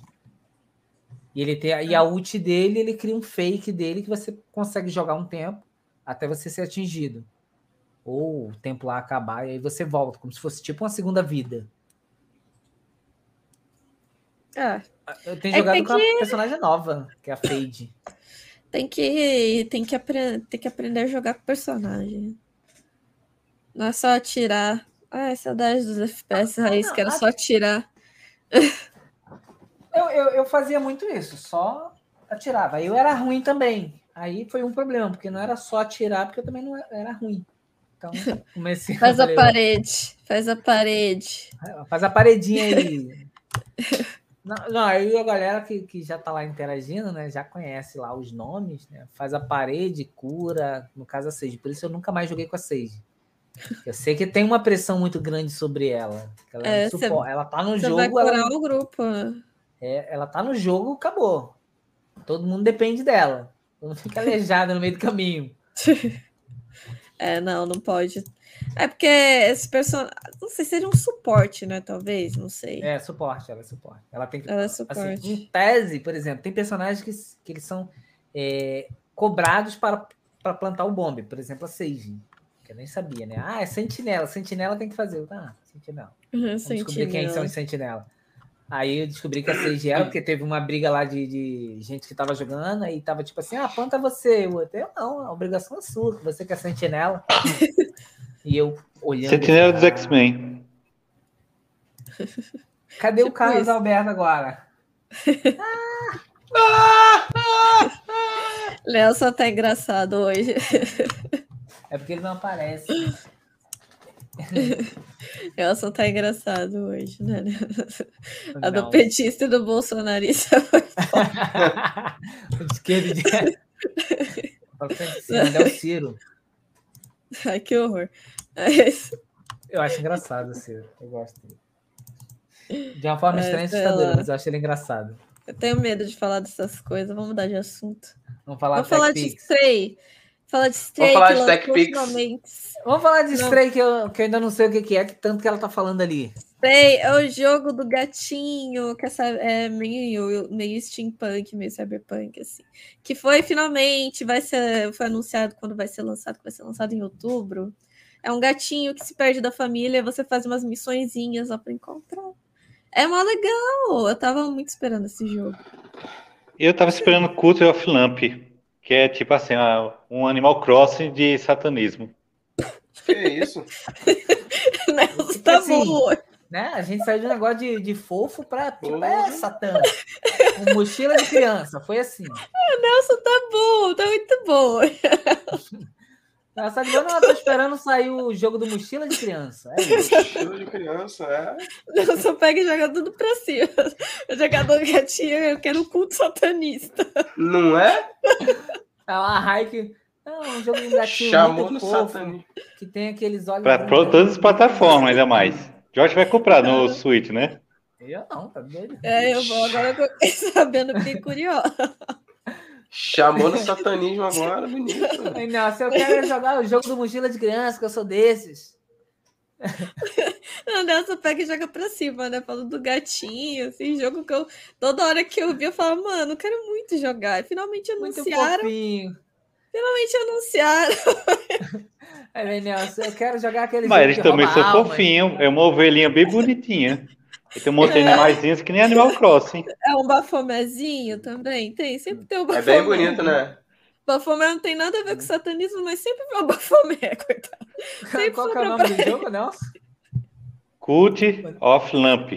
E ele tem e a ult dele, ele cria um fake dele que você consegue jogar um tempo até você ser atingido. Ou o tempo lá acabar e aí você volta, como se fosse tipo uma segunda vida. É, Eu tenho É que jogado tem com uma personagem nova, que é a Fade. Tem que, tem, que apre- tem que aprender a jogar com personagem. Não é só atirar. Ai, saudade dos FPS raiz, não, quero a- só atirar. Eu, eu, eu fazia muito isso, só atirava. Eu era ruim também. Aí foi um problema, porque não era só atirar, porque eu também não era, era ruim. Então, comecei Faz a falei, parede, faz a parede. Faz a paredinha aí. (laughs) Não, não, aí a galera que, que já tá lá interagindo, né? Já conhece lá os nomes, né? Faz a parede, cura, no caso a Sage. Por isso eu nunca mais joguei com a Sage. Eu sei que tem uma pressão muito grande sobre ela. Ela, é É, cê- ela tá no jogo, vai curar ela, o grupo. é, ela tá no jogo, acabou. Todo mundo depende dela. Mundo fica (laughs) aleijado no meio do caminho. (laughs) É, não, não pode. É porque esse personagem. Não sei, seria um suporte, né? Talvez, não sei. É, suporte, ela é suporte. Ela tem que Ela é Assim, suporte. em tese, por exemplo, tem personagens que, que eles são é, cobrados para, para plantar o bombe. Por exemplo, a Sage. Que eu nem sabia, né? Ah, é sentinela. Sentinela tem que fazer. Ah, sentinela. (laughs) Vamos descobrir quem são os sentinela. Aí eu descobri que a Sage era, porque teve uma briga lá de, de gente que tava jogando, aí tava tipo assim, ah, planta você. O outro, eu não, a obrigação é sua, que você que é sentinela. (laughs) e eu olhando. Sentinela dos ah, X-Men. (laughs) Cadê o Tipo Carlos isso. Alberto agora? (laughs) Léo só tá engraçado hoje. É porque ele não aparece. (laughs) Léo só tá engraçado hoje, né? A do Não. petista e do bolsonarista. o de esquerda de é o Ciro. Ai, que horror. (laughs) Mas, Eu acho engraçado Ciro. Eu gosto dele. De uma forma É, estranha assustadora, mas eu acho ele engraçado. eu tenho medo de falar dessas coisas. Vamos mudar de assunto. Vamos falar Vamos de falar de. Stray. Falar de Stray. falar que de TechPix. finalmente. Vamos falar de. Stray, que eu, que eu ainda não sei o que, que é, que tanto que ela tá falando ali. Stray é o jogo do gatinho, que essa é meio, meio steampunk, meio cyberpunk, assim. Que foi finalmente, vai ser, foi anunciado quando vai ser lançado, que vai ser lançado em outubro. É um gatinho que se perde da família, você faz umas missõezinhas lá pra encontrar. É mó legal! Eu tava muito esperando esse jogo. Eu tava esperando Culture of Lamp, que é tipo assim, um Animal Crossing de satanismo. Que isso? (laughs) Nelson tá assim, bom. Né? A gente saiu de um negócio de, de fofo pra, tipo, é, Satã. Um mochila de criança. Foi assim. (laughs) Nelson tá bom, tá muito bom. (laughs) Ela só dizendo, não, eu tô esperando sair o jogo do mochila de criança. É isso. Estilo de criança, é. Nelson pega e joga tudo pra cima. O jogador gatinho, eu quero um culto satanista. Não é? É uma hike. Não, um jogo de gatinho Chamou no muito fofo, satanismo. que tem aqueles olhos. Para todas as plataformas, ainda mais. Jorge vai comprar no Switch, né? Eu não, tá doido? É, eu vou agora eu (laughs) sabendo, fiquei curiosa. Chamou no (laughs) satanismo agora, (laughs) bonito. Ai, Nossa, eu quero jogar o jogo do mochila de criança, que eu sou desses. (laughs) Não, Nelson pega e joga pra cima, né? Falando do gatinho, assim, jogo que eu. Toda hora que eu via, eu falava, mano, eu quero muito jogar. E finalmente Muito anunciaram. Finalmente anunciaram. Aí, Nelson, eu quero jogar aquele Mas jogo eles também são fofinhos. É uma ovelhinha bem bonitinha. E tem um monte de animaizinhos que nem Animal Crossing. É um bafomezinho também? Tem, sempre tem o É bafomé. bem bonito, né? Bafomé não tem nada a ver com satanismo, mas sempre vai o bafomé, (laughs) coitado. Sempre Qual que é o nome do jogo, Nelson? Cult of Lamp.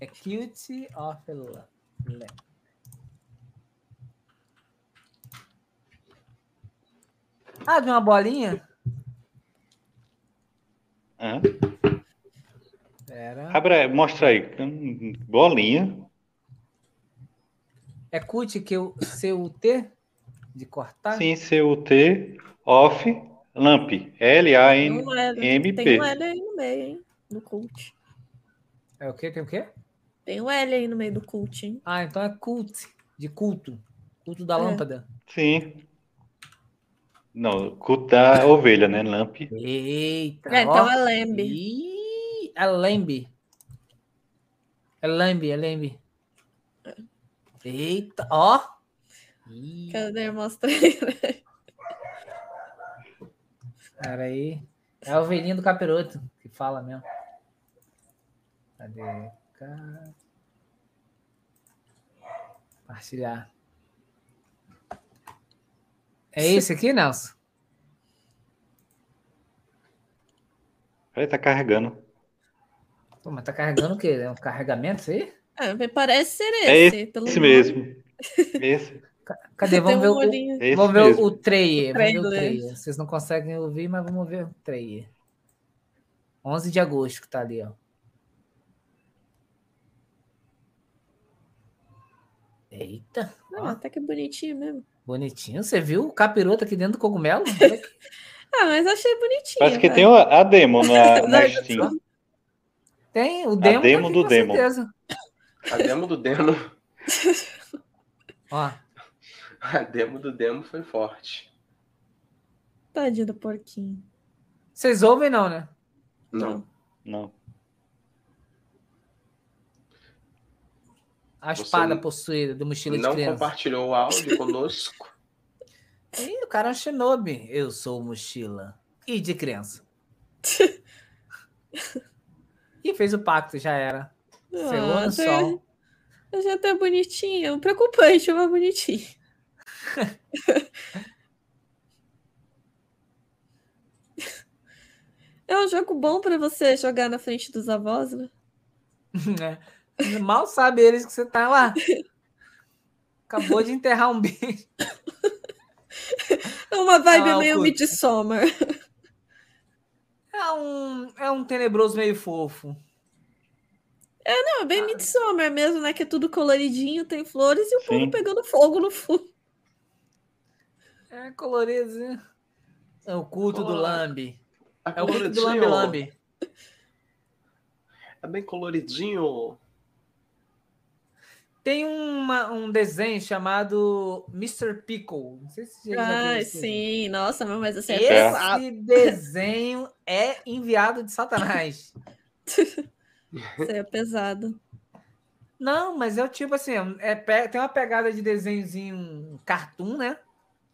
É Cute of Lamp. Ah, de uma bolinha? Hã? Pera. Abra, mostra aí. Bolinha. É cut que o C-U-T? De cortar? Sim, C-U-T of Lamp. Tem um L. L-A-N-M-P. Tem um L aí no meio, hein? No cult. É o quê? Tem o quê? Tem um L aí no meio do cult, hein? Ah, então é cult. De culto. Culto da É. lâmpada. Sim. Não, cult da ovelha, né? Lamp. Eita. É, então ó. é. Ih, é lembe. É lembe, é lembe. Eita, ó. Ih, Cadê? Mostra aí. Peraí. É a ovelhinha do capiroto que fala mesmo. Cadê? Ca- Compartilhar. É esse aqui, Nelson? Ele tá carregando. Pô, mas tá carregando o quê? É um carregamento isso aí? Me parece ser É esse. pelo (laughs) Esse mesmo. Esse. Cadê? Vamos ver um o. Esse vamos ver mesmo. o trailer. Vamos ver o Trailer. trailer. Vocês não conseguem ouvir, mas vamos ver o trailer. 11 de agosto que tá ali, ó. Eita, Ah, ó, até que bonitinho mesmo. Bonitinho. Você viu o capiroto aqui dentro do cogumelo? (laughs) Ah, mas achei bonitinho. Parece que vai. tem a a demo na, (laughs) na Steam. Tem, o demo, tá demo aqui, do demo. certeza. A demo do demo. Ó, (laughs) A demo do demo foi forte. Tadinho do porquinho. vocês ouvem não, né? Não. Não. A espada não- possuída do mochila de Não criança. compartilhou o áudio conosco. (laughs) Ih, o cara é um shinobi. Eu sou mochila. E de criança. (laughs) e fez o pacto, já era. Selou Ah, no até- sol. Achei até bonitinho. Preocupante, mas bonitinho. (laughs) É um jogo bom pra você jogar na frente dos avós, né? né? Mal sabe eles que você tá lá. Acabou de enterrar um bicho. É uma vibe Ah, meio curto. Midsommar. É um, é um tenebroso meio fofo. Não, é bem Midsommar mesmo, né? Que é tudo coloridinho, tem flores e o povo pegando fogo no fundo. É colorido. É o culto do Lambi. É É o culto do. Lambi Lambi. É bem coloridinho. Tem uma, um desenho chamado Mr. Pickle. Não sei se você já viu Ah, sim. Nossa, mas assim, é Esse pesado. desenho é enviado de Satanás. (laughs) Isso aí é pesado. Não, mas é o tipo assim, é, pe- tem uma pegada de desenhozinho cartoon, né?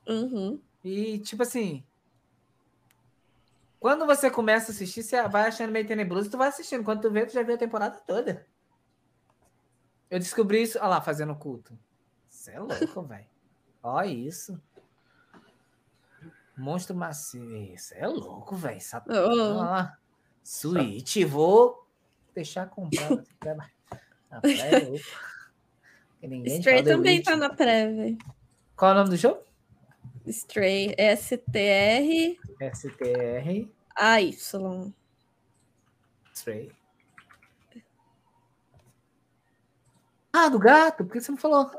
Uhum. E tipo assim, quando você começa a assistir, você vai achando meio tenebroso, tu vai assistindo. Quando tu vê, tu já viu a temporada toda. Eu descobri isso, olha lá, fazendo culto. Você é louco, (laughs) velho. Olha isso. Monstro macio. Isso é louco, velho. Sat... Oh. Olha lá. Switch, vou deixar comprar. Ah, é (laughs) louco. Stray também Witch. tá na pré, velho. Qual é o nome do jogo? Stray, S-T-R-A-Y. STR Stray. Ah, do gato? Por que você não falou?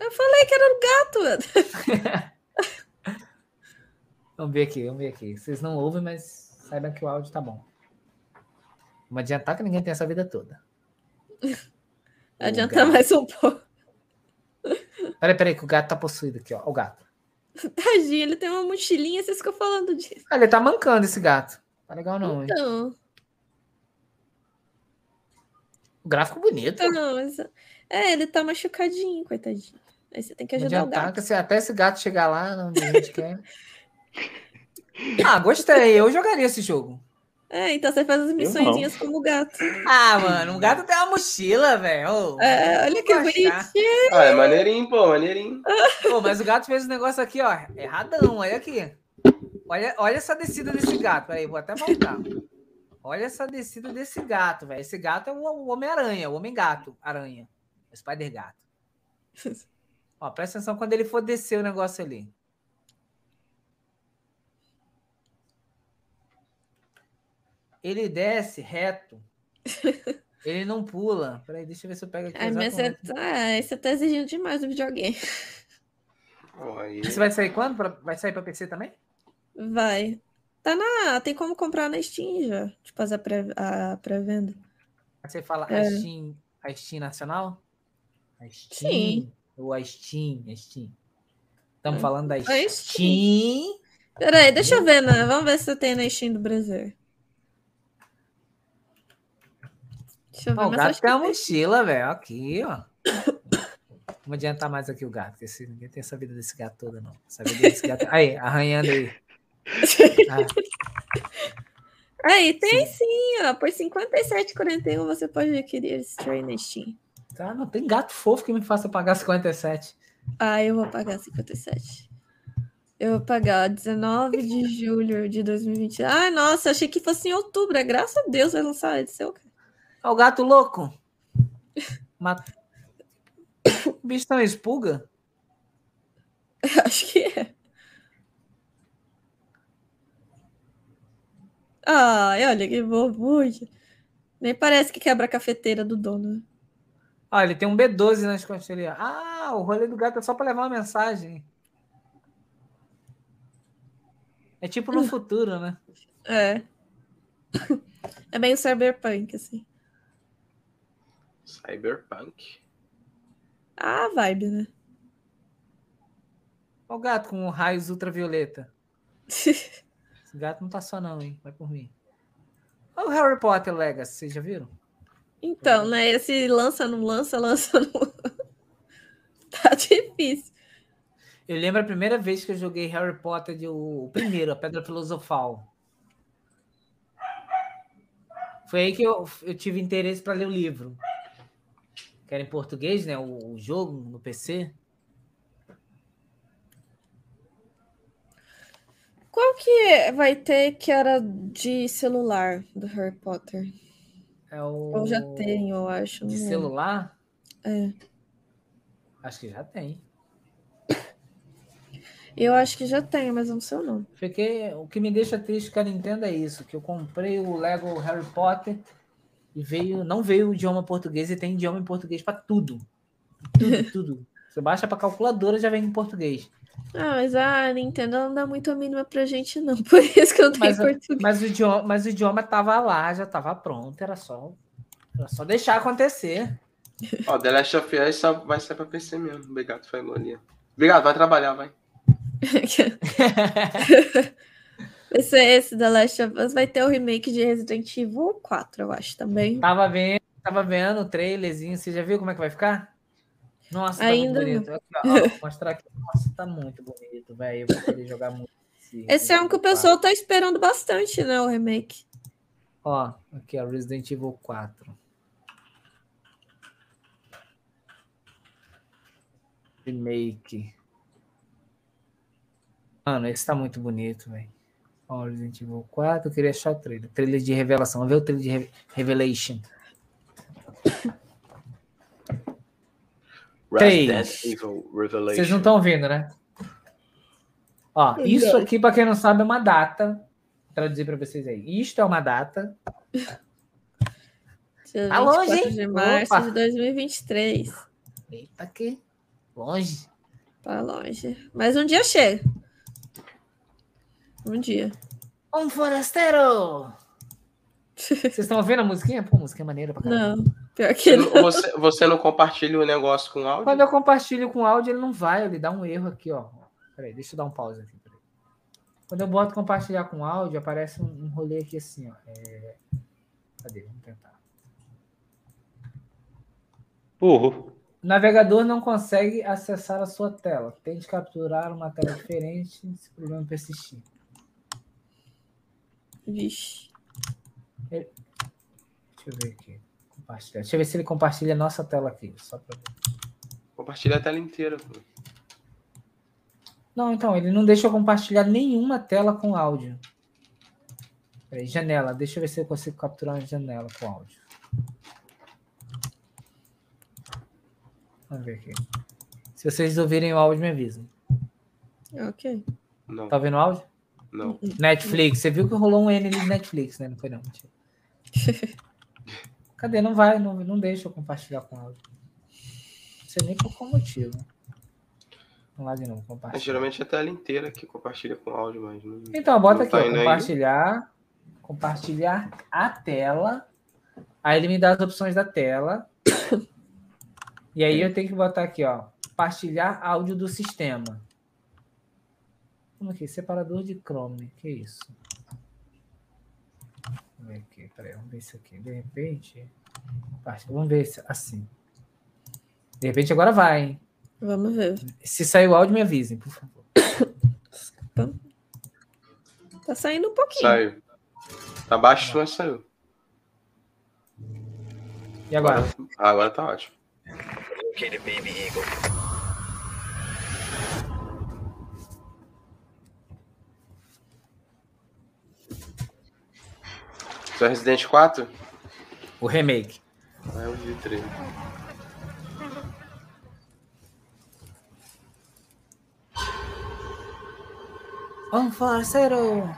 Eu falei que era o gato. (laughs) Vamos ver aqui, vamos ver aqui. Vocês não ouvem, mas saibam que o áudio tá bom. Não adiantar que ninguém tem essa vida toda. (laughs) Adianta mais um pouco. Peraí, peraí, que o gato tá possuído aqui, ó. O gato. (laughs) Tadinho, ele tem uma mochilinha, vocês ficam falando disso. Ah, ele tá mancando esse gato. Tá legal não, hein? Então, O gráfico bonito. mas- é, ele tá machucadinho, coitadinho. Aí você tem que Não ajudar o gato. se- até esse gato chegar lá onde a gente quer. Ah, gostei. Eu jogaria esse jogo. É, então você faz as não. missõezinhas como o gato. Ah, mano, um gato tem uma mochila, velho. É, olha que bonitinho. Ah, é maneirinho, pô, maneirinho. Pô, mas o gato fez um negócio aqui, ó. Erradão, olha aqui. Olha, olha essa descida desse gato. Peraí, vou até voltar. Olha essa descida desse gato, velho. Esse gato é o Homem-Aranha, o Homem-Gato, aranha. O Spider-Gato. (laughs) Ó, presta atenção quando ele for descer o negócio ali. Ele desce reto. (laughs) Ele não pula. Peraí, deixa eu ver se eu pego aqui. Ai, mas você tá, você tá exigindo demais do videogame. Aí... Você vai sair quando? Pra- Vai sair pra PC também? Vai. Tá na. Tem como comprar na Steam já. Tipo, fazer a pré- pré-venda. Você fala É. a Steam, a Steam nacional? A Steam? Sim. Ou a Steam? A Steam. Estamos É. falando da A Steam. Steam. Peraí, deixa eu ver, né? Vamos ver se tem na Steam do Brasil. Deixa eu ver, Ó, o gato tem uma mochila, velho. Aqui, ó. Vamos adiantar mais aqui o gato, porque esse- ninguém tem essa vida desse gato toda, não. Essa vida desse gato. Aí, arranhando aí. (laughs) Ah, Aí, tem sim, ó. Por R$ 57,41 você pode adquirir esse Stray na Steam. Tá, não tem gato fofo que me faça pagar 57. Ah, eu vou pagar 57. Eu vou pagar 19 de julho de 2020. Ah, nossa, achei que fosse em outubro. É, Graças a Deus vai lançar esse seu. Ó, o gato louco. Mat... O bicho tá uma expulga? (laughs) Acho que é. Ai, olha que bobuja. Nem parece que quebra a cafeteira do dono. Ah, ele tem um B12 nas costas ali. ó. Ah, o rolê do gato é só para levar uma mensagem. É tipo no futuro, né? É. É meio cyberpunk, assim. Cyberpunk. Ah, vibe, né? Olha o gato com raios ultravioleta. (laughs) Esse gato não tá só não, hein? Vai por mim. Olha o Harry Potter Legacy, vocês já viram? Então, né? Esse lança, não lança, (laughs) lança, não. Tá difícil. Eu lembro a primeira vez que eu joguei Harry Potter, de, o, o primeiro, a Pedra Filosofal. Foi aí que eu, eu tive interesse para ler o livro. Que era em português, né? O, o jogo no PC. Qual que vai ter que era de celular do Harry Potter? É o. Ou já tem, eu acho. De celular? É. Acho que já tem. Eu acho que já tem, mas não sei o nome. Fiquei, o que me deixa triste com a Nintendo é isso, que eu comprei o Lego Harry Potter e veio, não veio o idioma português e tem idioma em português para tudo. Tudo, (laughs) tudo. Você baixa para calculadora já vem em português. Ah, mas a Nintendo não dá muito a mínima pra gente, não. (laughs) Por isso que eu tenho Mas, português. mas, o idioma, mas o idioma tava lá, já tava pronto, era só, era só deixar acontecer. Ó, The Last of Us só vai ser pra PC mesmo. Obrigado, falou ali. Obrigado, vai trabalhar, vai. (laughs) esse, esse da Last of Us vai ter o remake de Resident Evil 4, eu acho, também. Tava vendo, tava vendo o trailerzinho, você já viu como é que vai ficar? Nossa, tá Ainda muito bonito. Aqui, ó, mostrar aqui. Nossa, tá muito bonito, velho. Eu vou poder jogar muito. (laughs) Esse é um que o pessoal tá esperando bastante, né? O remake. Ó, aqui, ó, Resident Evil 4. Remake. Mano, esse tá muito bonito, velho. Ó, Resident Evil 4, eu queria achar o trailer. Trailer de revelação. Vamos ver o trailer de re- Revelation. Três. Resident Evil Revelation. Vocês não estão vendo, né? Ó, isso aqui, para quem não sabe, é uma data. Vou traduzir para vocês aí. Isto é uma data. Dia Tá longe, 24 hein? de março Opa. de 2023. Eita, que longe. Tá longe. Mas um dia chega. Um dia. Um forasteiro! (laughs) Vocês estão ouvindo a musiquinha? Pô, musiquinha maneira pra caramba. Não, pior que não. Você, você não compartilha o negócio com áudio? Quando eu compartilho com áudio, ele não vai, ele dá um erro aqui, ó. Peraí, deixa eu dar um pause aqui. Peraí. Quando eu boto compartilhar com áudio, aparece um, um rolê aqui assim, ó. É... Cadê? Vamos tentar. Burro. O navegador não consegue acessar a sua tela. Tente capturar uma tela diferente se o problema persistir. Vixe. Deixa eu ver aqui. Compartilhar. Deixa eu ver se ele compartilha a nossa tela aqui. Só pra ver. Compartilha a tela inteira, pô. Não, então, ele não deixa eu compartilhar nenhuma tela com áudio. Peraí, janela. Deixa eu ver se eu consigo capturar uma janela com áudio. Vamos ver aqui. Se vocês ouvirem o áudio, me avisem. Ok. Não, Tá ouvindo o áudio? não. Netflix. Você viu que rolou um N ali de Netflix, né? Não foi não. Mentira. (laughs) Cadê? Não vai, não, não deixa eu compartilhar com áudio. Não sei nem por qual motivo. Vamos lá de novo, É, compartilhar. geralmente é a tela inteira que compartilha com áudio, mas não. Então, bota aqui, tá ó, indo aí? compartilhar, compartilhar a tela. Aí ele me dá as opções da tela. E aí eu tenho que botar aqui, ó, compartilhar áudio do sistema. Como aqui? Separador de Chrome. Que isso? Vamos ver aqui, peraí, vamos ver isso aqui. De repente, vamos ver se assim. De repente agora vai, hein? Vamos ver. Se sair o áudio, me avisem, por favor. Tá saindo um pouquinho. Saiu. Tá baixo, mas saiu. E agora? Ah, agora tá ótimo. Isso é Resident 4? O remake. Ah, eu vi o trailer. Um forceiro!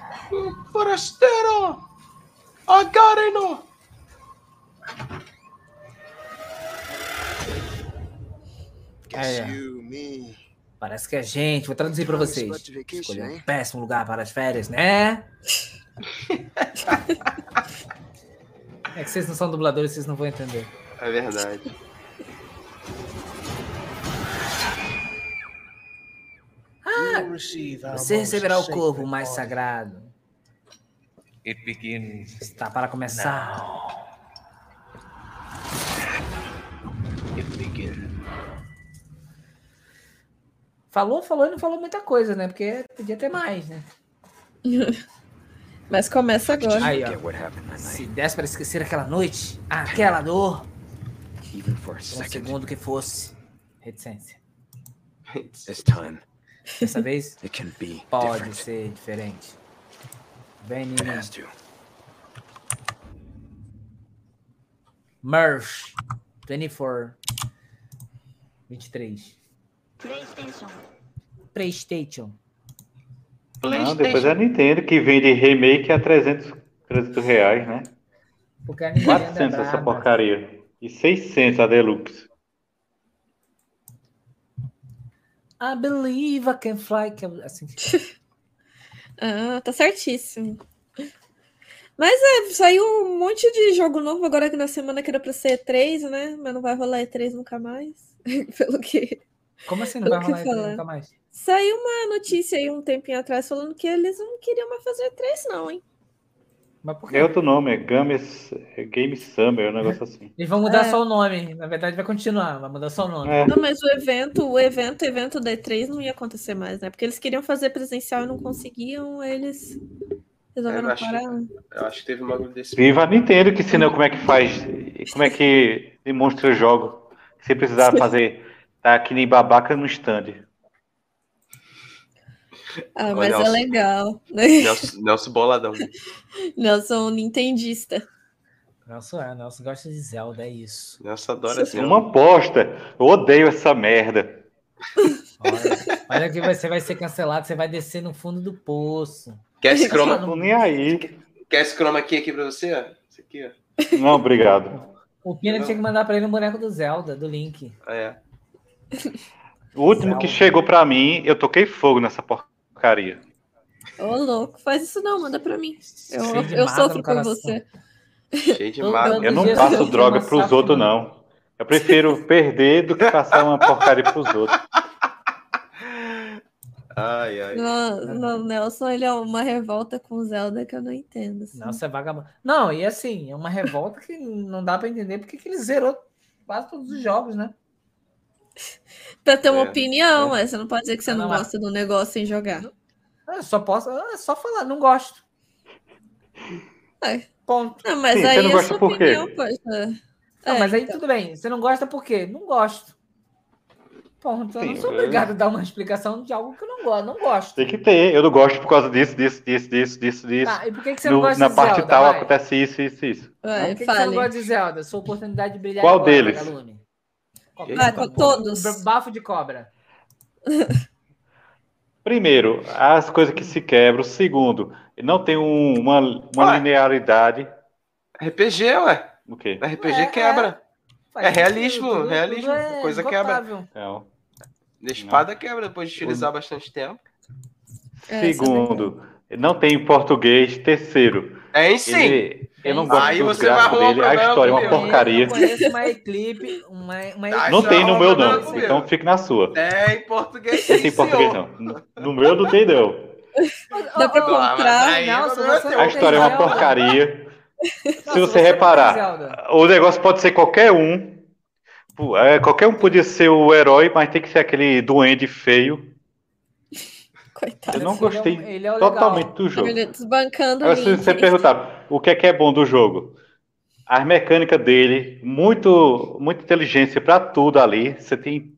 Forasteiro! Agareno! Aí, ó. you, me. Parece que a gente, vou traduzir para vocês. Escolheu um péssimo lugar para as férias, né? (laughs) é que vocês não são dubladores, vocês não vão entender. É verdade. Our Você receberá o corvo mais sagrado. It begins Está para começar. It begins. Falou, falou e não falou muita coisa, né? Porque podia ter mais, né? (laughs) Mas começa agora. Aí, ó. Se desse para esquecer aquela noite, aquela dor, um segundo que fosse. Reticência. This time, Dessa vez, it can be pode different. ser diferente. Vem em mim. has to. Merch. 24. 23. PlayStation. PlayStation. Não, depois é a Nintendo que vende remake a 300, 300 reais, né? Porque a Nintendo é 400 essa braba. porcaria. E 600 a Deluxe. I believe I can fly. que é Assim, (laughs) Ah, tá certíssimo. Mas é, saiu um monte de jogo novo agora que na semana que era pra ser E3, né? Mas não vai rolar E3 nunca mais. (laughs) Pelo que. como assim não vai O que rolar E3 falar? nunca mais? Saiu uma notícia aí um tempinho atrás falando que eles não queriam mais fazer E3, não, hein? Mas por quê? É outro nome, é Games, é Game Summer, um negócio assim. Eles vão mudar É. só o nome. Na verdade, vai continuar. Vai mudar só o nome. É, Não, mas o evento, o evento, o evento da E3 não ia acontecer mais, né? Porque eles queriam fazer presencial e não conseguiam, eles resolveram É, eu acho- parar. Eu acho que teve um bagulho desse. viva a Nintendo que ensinou como é que faz, como é que demonstra o jogo. Se precisar (laughs) fazer, tá que nem babaca no stand. Ah, mas é Nelson. legal. né? Nelson, Nelson Boladão. (laughs) Nelson nintendista. Nelson é, Nelson gosta de Zelda, é isso. Nelson adora assim. Uma bosta. Eu odeio essa merda. Olha, olha que você vai ser cancelado, você vai descer no fundo do poço. Quer esse Não chroma, tô nem aí. quer esse chroma aqui, aqui pra você? ó? Esse aqui, ó. Não, obrigado. O Pina tinha que mandar pra ele um boneco do Zelda, do Link. É. O último que chegou pra mim, eu toquei fogo nessa porcaria. Ô, louco, faz isso não, manda pra mim. Eu, eu mágoa sofro por coração. você. Cheio de ano. Eu não passo droga pros safra, outros, não. Eu prefiro perder do que passar uma porcaria pros outros. Ai, ai. No, no Nelson, ele é uma revolta com Zelda que eu não entendo. assim. Nossa, é vagabundo. Não, e assim, é uma revolta que não dá pra entender porque que ele zerou quase todos os jogos, né? (laughs) Pra ter uma É, opinião, mas você não pode dizer que você Não, não mas- gosta do negócio sem jogar. Eu só posso. É só falar, não gosto. É. Ponto. Não, mas Sim, você aí não a gosta sua por quê? opinião, poxa. Não, É, mas aí então. tudo bem. Você não gosta por quê? Não gosto. Ponto. Eu não sou obrigado a dar uma explicação de algo que eu não gosto. Não gosto. Tem que ter. Eu não gosto por causa disso, disso, disso, disso, disso, disso. Tá, e por que, que você não No- gosta na de parte Zelda? tal vai? acontece isso, isso, isso. Vai, Por que, que você não gosta de Zelda? Sua oportunidade de brilhar Qual agora, deles? Vai, com todos. Bafo de cobra. (laughs) Primeiro, as coisas que se quebram. Segundo, não tem um- uma, uma Ué. linearidade. RPG, ué. O quê? RPG É, quebra. É sentido, realismo, realismo, é coisa quebra. Não. A espada quebra depois de utilizar bastante tempo. É, Segundo, não tem em português. Terceiro, É sim. ele, eu não Tem gosto Aí dos você vai arrumar dele. A problema história é uma porcaria. Eu uma uma, uma Ah, Não tem é no meu, não. Então fique na sua. É em português Não sim, tem português, senhor. não. No meu não tem, não. Dá pra comprar. aí é não A história é uma porcaria. Se você tem reparar, o negócio pode ser qualquer um. É, qualquer um podia ser o herói, mas tem que ser aquele duende feio. Coitado. Eu não Ele é gostei ele é o legal. totalmente do jogo. Desbancando Agora, se você perguntar o que é que é bom do jogo, as mecânicas dele, muito, muita inteligência para tudo ali. Você tem,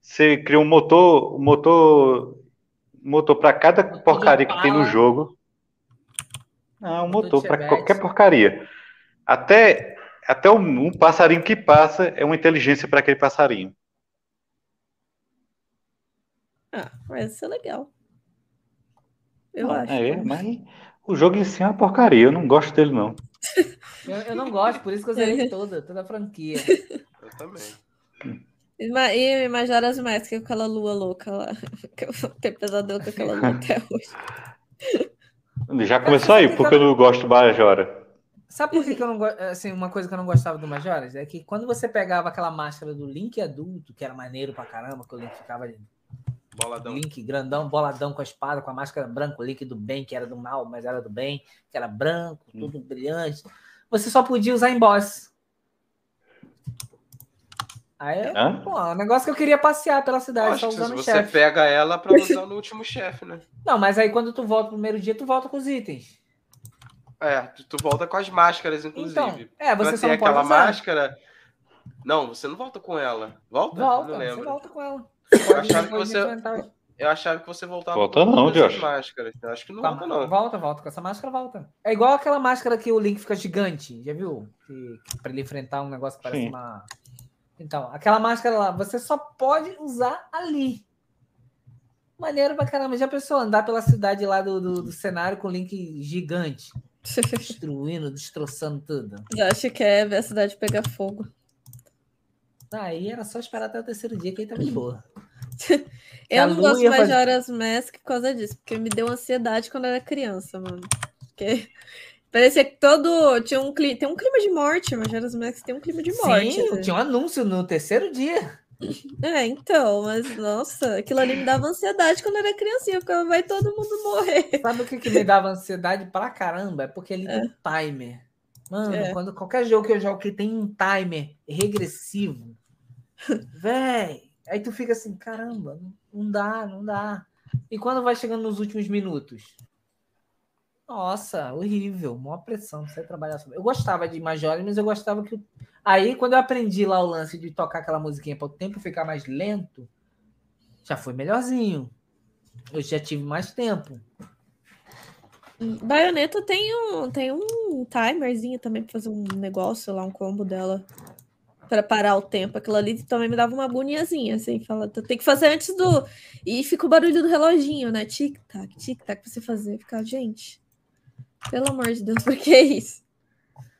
você cria um motor, um motor, um motor para cada Motor porcaria que tem no jogo. Não, um Motor para qualquer porcaria. Até, até um, um passarinho que passa é uma inteligência para aquele passarinho. Ah, vai ser legal. Eu Não, acho. é, mas o jogo em si é uma porcaria. Eu não gosto dele não. Eu, eu não gosto, por isso que eu zerei toda, toda a franquia. Eu também. E ma- Majora's Mask com aquela lua louca lá. (laughs) Que eu tenho pesadelo com aquela lua até hoje. Já começou aí, porque eu não gosto do Majora. Sabe por que, que eu não gosto? Assim, uma coisa que eu não gostava do Majoras é que quando você pegava aquela máscara do Link adulto, que era maneiro pra caramba, que o Link ficava ali, Boladão. Link grandão, boladão com a espada, com a máscara branca, o Link do bem, que era do mal, mas era do bem, que era branco, tudo brilhante. Você só podia usar em boss. Aí, Hã? pô, é um negócio que eu queria passear pela cidade, Acho só usando você chefe. pega ela pra (laughs) usar no último chefe, né? Não, mas aí quando tu volta no primeiro dia, tu volta com os itens. É, tu, tu volta com as máscaras, inclusive. Então, é, você pra só ter não pode aquela usar. máscara. Não, você não volta com ela. Volta? Volta, não você volta com ela. Eu achava que você. Eu achava que você voltava Volta com não, Josh. máscaras. Eu acho que não a- volta, não. Volta, volta. Com essa máscara, volta. É igual aquela máscara que o Link fica gigante, já viu? Que, que pra ele enfrentar um negócio que parece Sim. uma. Então, aquela máscara lá, você só pode usar ali. Maneiro pra caramba. Já pensou andar pela cidade lá do, do, do cenário com o Link gigante, (laughs) destruindo, destroçando tudo. Eu acho que é ver a cidade pegar fogo. Aí era só esperar até o terceiro dia que aí tava de boa. (laughs) Eu não gosto ia de Majora's Mask por causa disso, porque me deu ansiedade quando eu era criança, mano. Porque (laughs) parecia que todo. Tinha um clima, tem um clima de morte, Majora's Mask tem um clima de morte. Sim, né? tinha um anúncio no terceiro dia. É, então, mas nossa, aquilo ali me dava ansiedade quando eu era criancinha, porque vai todo mundo morrer. (laughs) Sabe o que, que me dava ansiedade pra caramba? É porque ele tem um timer. Mano, É. quando qualquer jogo que eu jogo que tem um timer regressivo, véi, aí tu fica assim, caramba, não- dá, não dá. E quando vai chegando nos últimos minutos? Nossa, horrível, maior pressão, não sei trabalhar sobre. Eu gostava de Majora, mas eu gostava que. Aí, quando eu aprendi lá o lance de tocar aquela musiquinha para o tempo ficar mais lento, já foi melhorzinho. Eu já tive mais tempo. Baioneta tem um, tem um timerzinho também pra fazer um negócio lá, um combo dela. Pra parar o tempo. Aquilo ali também me dava uma agoniazinha, assim. Fala, tu tem que fazer antes do. E fica o barulho do reloginho, né? Tic-tac, tic-tac, pra você fazer. Ficar, gente. Pelo amor de Deus, (laughs) por que isso?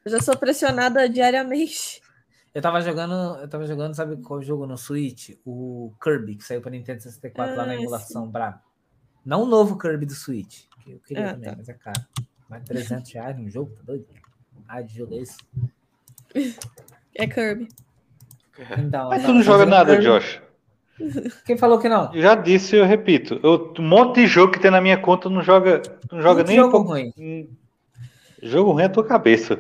Eu já sou pressionada diariamente. Eu tava jogando, eu tava jogando, sabe qual jogo no Switch? O Kirby, que saiu para Nintendo 64 lá na Ah, emulação brabo. Não o novo Kirby do Switch, que eu queria Ah, também, tá. mas é caro. Mais de 300 reais num jogo, tá doido? Ah, de jogo é isso. (laughs) É Kirby. Então, Mas tu não joga fazendo nada, Kirby. Josh. Quem falou que não? Eu já disse e eu repito. Eu, um monte de jogo que tem na minha conta não joga, não joga Muito nem um jogo pouco. ruim. Hum, Jogo ruim é a tua cabeça.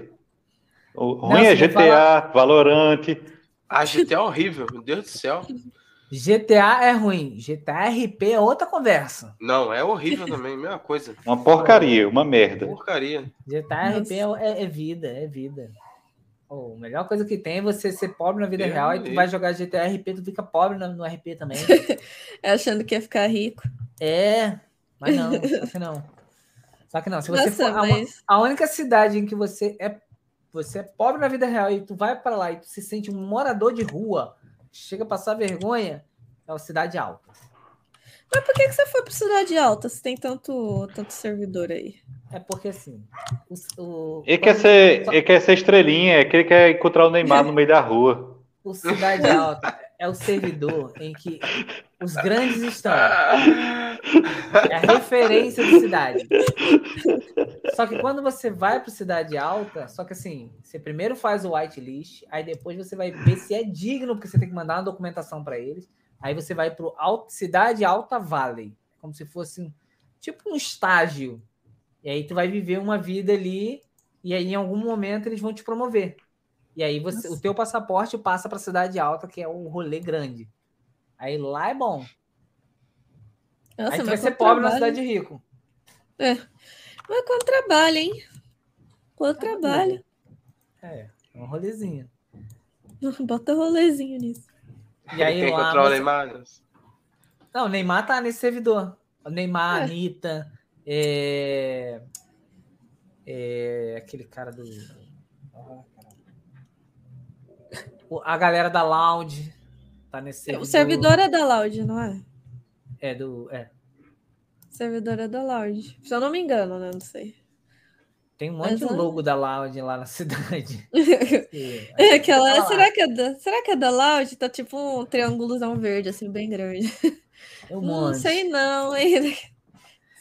O ruim Não, é vai GTA, Valorant. Ah, GTA é horrível, meu Deus do céu. GTA é ruim. GTA RP é outra conversa. Não, é horrível também, mesma coisa. Uma porcaria, uma merda. Porcaria. GTA Nossa. RP é, é vida, é vida. Pô, a melhor coisa que tem é você ser pobre na vida Deus real e tu vai jogar GTA RP, tu fica pobre no, no RP também. (laughs) Achando que ia ficar rico. é, mas não, só que não. Só que não, se você Nossa, for. a- mas- A única cidade em que você é você é pobre na vida real e tu vai para lá e tu se sente um morador de rua, chega a passar vergonha, é uma cidade alta. Mas por que, que você foi pra Cidade Alta se tem tanto, tanto servidor aí? É porque assim, o, o, Ele quer ser, ele quer ser estrelinha, é que ele quer encontrar o Neymar no meio da rua. o cidade alta é o servidor em que os grandes estão. É a referência de cidade. Só que quando você vai para cidade alta, só que assim, você primeiro faz o whitelist, aí depois você vai ver se é digno, porque você tem que mandar uma documentação para eles. Aí você vai para cidade alta valley, como se fosse um, tipo um estágio. E aí tu vai viver uma vida ali e aí em algum momento eles vão te promover. E aí você, o teu passaporte passa para cidade alta, que é o rolê grande. Aí lá é bom. Nossa, aí tu vai ser pobre na trabalho. cidade rico. Mas quanto trabalho, hein? Quanto trabalho. É, é um rolezinho. (laughs) Bota rolezinho nisso. E aí Quem lá. controla você- Neymar? Não, o Neymar tá nesse servidor. O Neymar, É. a Anitta, é... é, aquele cara do. A galera da Lounge tá nesse servidor. O servidor é da Loud, não é? É do. É. O servidor é da Loud. Se eu não me engano, né? Não sei. Tem um monte de Mas, logo da Lounge lá na (laughs) cidade. (laughs) É aquela, Tá lá. será, que é da, será que é da Loud? Tá tipo um triângulozão verde, assim, bem grande. Um (laughs) Não monte. sei não, hein?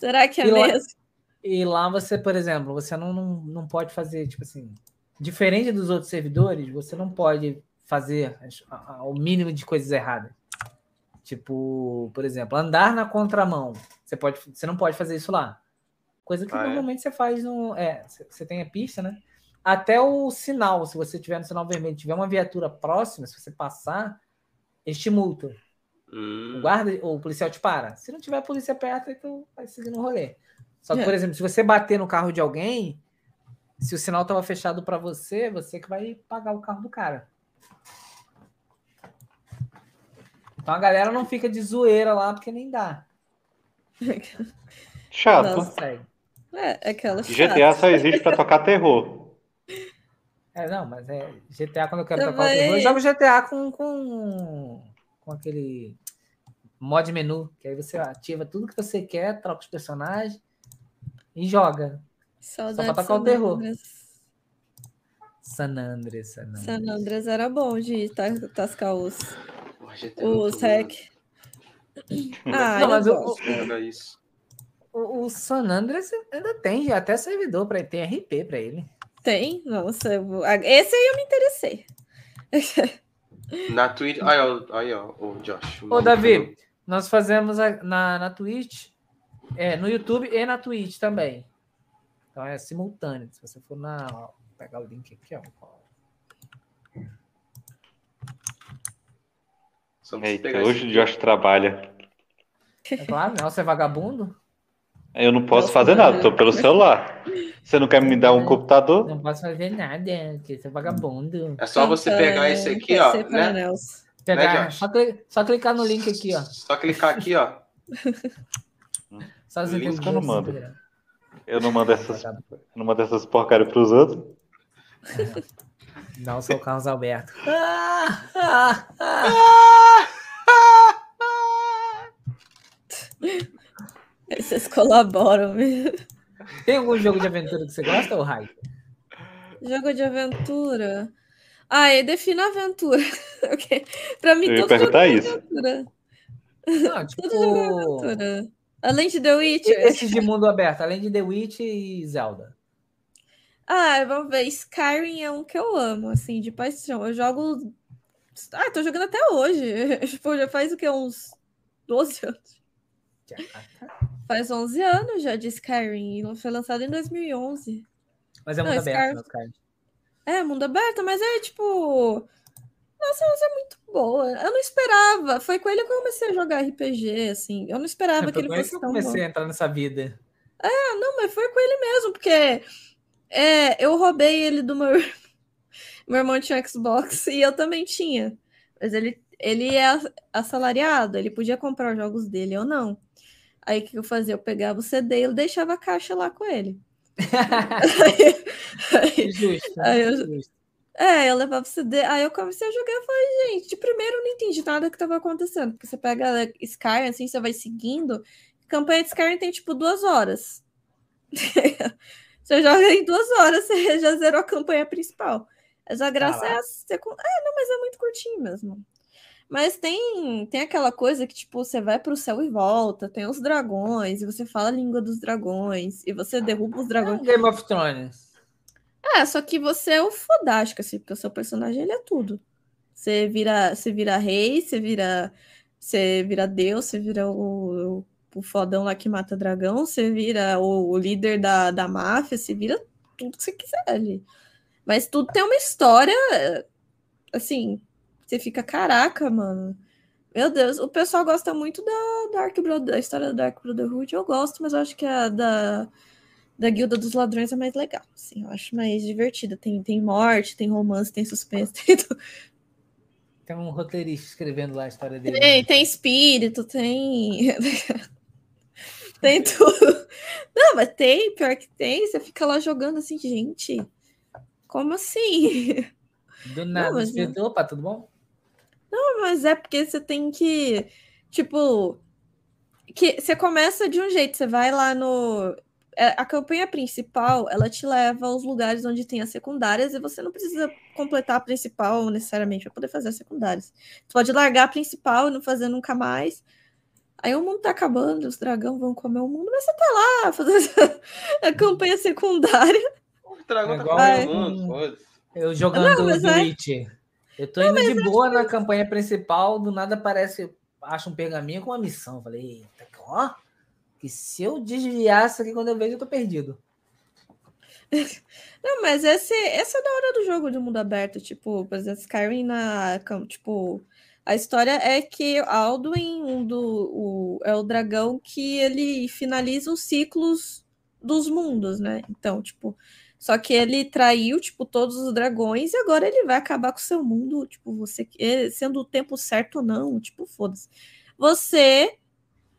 Será que é E lá- mesmo? E lá você, por exemplo, você não, não, não pode fazer, tipo assim, diferente dos outros servidores, você não pode fazer o mínimo de coisas erradas. Tipo, por exemplo, andar na contramão. Você, pode, você não pode fazer isso lá. Coisa que Ah, é? normalmente você faz no. É, você- tem a pista, né? Até o sinal, se você tiver no sinal vermelho, tiver uma viatura próxima, se você passar, eles te multam. O Hum, guarda ou o policial te para. Se não tiver polícia perto, aí tu vai seguir no rolê. Só que, É. por exemplo, se você bater no carro de alguém, se o sinal tava fechado para você, você que vai pagar o carro do cara. Então a galera não fica de zoeira lá porque nem dá. (laughs) Chato. Nossa. É, aquela GTA chata. só existe pra tocar terror. É, não, mas é GTA quando eu quero Também. tocar o terror, eu jogo GTA com, com, com aquele mod menu, que aí você ativa tudo que você quer, troca os personagens e joga. Saudade Só pra tocar o terror. San Andreas, San Andreas. San Andreas era bom de ta- tascar os, GTA é os hack. Ah, Não, eu mas o- gosto. O, o San Andreas ainda tem até servidor para tem RP para ele. Tem? Nossa, eu vou- esse aí eu me interessei. Na Twitch. Aí, ó, aí, ó, o Josh. Ô, Davi, nós fazemos a- na, na Twitch, é, no YouTube e na Twitch também. Então é simultâneo. Se você for na. ó, vou pegar o link aqui, ó. Eita, pegar hoje o Josh trabalha. É claro, né? Você é vagabundo? Eu não posso fazer nada, tô pelo celular. Você não quer me dar um computador? Não posso fazer nada, porque você é vagabundo. É só você pegar esse aqui, ó, né? Nelson. Pegar, Josh? só, cli- só clicar no link aqui, ó. Só clicar aqui, ó. (laughs) Só Link que eu não mando. Eu não mando essas, eu não mando essas porcarias pros outros. (laughs) Não sou o Carlos Alberto. (laughs) Ah, ah, ah. Vocês colaboram mesmo. Tem algum jogo de aventura que você gosta, ou Rai? Jogo de aventura. Ah, e defina aventura. (laughs) Ok. Pra mim, Eu todo jogo é isso. aventura. Não, (laughs) Todo jogo é tipo. aventura. Além de The Witcher. Esses de mundo aberto, além de The Witch e Zelda. Ah, vamos ver. Skyrim é um que eu amo, assim, de paixão. Eu jogo. Ah, tô jogando até hoje. (laughs) Tipo, já faz o que? Uns 12 anos. Faz 11 anos já de Skyrim. e Foi lançado em 2011. Mas é Não, muito esse aberto, né, Skyrim. É, mundo aberto, mas é tipo. Nossa, mas é muito boa. Eu não esperava. Foi com ele que eu comecei a jogar RPG, assim. Eu não esperava que ele fosse que eu tão bom. comecei a entrar nessa vida. Não, mas foi com ele mesmo, porque é, eu roubei ele do meu. (laughs) meu irmão tinha Xbox (laughs) e eu também tinha. Mas ele, ele é assalariado, ele podia comprar os jogos dele, eu não. Aí o que eu fazia? Eu pegava o CD e eu deixava a caixa lá com ele. Aí- (laughs) Justo. Aí eu- justo. É, eu levava o CD, aí eu comecei a jogar e falei, gente, de primeiro eu não entendi nada que tava acontecendo, porque você pega Skyrim, assim, você vai seguindo, campanha de Skyrim tem, tipo, duas horas. (laughs) você joga em duas horas, você já zerou a campanha principal. Mas a graça é a. É, não, mas é muito curtinho mesmo. Mas tem, tem aquela coisa que, tipo, você vai pro céu e volta, tem os dragões, e você fala a língua dos dragões, e você derruba os É dragões. um Game of Thrones. É, só que você é o fodástico, assim, porque o seu personagem ele é tudo. Você vira, você vira rei, você vira, você vira deus, você vira o, o, o fodão lá que mata dragão, você vira o, o líder da, da máfia, você vira tudo que você quiser ali. Mas tudo tem uma história, assim, você fica, caraca, mano. Meu Deus, o pessoal gosta muito da Dark Brother, da história da Dark Brotherhood, eu gosto, mas eu acho que a da da Guilda dos Ladrões é mais legal, assim, eu acho mais divertida. Tem, tem morte, tem romance, tem suspense, (laughs) tem, tudo. Tem um roteirista escrevendo lá a história dele. tem, tem espírito, tem. (laughs) tem tudo. Não, mas tem, pior que tem. Você fica lá jogando assim, gente. Como assim? Do nada. mas não. Opa, tudo bom? Mas é porque você tem que. Tipo. Que você começa de um jeito, você vai lá no. é, A campanha principal, ela te leva aos lugares onde tem as secundárias e você não precisa completar a principal necessariamente para poder fazer as secundárias. Você pode largar a principal e não fazer nunca mais. Aí o mundo tá acabando, os dragões vão comer o mundo, mas você tá lá (laughs) fazendo a campanha secundária. O dragão É tá igual comendo um- o mundo. Eu jogando Não, mas é-. Eu tô indo de boa na campanha principal, do nada aparece, acha um pergaminho com uma missão. Eu falei, eita, ó, que se eu desviasse aqui quando eu vejo, eu tô perdido. (laughs) Não, mas esse, essa é da hora do jogo de mundo aberto, tipo, por exemplo, Skyrim na, tipo, a história é que Alduin, um do, o, é o dragão que ele finaliza os ciclos dos mundos, né? Então, tipo, só que ele traiu, tipo, todos os dragões e agora ele vai acabar com o seu mundo, tipo, você, eh, sendo o tempo certo ou não, tipo, foda-se. Você,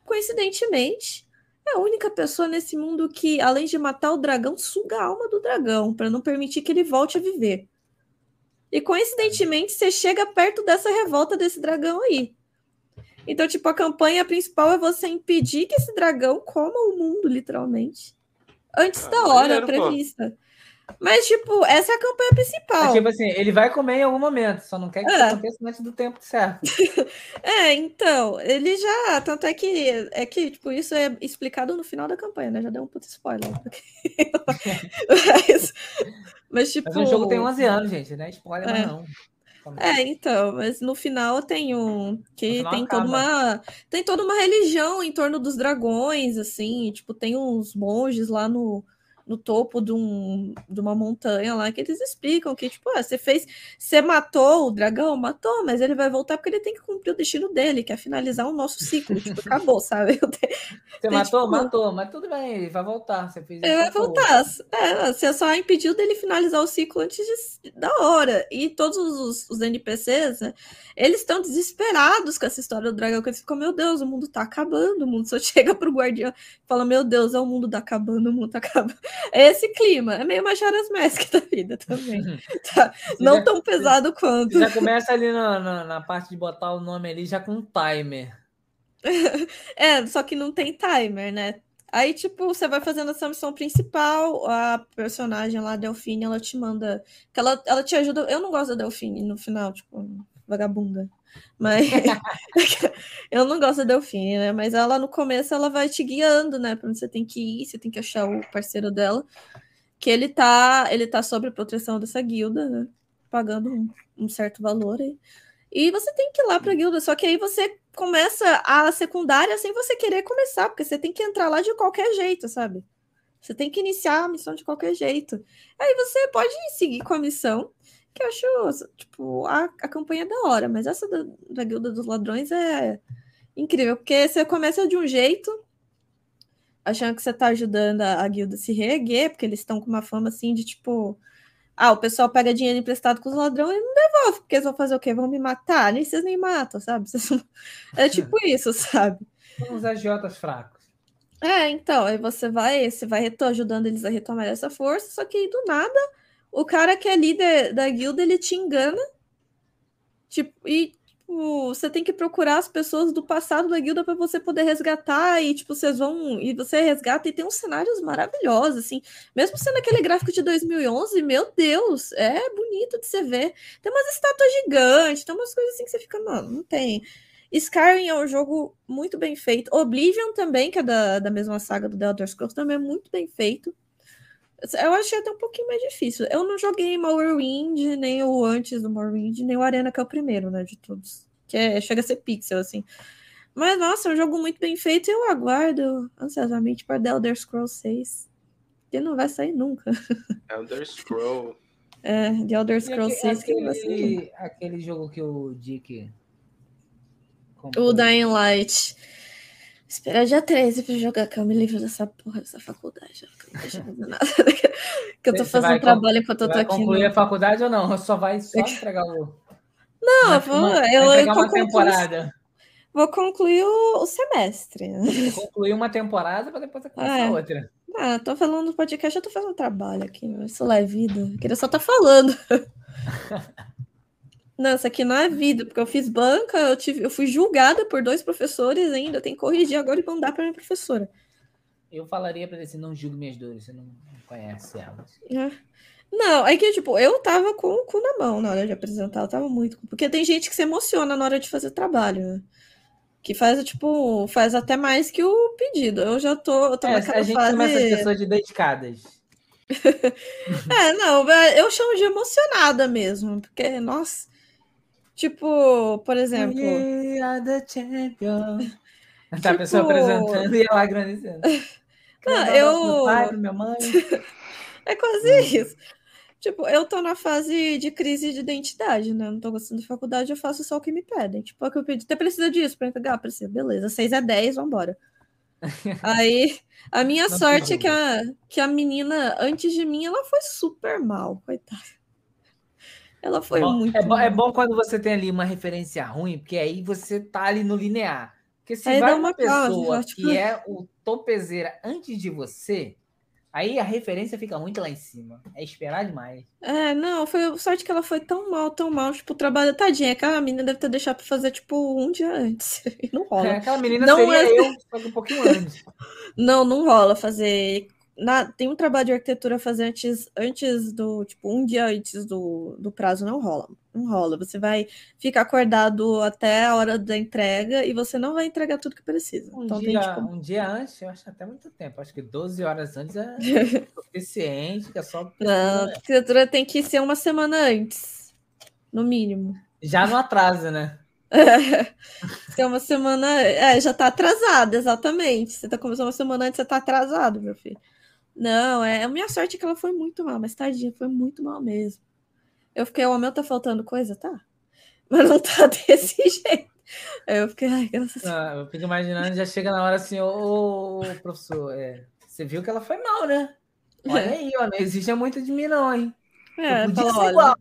coincidentemente, é a única pessoa nesse mundo que, além de matar o dragão, suga a alma do dragão para não permitir que ele volte a viver. E coincidentemente, você chega perto dessa revolta desse dragão aí. Então, tipo, a campanha principal é você impedir que esse dragão coma o mundo, literalmente. Antes Ah, da hora maneiro, pô. Mas, tipo, essa é a campanha principal. Mas, tipo assim, ele vai comer em algum momento, só não quer que É. isso aconteça antes do tempo certo. (laughs) É, então, ele já. Tanto é que é que, tipo, isso é explicado no final da campanha, né? Já deu um puto spoiler. (laughs) mas, mas, tipo. Mas o jogo tem 11 anos, gente, né? Spoiler, É. mas não. É, então, mas no final tem um que tem toda acaba. uma tem toda uma religião em torno dos dragões, assim, tipo, tem uns monges lá no, no topo de, um, de uma montanha lá que eles explicam que, tipo, ah, você fez, você matou o dragão, matou, mas ele vai voltar porque ele tem que cumprir o destino dele, que é finalizar o nosso ciclo, tipo, (laughs) acabou, sabe? (laughs) Você Tem, matou? tipo- Matou, mas tudo bem, ele vai voltar. Você fez Ele vai isso, acabou. voltar. É, você só impediu dele finalizar o ciclo antes de- da hora. E todos os, os NPCs, né, eles estão desesperados com essa história do dragão, que eles ficam, meu Deus, o mundo tá acabando, o mundo só (laughs) chega pro guardião e fala, meu Deus, é o mundo tá acabando, o mundo tá acabando. É esse clima, é meio Majora's Mask da vida também. Tá? Você Não já- tão pesado quanto. Já começa ali na, na, na parte de botar o nome ali já com um timer. (laughs) É, só que não tem timer, né? Aí, tipo, você vai fazendo essa missão principal, a personagem lá, a Delfine, ela te manda. Que ela, ela te ajuda. Eu não gosto da Delfine no final, tipo, vagabunda. Mas (laughs) eu não gosto da Delfine, né? Mas ela no começo ela vai te guiando, né? Pra onde você tem que ir, você tem que achar o parceiro dela. que ele tá, ele tá sob a proteção dessa guilda, né? Pagando um, um certo valor aí. E você tem que ir lá pra guilda, só que aí você começa a secundária sem você querer começar, porque você tem que entrar lá de qualquer jeito, sabe? Você tem que iniciar a missão de qualquer jeito. Aí você pode seguir com a missão, que eu acho, tipo, a, a campanha é da hora, mas essa da, da Guilda dos Ladrões é incrível, porque você começa de um jeito, achando que você tá ajudando a, a guilda a se reerguer, porque eles estão com uma fama assim de tipo. Ah, o pessoal pega dinheiro emprestado com os ladrões e não devolve, porque eles vão fazer o quê? Vão me matar? Nem vocês nem matam, sabe? Vocês (laughs) É tipo (laughs) isso, sabe? São os agiotas fracos. É, então, aí você vai, você vai ajudando eles a retomar essa força, só que aí do nada, o cara que é líder da guilda, ele te engana. Tipo, e tipo, você tem que procurar as pessoas do passado da guilda para você poder resgatar e tipo, vocês vão e você resgata e tem uns cenários maravilhosos assim. Mesmo sendo aquele gráfico de 2011, meu Deus, é bonito de você ver. Tem umas estátuas gigantes, tem umas coisas assim que você fica, mano, não tem. Skyrim é um jogo muito bem feito. Oblivion também, que é da, da mesma saga do The Elder Scrolls, também é muito bem feito. Eu achei até um pouquinho mais difícil. Eu não joguei Morrowind, nem o antes do Morrowind, nem o Arena, que é o primeiro, né, de todos. Que é, chega a ser pixel, assim. Mas, nossa, é um jogo muito bem feito e eu aguardo ansiosamente para The Elder Scrolls 6. Que não vai sair nunca. (laughs) Elder Scroll. É, The Elder Scrolls aque- 6 que não vai sair nunca. aquele, aquele jogo que o Dick. comprou. O Dying Light. Esperar dia 13 pra jogar, que eu me livro dessa porra dessa faculdade. (laughs) Que eu tô vai fazendo trabalho enquanto eu tô aqui. concluir no- a faculdade ou não? Só vai só (laughs) entregar o. Não, eu vou, uma- eu, eu uma temporada. vou concluir o, o semestre. né? Concluir uma temporada para depois (laughs) começar É. outra. Ah, tô falando no podcast, eu tô fazendo trabalho aqui. Isso lá é vida. Eu queria só tá falando. Não, isso aqui não é vida, porque eu fiz banca, eu, tive, eu fui julgada por dois professores ainda. Eu tenho que corrigir agora e mandar pra minha professora. Eu falaria para ele assim: não julgue minhas dores, você não conhece elas. É. Não, é que, tipo, eu tava com o cu na mão na hora de apresentar, eu tava muito. Porque tem gente que se emociona na hora de fazer trabalho, né? Que faz, tipo, faz até mais que o pedido. Eu já tô, eu tô É, naquela a gente fase. chama essas pessoas de dedicadas. (laughs) É, não, eu chamo de emocionada mesmo, porque, nossa, tipo, por exemplo, We are the champion. (laughs) Tá a pessoa Tipo- apresentando e ela agradecendo. (laughs) Ah, pro eu- meu pai, minha mãe. (laughs) é quase isso. Tipo, eu tô na fase de crise de identidade, né? Não tô gostando de faculdade, eu faço só o que me pedem. Tipo, é o que eu pedi. Você precisa disso pra entregar? Precisa. Beleza, 6 é 10, vambora. (laughs) Aí, a minha Não sorte é que a, que a menina, antes de mim, ela foi super mal, coitada. Ela foi Bom, muito é, bom, é bom quando você tem ali uma referência ruim, porque aí você tá ali no linear. Porque se Aí vai uma pessoa tipo- que é o topezeira antes de você, aí a referência fica muito lá em cima. É esperar demais. É, não, foi sorte que ela foi tão mal, tão mal, tipo, o trabalho, tadinha, aquela menina deve ter deixado pra fazer, tipo, um dia antes, e (laughs) não rola. É, aquela menina Não seria é- eu, só que um pouquinho antes. (laughs) Não, não rola fazer. Na, tem um trabalho de arquitetura a fazer antes, antes do, tipo, um dia antes do, do prazo, não rola. Não rola. Você vai ficar acordado até a hora da entrega e você não vai entregar tudo que precisa. Um, então dia, tem, tipo, um dia antes, eu acho até muito tempo. Acho que 12 horas antes é (laughs) suficiente, que é só. não, a arquitetura tem que ser uma semana antes, no mínimo. Já não atrasa, né? (laughs) É uma semana. É, já tá atrasado, exatamente. Você tá começando uma semana antes, você tá atrasado, meu filho. Não, é a minha sorte é que ela foi muito mal, mas tadinha, foi muito mal mesmo. Eu fiquei, o meu tá faltando coisa, tá? (laughs) Mas não tá desse (laughs) jeito. Aí eu fiquei, ai, graças a Deus. Ah, eu fico imaginando, já chega na hora assim, ô, ô, professor, é, você viu que ela foi mal, né? Olha aí, ó, não exige muito de mim, não, hein? É, eu podia fala, igual,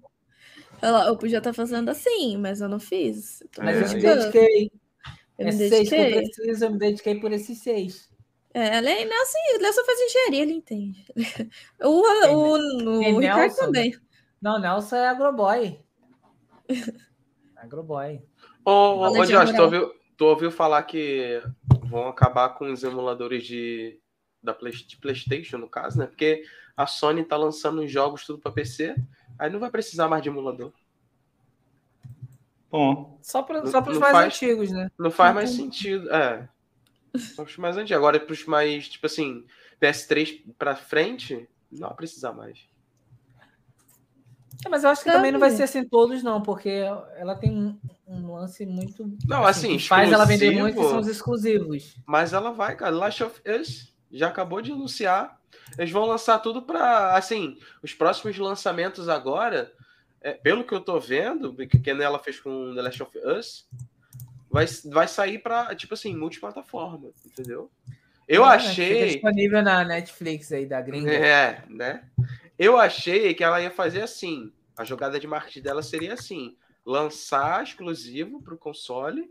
ela- eu podia estar fazendo assim, mas eu não fiz. Eu mas eu me É. dediquei. Eu é me seis que eu dediquei. preciso, eu me dediquei por esses seis. É, ela é Nelson, Nelson faz engenharia, ele entende. (laughs) O, o, o, Tem Ricardo Nelson, também. Não, Nelson é agroboy. agroboy. Ô, ô, ô Josh, tu ouviu, tu ouviu falar que vão acabar com os emuladores de, da Play, de PlayStation, no caso, né? Porque a Sony tá lançando os jogos tudo pra PC, aí não vai precisar mais de emulador. Bom, Só para os não mais faz- antigos, né? Não faz mais sentido. É. Só pros mais antigos. Agora, pros mais, tipo assim, PS3 pra frente, Não vai precisar mais. É, mas eu acho que também não vai ser assim todos, não, porque ela tem um, um lance muito. Não, assim, que faz ela vender muito são os exclusivos. Mas ela vai, cara. Last of Us já acabou de anunciar. Eles vão lançar tudo pra. Assim, os próximos lançamentos agora, é, pelo que eu tô vendo, que que ela fez com The Last of Us, vai, vai sair pra, tipo assim, multiplataforma, entendeu? Eu Fica achei. disponível na Netflix aí da gringa. É, né? Eu achei que ela ia fazer assim. A jogada de marketing dela seria assim: lançar exclusivo para o console,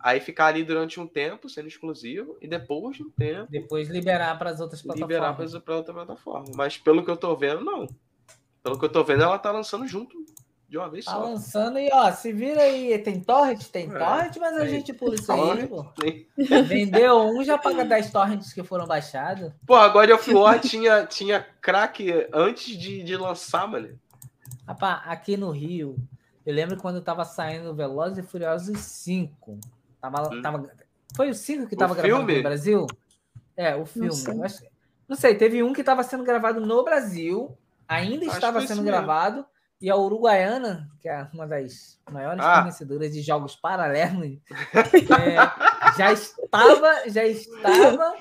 aí ficar ali durante um tempo sendo exclusivo, e depois de um tempo Depois liberar para as outras liberar plataformas. para outra plataforma. Mas pelo que eu tô vendo, não. Pelo que eu tô vendo, ela tá lançando junto de uma vez Tá só. lançando e ó, se vira aí, tem torrent, tem É, torrent, mas a gente pula isso aí, pô. tem- Vendeu um, já paga 10 torrents que foram baixados. Pô, a God of War tinha, tinha crack antes de, de lançar, mano. Rapaz, aqui no Rio, eu lembro quando tava saindo Velozes e Furiosos 5. Tava, Hum. tava, foi o 5 que O tava gravado filme? no Brasil? É, o filme. sei. Eu acho- não sei, teve um que tava sendo gravado no Brasil, ainda Acho estava sendo mesmo. gravado, e a Uruguaiana, que é uma das maiores Ah. fornecedoras de jogos paralelos, é, já estava, já estava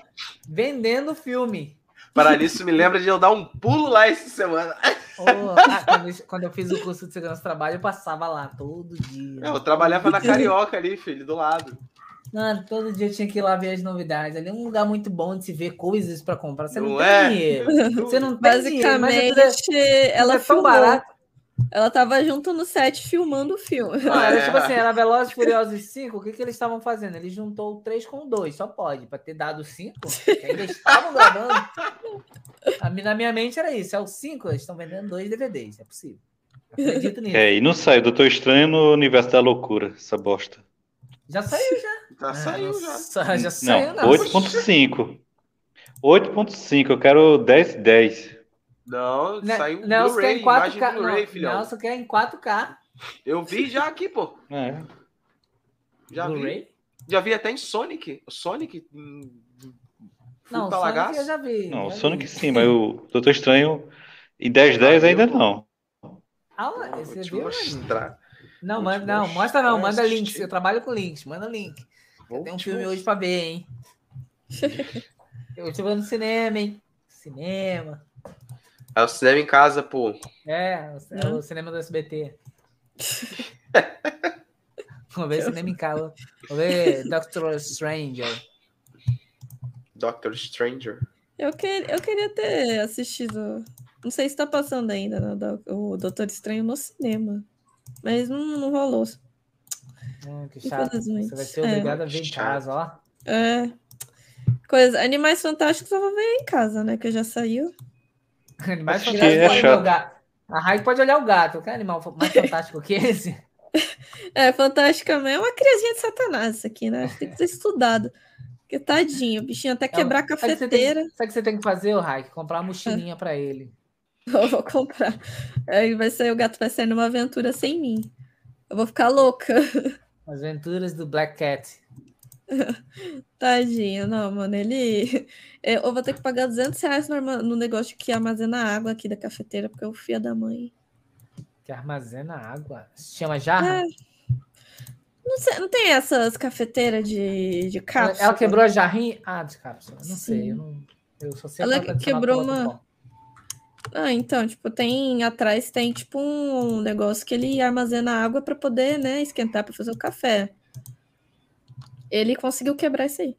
vendendo filme. Para isso me lembra de eu dar um pulo lá essa semana. Ô, ah, quando, eu, quando eu fiz o curso de segurança do trabalho, eu passava lá todo dia. Eu trabalhava na Carioca ali, filho, do lado. Mano, todo dia eu tinha que ir lá ver as novidades. Ali é um lugar muito bom de se ver coisas para comprar. Você não, Não tem é? dinheiro. Você não tem dinheiro, mas é é- Basicamente, ela é tão filmou. barato. Ela tava junto no set filmando o filme. Não, era tipo assim, era (laughs) Velozes e Furiosos 5, o que, que eles estavam fazendo? Eles juntou o 3 com o 2, só pode, para ter dado 5, que ainda estavam gravando. Na minha mente era isso, é o 5, eles estão vendendo dois DVDs, é possível. Acredito nisso. É, e não sai, Doutor Estranho no Universo da Loucura, essa bosta. Já saiu, já. Já Ah, saiu, não já. Já saiu, Não, não. 8.5. 8.5, eu quero 10 10. Não, Ne- saiu Nelson quer Blu-ray, em imagem 4K. Blu-ray, Não, filhão. Nelson quer em 4K. Eu vi já aqui, pô. É. Já vi. Já vi até em Sonic. Sonic Não, Sonic Lagaço. eu já vi. Não, o já Sonic vi. sim, mas o Doutor Estranho em 10 10 Ah, ainda eu- não. Ah, te viu, mostrar. Não, Vou manda, não, mostra não, manda assistir. links. Eu trabalho com links, manda link. Tem um filme mostrar. hoje pra ver, hein? (laughs) Eu estive no cinema, hein? Cinema. É o cinema em casa, pô. É, o, é o cinema do SBT. (laughs) Vou ver cinema em casa. Vou ver Doctor Stranger. Doctor Stranger. Eu, que, eu queria ter assistido. Não sei se tá passando ainda né, o Doutor Estranho no cinema. Mas não, não rolou. Hum, que chato. Você vai ser É. obrigado a ver em casa, ó. É. Coisa. Animais Fantásticos eu vou ver em casa, né? Que já saiu. Animais que fantásticos é olhar o gato. A Raik pode olhar o gato. Quer animal mais (laughs) fantástico que esse? É, Fantasticamente é uma criazinha de satanás isso aqui, né? Que tem que ser estudado. Porque tadinho, o bichinho até quebrar a o que cafeteira. Sabe o que você tem que fazer, ô Raik? Comprar uma mochilinha pra ele. (laughs) Eu vou comprar. Aí vai sair, o gato vai sair numa aventura sem mim. Eu vou ficar louca. As aventuras do Black Cat. (laughs) Tadinho, não, mano. Ele. é, Eu vou ter que pagar 200 reais no, negócio que armazena água aqui da cafeteira, porque é o filho da mãe. Que armazena água. Se chama jarra? É. Não, sei, não tem essas cafeteiras de, de ela, cápsula? ela quebrou a jarrinha? Ah, de cápsula. Não sei. Sim. Eu, não, eu só sei Ela tradicional quebrou uma-. Ah, então, tipo, tem atrás tem tipo um negócio que ele armazena água para poder, né, esquentar para fazer o café. Ele conseguiu quebrar isso aí.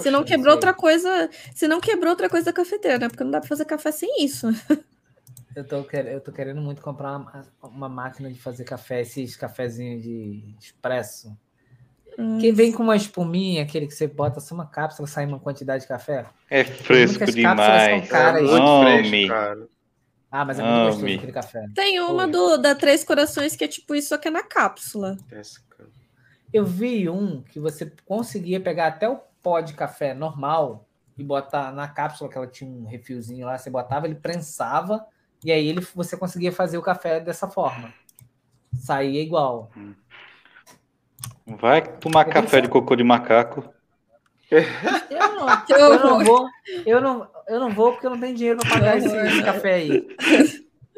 se não Oxe, quebrou outra coisa, se não quebrou outra coisa da cafeteira, né? Porque não dá para fazer café sem isso. Eu tô, quer- eu tô querendo muito comprar uma, uma máquina de fazer café, esses cafezinhos de expresso. Hum, Que vem com uma espuminha, aquele que você bota só uma cápsula, sai uma quantidade de café. É fresco As cápsulas são demais. caras. É muito fresco, cara. Ah, mas é muito Ame. gostoso aquele café. Tem uma do da Três Corações que é tipo isso, só que é na cápsula. Essa, cara. Eu vi um que você conseguia pegar até o pó de café normal e botar na cápsula, que ela tinha um refilzinho lá, você botava, ele prensava, e aí ele, você conseguia fazer o café dessa forma. Saía igual. Vai tomar Eu café de cocô de macaco. Eu não, eu não vou, eu não, eu não vou porque eu não tenho dinheiro pra pagar esse, café aí.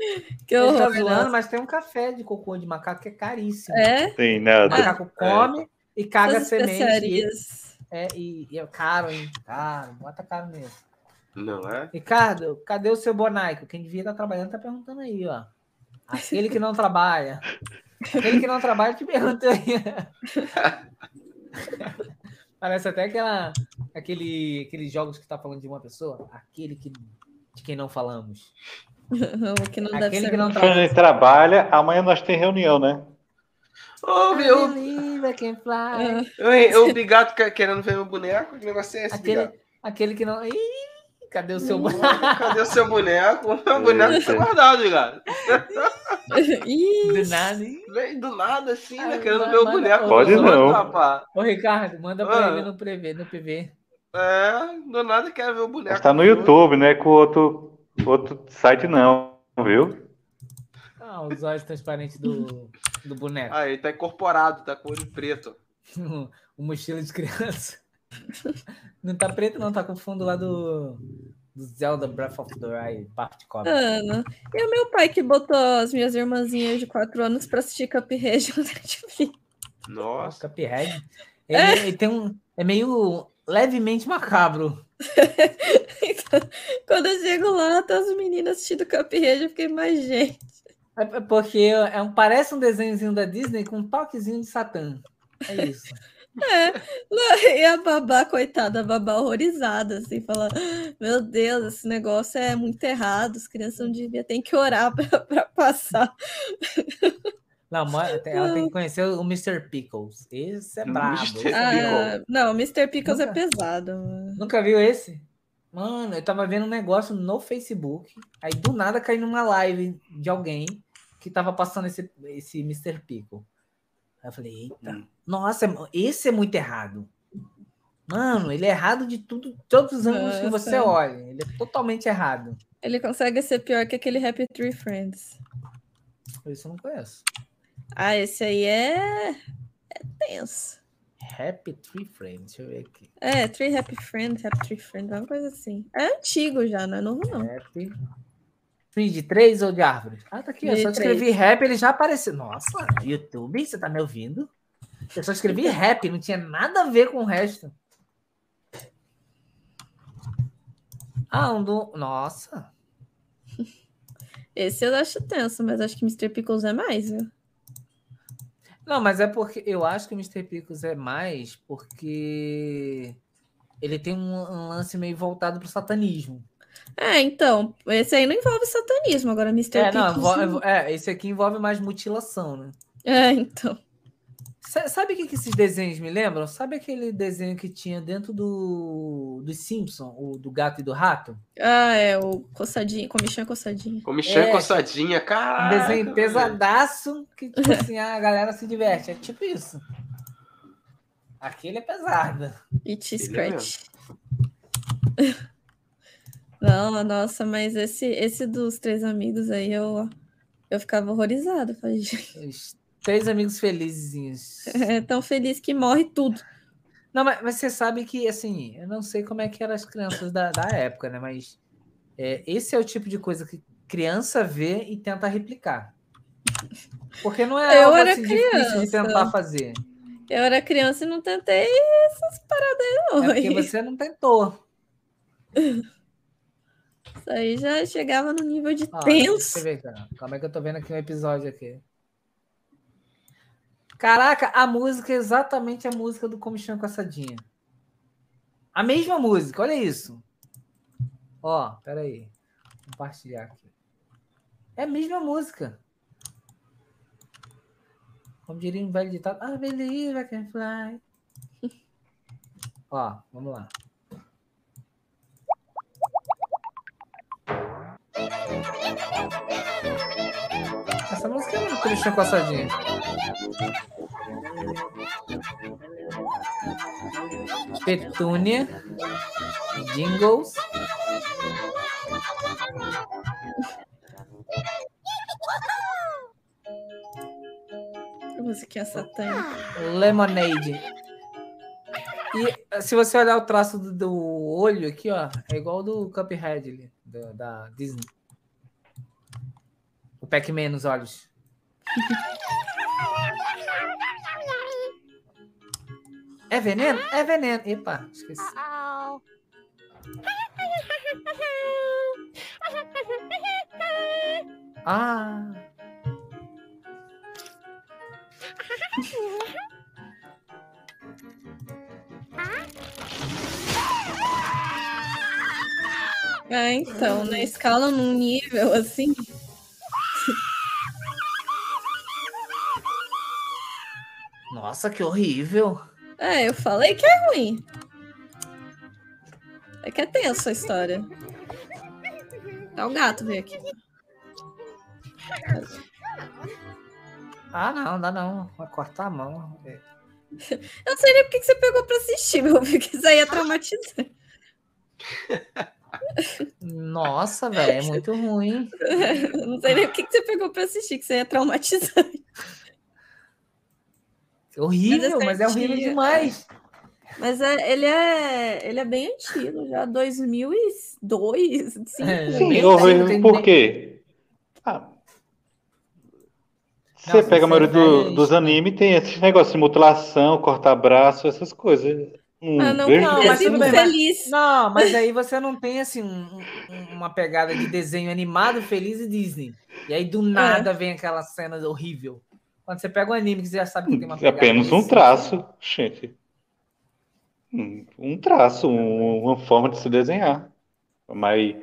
(laughs) Que tá horror. zoando, nossa. mas tem um café de cocô de macaco que é caríssimo. É? Tem O nada. macaco come e caga Essas semente. E, é, e, e é caro, hein? Caro, bota caro mesmo. Não é? Ricardo, cadê o seu bonaico? Quem devia estar trabalhando tá perguntando aí, ó. Aquele que não trabalha. Aquele que não trabalha te pergunta aí. (laughs) Parece até aquela, aquele, aqueles jogos que tá falando de uma pessoa. Aquele que, de quem não falamos. (laughs) o que não deve Aquele ser. que não Quando a trabalha. gente trabalha, amanhã nós tem reunião, né? Ô, I meu, eu, eu, o Bigato quer- querendo ver meu boneco? Que negócio é esse, Aquele, Bigato? aquele que não. Ih, cadê o seu boneco? Cadê o seu boneco? (laughs) Meu boneco tá guardado, Bigato. (laughs) Do nada. Vem do nada assim, né? Querendo ver o boneco. Pode não. rapaz. Ô, Ricardo, manda pra Ah. ele no, PV, no PV. É, do nada quer ver o boneco. Mas tá no. YouTube, né? Com outro, outro site não, viu? Ah, os olhos transparentes do, do boneco. Ah, ele tá incorporado, tá com olho preto. (laughs) o mochila de criança. (laughs) Não tá preto, não, tá com o fundo lá do, do Zelda Breath of the Wild, parte de cobra. Ana. E o meu pai que botou as minhas irmãzinhas de 4 anos pra assistir Cuphead (laughs) no Netflix. Nossa. Cuphead. Ele, ele tem um. É meio levemente macabro. (laughs) Então, quando eu chego lá, tá as meninas assistindo Cuphead, eu fiquei mais gente. É é porque é um, parece um desenhozinho da Disney com um toquezinho de Satã. É isso. (laughs) E a babá, coitada, a babá horrorizada, assim, fala: Meu Deus, esse negócio é muito errado, as crianças não deviam, tem que orar pra passar. (laughs) Não, ela tem que (laughs) conhecer o Mr. Pickles. Esse é O brabo. Esse é Ah, não, Mr. Pickles Nunca- é pesado. Nunca viu esse? Mano, eu tava vendo um negócio no Facebook, aí do nada caiu numa live de alguém que tava passando esse, esse Mr. Pickle. Aí eu falei, eita, Hum. nossa, esse é muito errado. Mano, ele é errado de tudo, todos os ângulos que você olha. Ele é totalmente errado. Ele consegue ser pior que aquele Happy Tree Friends. Isso eu não conheço. Ah, esse aí é. É tenso. Happy Tree Friends, deixa eu ver aqui. É, Tree Happy Friends, Happy Tree Friends, uma coisa assim. É antigo já, não é novo, não. Happy Tree de três ou de árvores? Ah, tá aqui. Eu De só escrevi rap, ele já apareceu. Nossa, YouTube, você tá me ouvindo? Eu só escrevi (laughs) rap, não tinha nada a ver com o resto. Ah, um do. Nossa. Esse eu acho tenso, mas acho que Mr. Pickles é mais, viu? Não, mas é porque eu acho que o Mr. Pickles é mais porque ele tem um, lance meio voltado pro satanismo. É, então, esse aí não envolve satanismo, agora Mr. É, não, Pickles. envolve- é, esse aqui envolve mais mutilação, né? É, então. Sa- Sabe o que, que esses desenhos me lembram? Sabe aquele desenho que tinha dentro do, do Simpson, o do gato e do rato? Ah, é, o coçadinho, comichão coçadinho. Comichão É, coçadinha, Um cara. desenho pesadaço que, tipo (laughs) assim, a galera se diverte. É tipo isso. Aquele é pesado. It Ele é Scratch. (laughs) Não, nossa, mas esse, esse dos três amigos aí, eu, eu ficava horrorizada. Falei, gente, três amigos felizinhos. é tão feliz que morre tudo. Não, mas, mas você sabe que, assim, eu não sei como é que eram as crianças da, da época, né? Mas é, esse é o tipo de coisa que criança vê e tenta replicar. Porque não é Eu algo era assim, difícil de criança. tentar fazer. Eu era criança e não tentei essas paradas aí, não. É porque você não tentou. Isso aí já chegava no nível de Ó, Deixa eu tenso. ver, cara. Calma aí que eu tô vendo aqui um episódio aqui. Caraca, a música é exatamente a música do Comichão com Assadinha. A mesma música, olha isso. Ó, peraí. Vou compartilhar aqui. É a mesma música. Como diria um velho ditado. I believe I can fly. (laughs) Ó, vamos lá. Essa música é muito Comichão com Assadinha. Petúnia, Jingles, Musiquinha satânica. Lemonade. E se você olhar o traço do, do olho aqui, ó, é igual do Cuphead ali, do- da Disney. O Pac-Man nos olhos. É veneno? É veneno. Epa, esqueci. Ah, (laughs) É, então, na escala num nível assim. nossa, que horrível. É, eu falei que é ruim. É que é tenso a história. Tá o gato veio aqui. Ah, não, dá não. Vai cortar a mão. É. Eu não sei nem por que que você pegou pra assistir, meu filho, que isso aí é traumatizante. (laughs) Nossa, velho, é muito ruim. (laughs) Não sei nem por que que você pegou pra assistir, que isso aí é traumatizante. Horrível, Mas é mas é horrível demais. Mas é, ele, é, ele é bem antigo, já 2002, 2005. É, Sim, bem horrível, por quê? Ah, você Nossa, pega a maioria do- dos animes, tem esses negócios de mutilação, cortar braço, essas coisas. Não Ah, não, vejo não, não, mas tudo bem, feliz. Não, mas aí você não tem assim um- um- uma pegada de desenho animado feliz e Disney. E aí É. do nada vem aquela cena horrível. Quando você pega um anime que você já sabe que tem uma pegada Apenas um traço, gente. Um, um traço, um- uma forma de se desenhar. Mas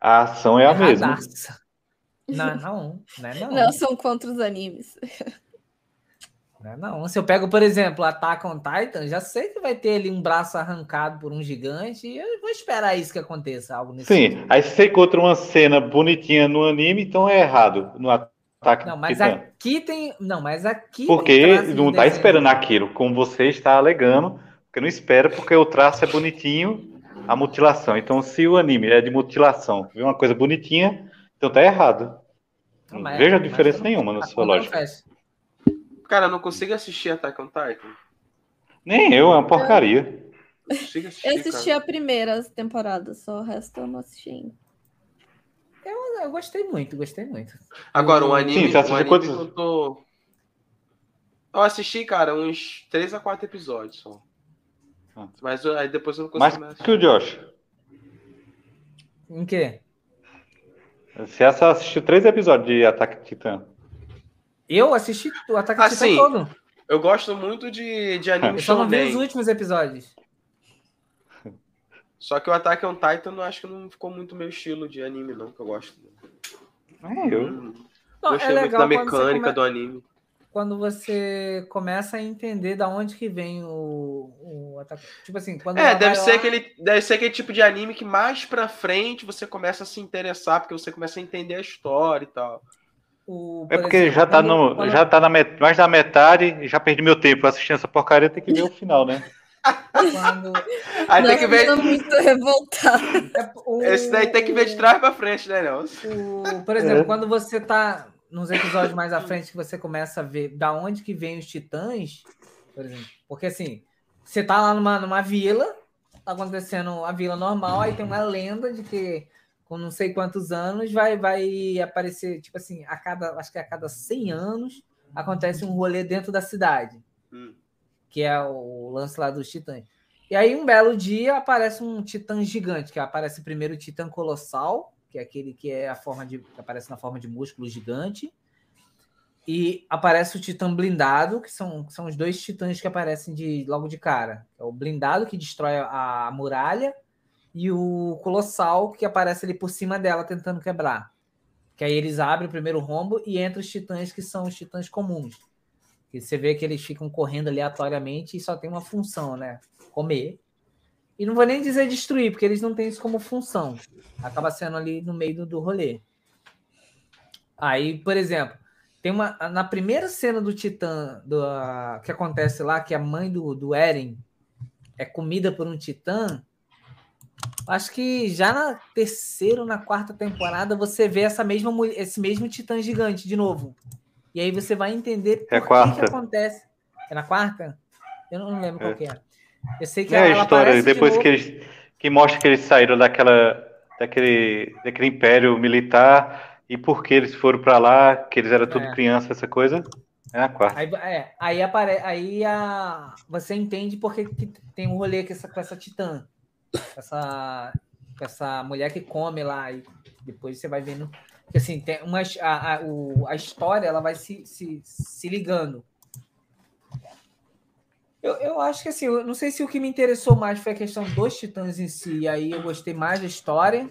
a ação é a sentido. mesma. Não, não, não é não. Não, são contra os animes. (laughs) Não é não. Se eu pego, por exemplo, Attack on Titan, já sei que vai ter ali um braço arrancado por um gigante e eu vou esperar isso que aconteça, algo nesse Sim, aí se você encontra uma cena bonitinha no anime, então é errado no ataque Não, mas titã. aqui tem. Não, mas aqui. Porque não tá desenho. esperando aquilo, como você está alegando, porque não espera porque o traço é bonitinho, a mutilação. Então, se o anime é de mutilação, vê uma coisa bonitinha, então tá errado. Não, Não vejo a mas diferença não- nenhuma na a sua não lógica. fecha. Cara, eu não consigo assistir Attack on Titan. Nem eu, é uma porcaria. Assistir, Eu assisti cara. a primeira temporada, só o resto eu não assisti. Eu, eu gostei muito, gostei muito. Agora, um anime, Sim, você um assistiu anime quantos- que eu tô... Eu assisti, cara, uns 3 a 4 episódios só. Ah. Mas eu- aí depois eu não Mais consigo mais que o Josh. Em quê? Você assistiu três episódios de Ataque Titã. Eu assisti o Ataque Ah, Titã todo. Eu gosto muito de, de anime Eu só não vi os últimos episódios. Só que o Attack on Titan eu acho que não ficou muito meu estilo de anime, não, que eu gosto. É, eu. Não, Gostei é muito legal da quando você mecânica come- do anime. quando você começa a entender da onde que vem o, o ataque. Tipo assim, quando É, ela deve ser, lá- aquele, deve ser aquele tipo de anime que mais pra frente você começa a se interessar, porque você começa a entender a história e tal. O- É por porque exemplo, já tá, no, quando- já tá na met, mais da metade e já perdi meu tempo assistindo essa porcaria, tem que ver o final, né? quando- (laughs) Aí tem que eu ver. tô muito revoltada. é, o- Esse daí tem que ver de trás pra frente, né, Nelson? o- por exemplo, É. quando você tá nos episódios mais à frente que você começa a ver da onde que vem os titãs, por exemplo. Porque assim, você tá lá numa, numa vila, tá acontecendo a vila normal, aí tem uma lenda de que com não sei quantos anos vai, vai aparecer, tipo assim, a cada, acho que a cada 100 anos acontece um rolê dentro da cidade, Hum. que é o lance lá dos titãs. E aí, um belo dia, aparece um titã gigante, que aparece primeiro o titã colossal, que é aquele que é a forma de. que aparece na forma de músculo gigante. E aparece o titã blindado, que são, que são os dois titãs que aparecem de, logo de cara. É o blindado que destrói a, a muralha e o colossal que aparece ali por cima dela tentando quebrar. Que aí eles abrem o primeiro rombo e entram os titãs que são os titãs comuns. Que você vê que eles ficam correndo aleatoriamente e só tem uma função, né? Comer. E não vou nem dizer destruir, porque eles não têm isso como função. Acaba sendo ali no meio do, do rolê. Aí, por exemplo, tem uma. Na primeira cena do Titã do, ah, que acontece lá, que a mãe do, do Eren é comida por um Titã. Acho que já na terceira ou na quarta temporada você vê essa mesma, esse mesmo Titã gigante de novo. E aí você vai entender por É a que, que acontece. É na quarta? Eu não lembro qual É. que é. Eu sei que É a história, de depois novo. que eles que mostra que eles saíram daquela daquele daquele império militar e por que eles foram pra lá, que eles eram tudo É. criança, essa coisa. É a quarta. Aí, é, aí, apare... aí a... você entende porque que tem um rolê com essa, com essa titã. Essa, essa mulher que come lá. E depois você vai vendo. Assim, tem uma, a, a, o- a história ela vai se, se, se ligando. Eu, eu acho que assim, eu não sei se o que me interessou mais foi a questão dos titãs em si. E aí eu gostei mais da história.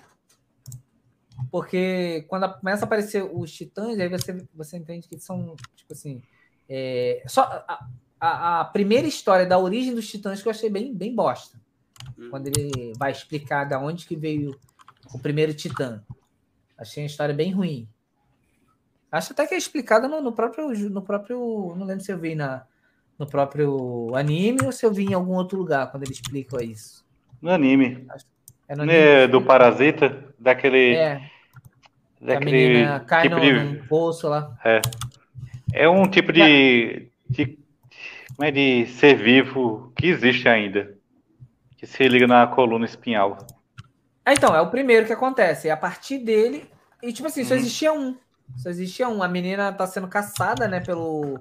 Porque quando começa a aparecer os titãs, aí você, você entende que são, tipo assim. é, só a, a, a primeira história da origem dos titãs que eu achei bem, bem bosta. Quando ele vai explicar da onde que veio o primeiro titã. Achei a história bem ruim. Acho até que é explicada no, no próprio. No próprio. Não lembro se eu vi na, no próprio anime ou se eu vi em algum outro lugar quando ele explica isso. No anime. É no É, anime? do Parasita, daquele. É, que a daquele menina cai tipo no, de. poço lá. É um tipo de, de. Como é de ser vivo que existe ainda. Que se liga na coluna espinhal. Ah, então, é o primeiro que acontece. É a partir dele. E, tipo assim, só Uhum. existia um. Só existia um. A menina tá sendo caçada, né, pelo,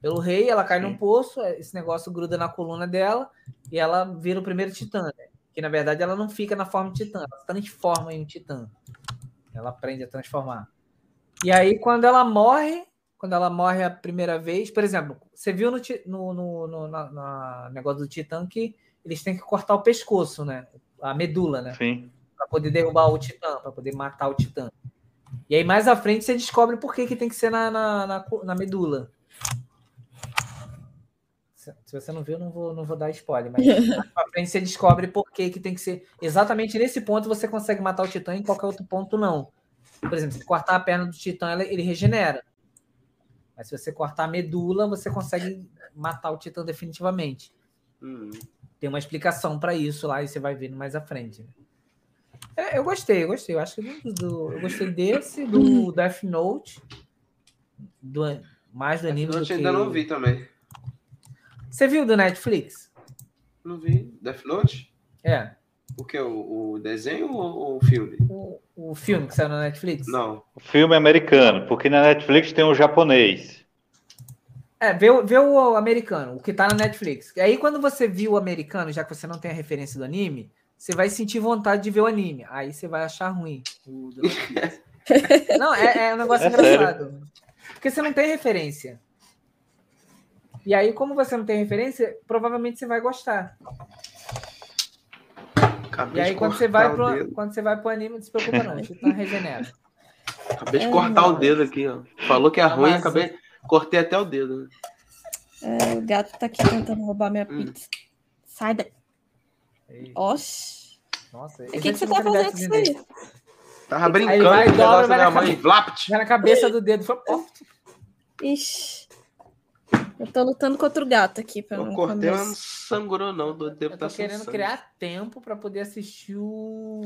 pelo rei. Ela cai num Sim. poço. Esse negócio gruda na coluna dela. E ela vira o primeiro titã, né? Que na verdade ela não fica na forma de titã. Ela se transforma em um titã. Ela aprende a transformar. E aí, quando ela morre. Quando ela morre a primeira vez, por exemplo, você viu no, no, no, no na- na negócio do Titã que eles têm que cortar o pescoço, né? A medula, né? Sim. Para poder derrubar o Titã, para poder matar o Titã. E aí mais à frente você descobre por que, que tem que ser na, na, na, na medula. Se, você não viu, não vou, não vou dar spoiler, mas mais pra frente você descobre por que, que tem que ser. Exatamente nesse ponto você consegue matar o Titã, em qualquer outro ponto não. Por exemplo, se cortar a perna do Titã, ele regenera. Mas se você cortar a medula, você consegue matar o Titã definitivamente. Hum. Tem uma explicação para isso lá e você vai vendo mais à frente. né? É, eu gostei, eu gostei. Eu acho que do, do- eu gostei desse, do Death Note, do, mais do anime Eu do que... ainda não vi também. Você viu do Netflix? Não vi. Death Note? É, O que? O, o desenho ou o filme? o, o filme que saiu na Netflix? Não. O filme é americano, porque na Netflix tem o japonês. É, vê, o- vê o americano, o que tá na Netflix. E aí, quando você viu o americano, já que você não tem a referência do anime, você vai sentir vontade de ver o anime. Aí você vai achar ruim. o (laughs) não, é, é um negócio É engraçado. Porque você não tem referência. E aí, como você não tem referência, provavelmente você vai gostar. Acabei E aí, de quando você, vai o pro, dedo. quando você vai pro anime, não se preocupa não. O Titã regenera. Acabei de É, cortar o não. dedo aqui, ó. Falou que é ruim, Amazon. acabei. Cortei até o dedo. É, o gato tá aqui tentando roubar minha Hum. pizza. Sai daí. Oxi. Nossa, O que, que você tive tá fazendo de isso aí? Tava Aí brincando vai, com o dobra, vai da na minha mãe. cabeça. Vlapt! Vai na cabeça do dedo. Foi... Ixi. Eu tô lutando contra o gato aqui pra Eu não cortei, mas não sangrou, não. Do dedo Eu tá tô sem querendo sangue. criar tempo pra poder assistir o.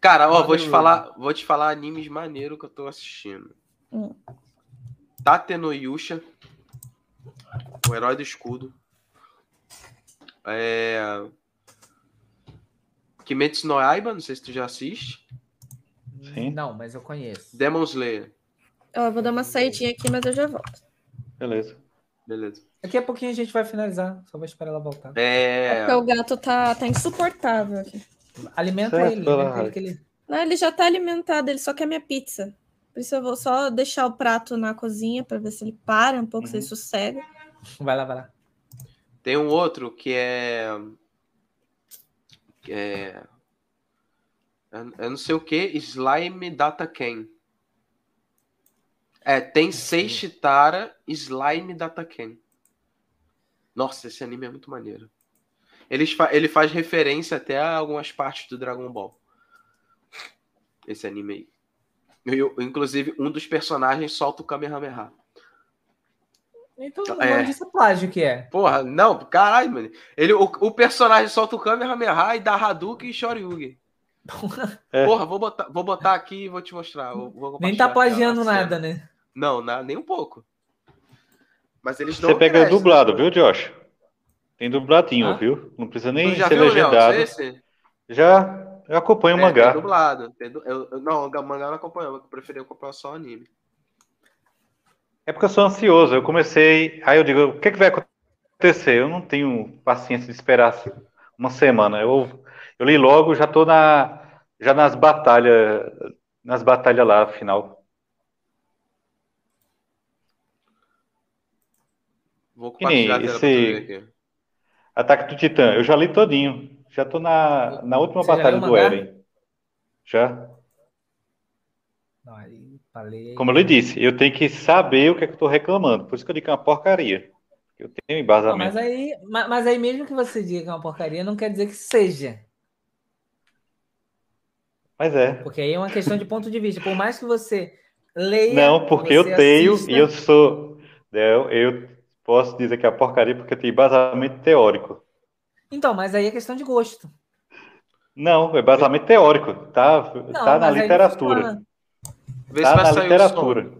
Cara, ó, vou te falar, vou te falar animes maneiro que eu tô assistindo. Hum. Tate no Yusha, o herói do escudo. É... Kimetsu no Yaiba, não sei se tu já assiste. Sim. Não, mas eu conheço. Demon Slayer, eu vou dar uma saidinha aqui, mas eu já volto. Beleza. beleza. Daqui a pouquinho a gente vai finalizar. Só vou esperar ela voltar. É... Porque o gato tá, tá insuportável aqui. Alimenta Certo, ele. alimenta ele ele... Não, ele já tá alimentado, ele só quer minha pizza. Por isso eu vou só deixar o prato na cozinha pra ver se ele para um pouco, se ele Uhum. sossega. Vai lá, vai lá. Tem um outro que é. que é. Eu não sei o que, Slime Data Ken. É, tem Seishitara Slime Data Ken. Nossa, esse anime é muito maneiro. Ele, fa ele faz referência até a algumas partes do Dragon Ball. Esse anime aí. Eu, inclusive, um dos personagens solta o Kamehameha. Então, o É. disso é plágio que é. Porra, não, caralho, mano. Ele, o, o personagem solta o Kamehameha e dá Hadouken e Shoryugen. (laughs) É. Porra, vou botar, vou botar aqui e vou te mostrar. Eu vou Nem tá plagiando nada, né? Não, na- nem um pouco. Mas eles Você pega crédito. dublado, viu, Josh? Tem dubladinho, Ah? viu? Não precisa nem ser viu, legendado. esse? Já, eu acompanho o É, mangá. Tem dublado. Du- eu, eu- não, o mangá eu não acompanhava, eu preferi acompanhar só o anime. É porque eu sou ansioso. Eu comecei. Aí eu digo, o que, que vai acontecer? Eu não tenho paciência de esperar uma semana. Eu, eu li logo, já tô na, já nas batalhas, nas batalhas lá, final. Vou compartilhar esse- aqui. Ataque do Titã, eu já li todinho. Já tô na, na última Você batalha do? Eren. Já. Não, aí falei. Como eu lhe disse, eu tenho que saber o que é que eu tô reclamando. Por isso que eu digo que é uma porcaria. Eu tenho Não, embasamento. mas aí, ma- mas aí mesmo que você diga que é uma porcaria, não quer dizer que seja. Mas é. Porque aí é uma questão de ponto de vista. Por mais que você leia. Não, porque eu tenho assista- e eu sou. Eu, eu posso dizer que é porcaria porque eu tenho embasamento teórico. Então, mas aí é questão de gosto. Não, é embasamento teórico. Tá, Não, tá na literatura. Vê Tá se vai na sair literatura. o som.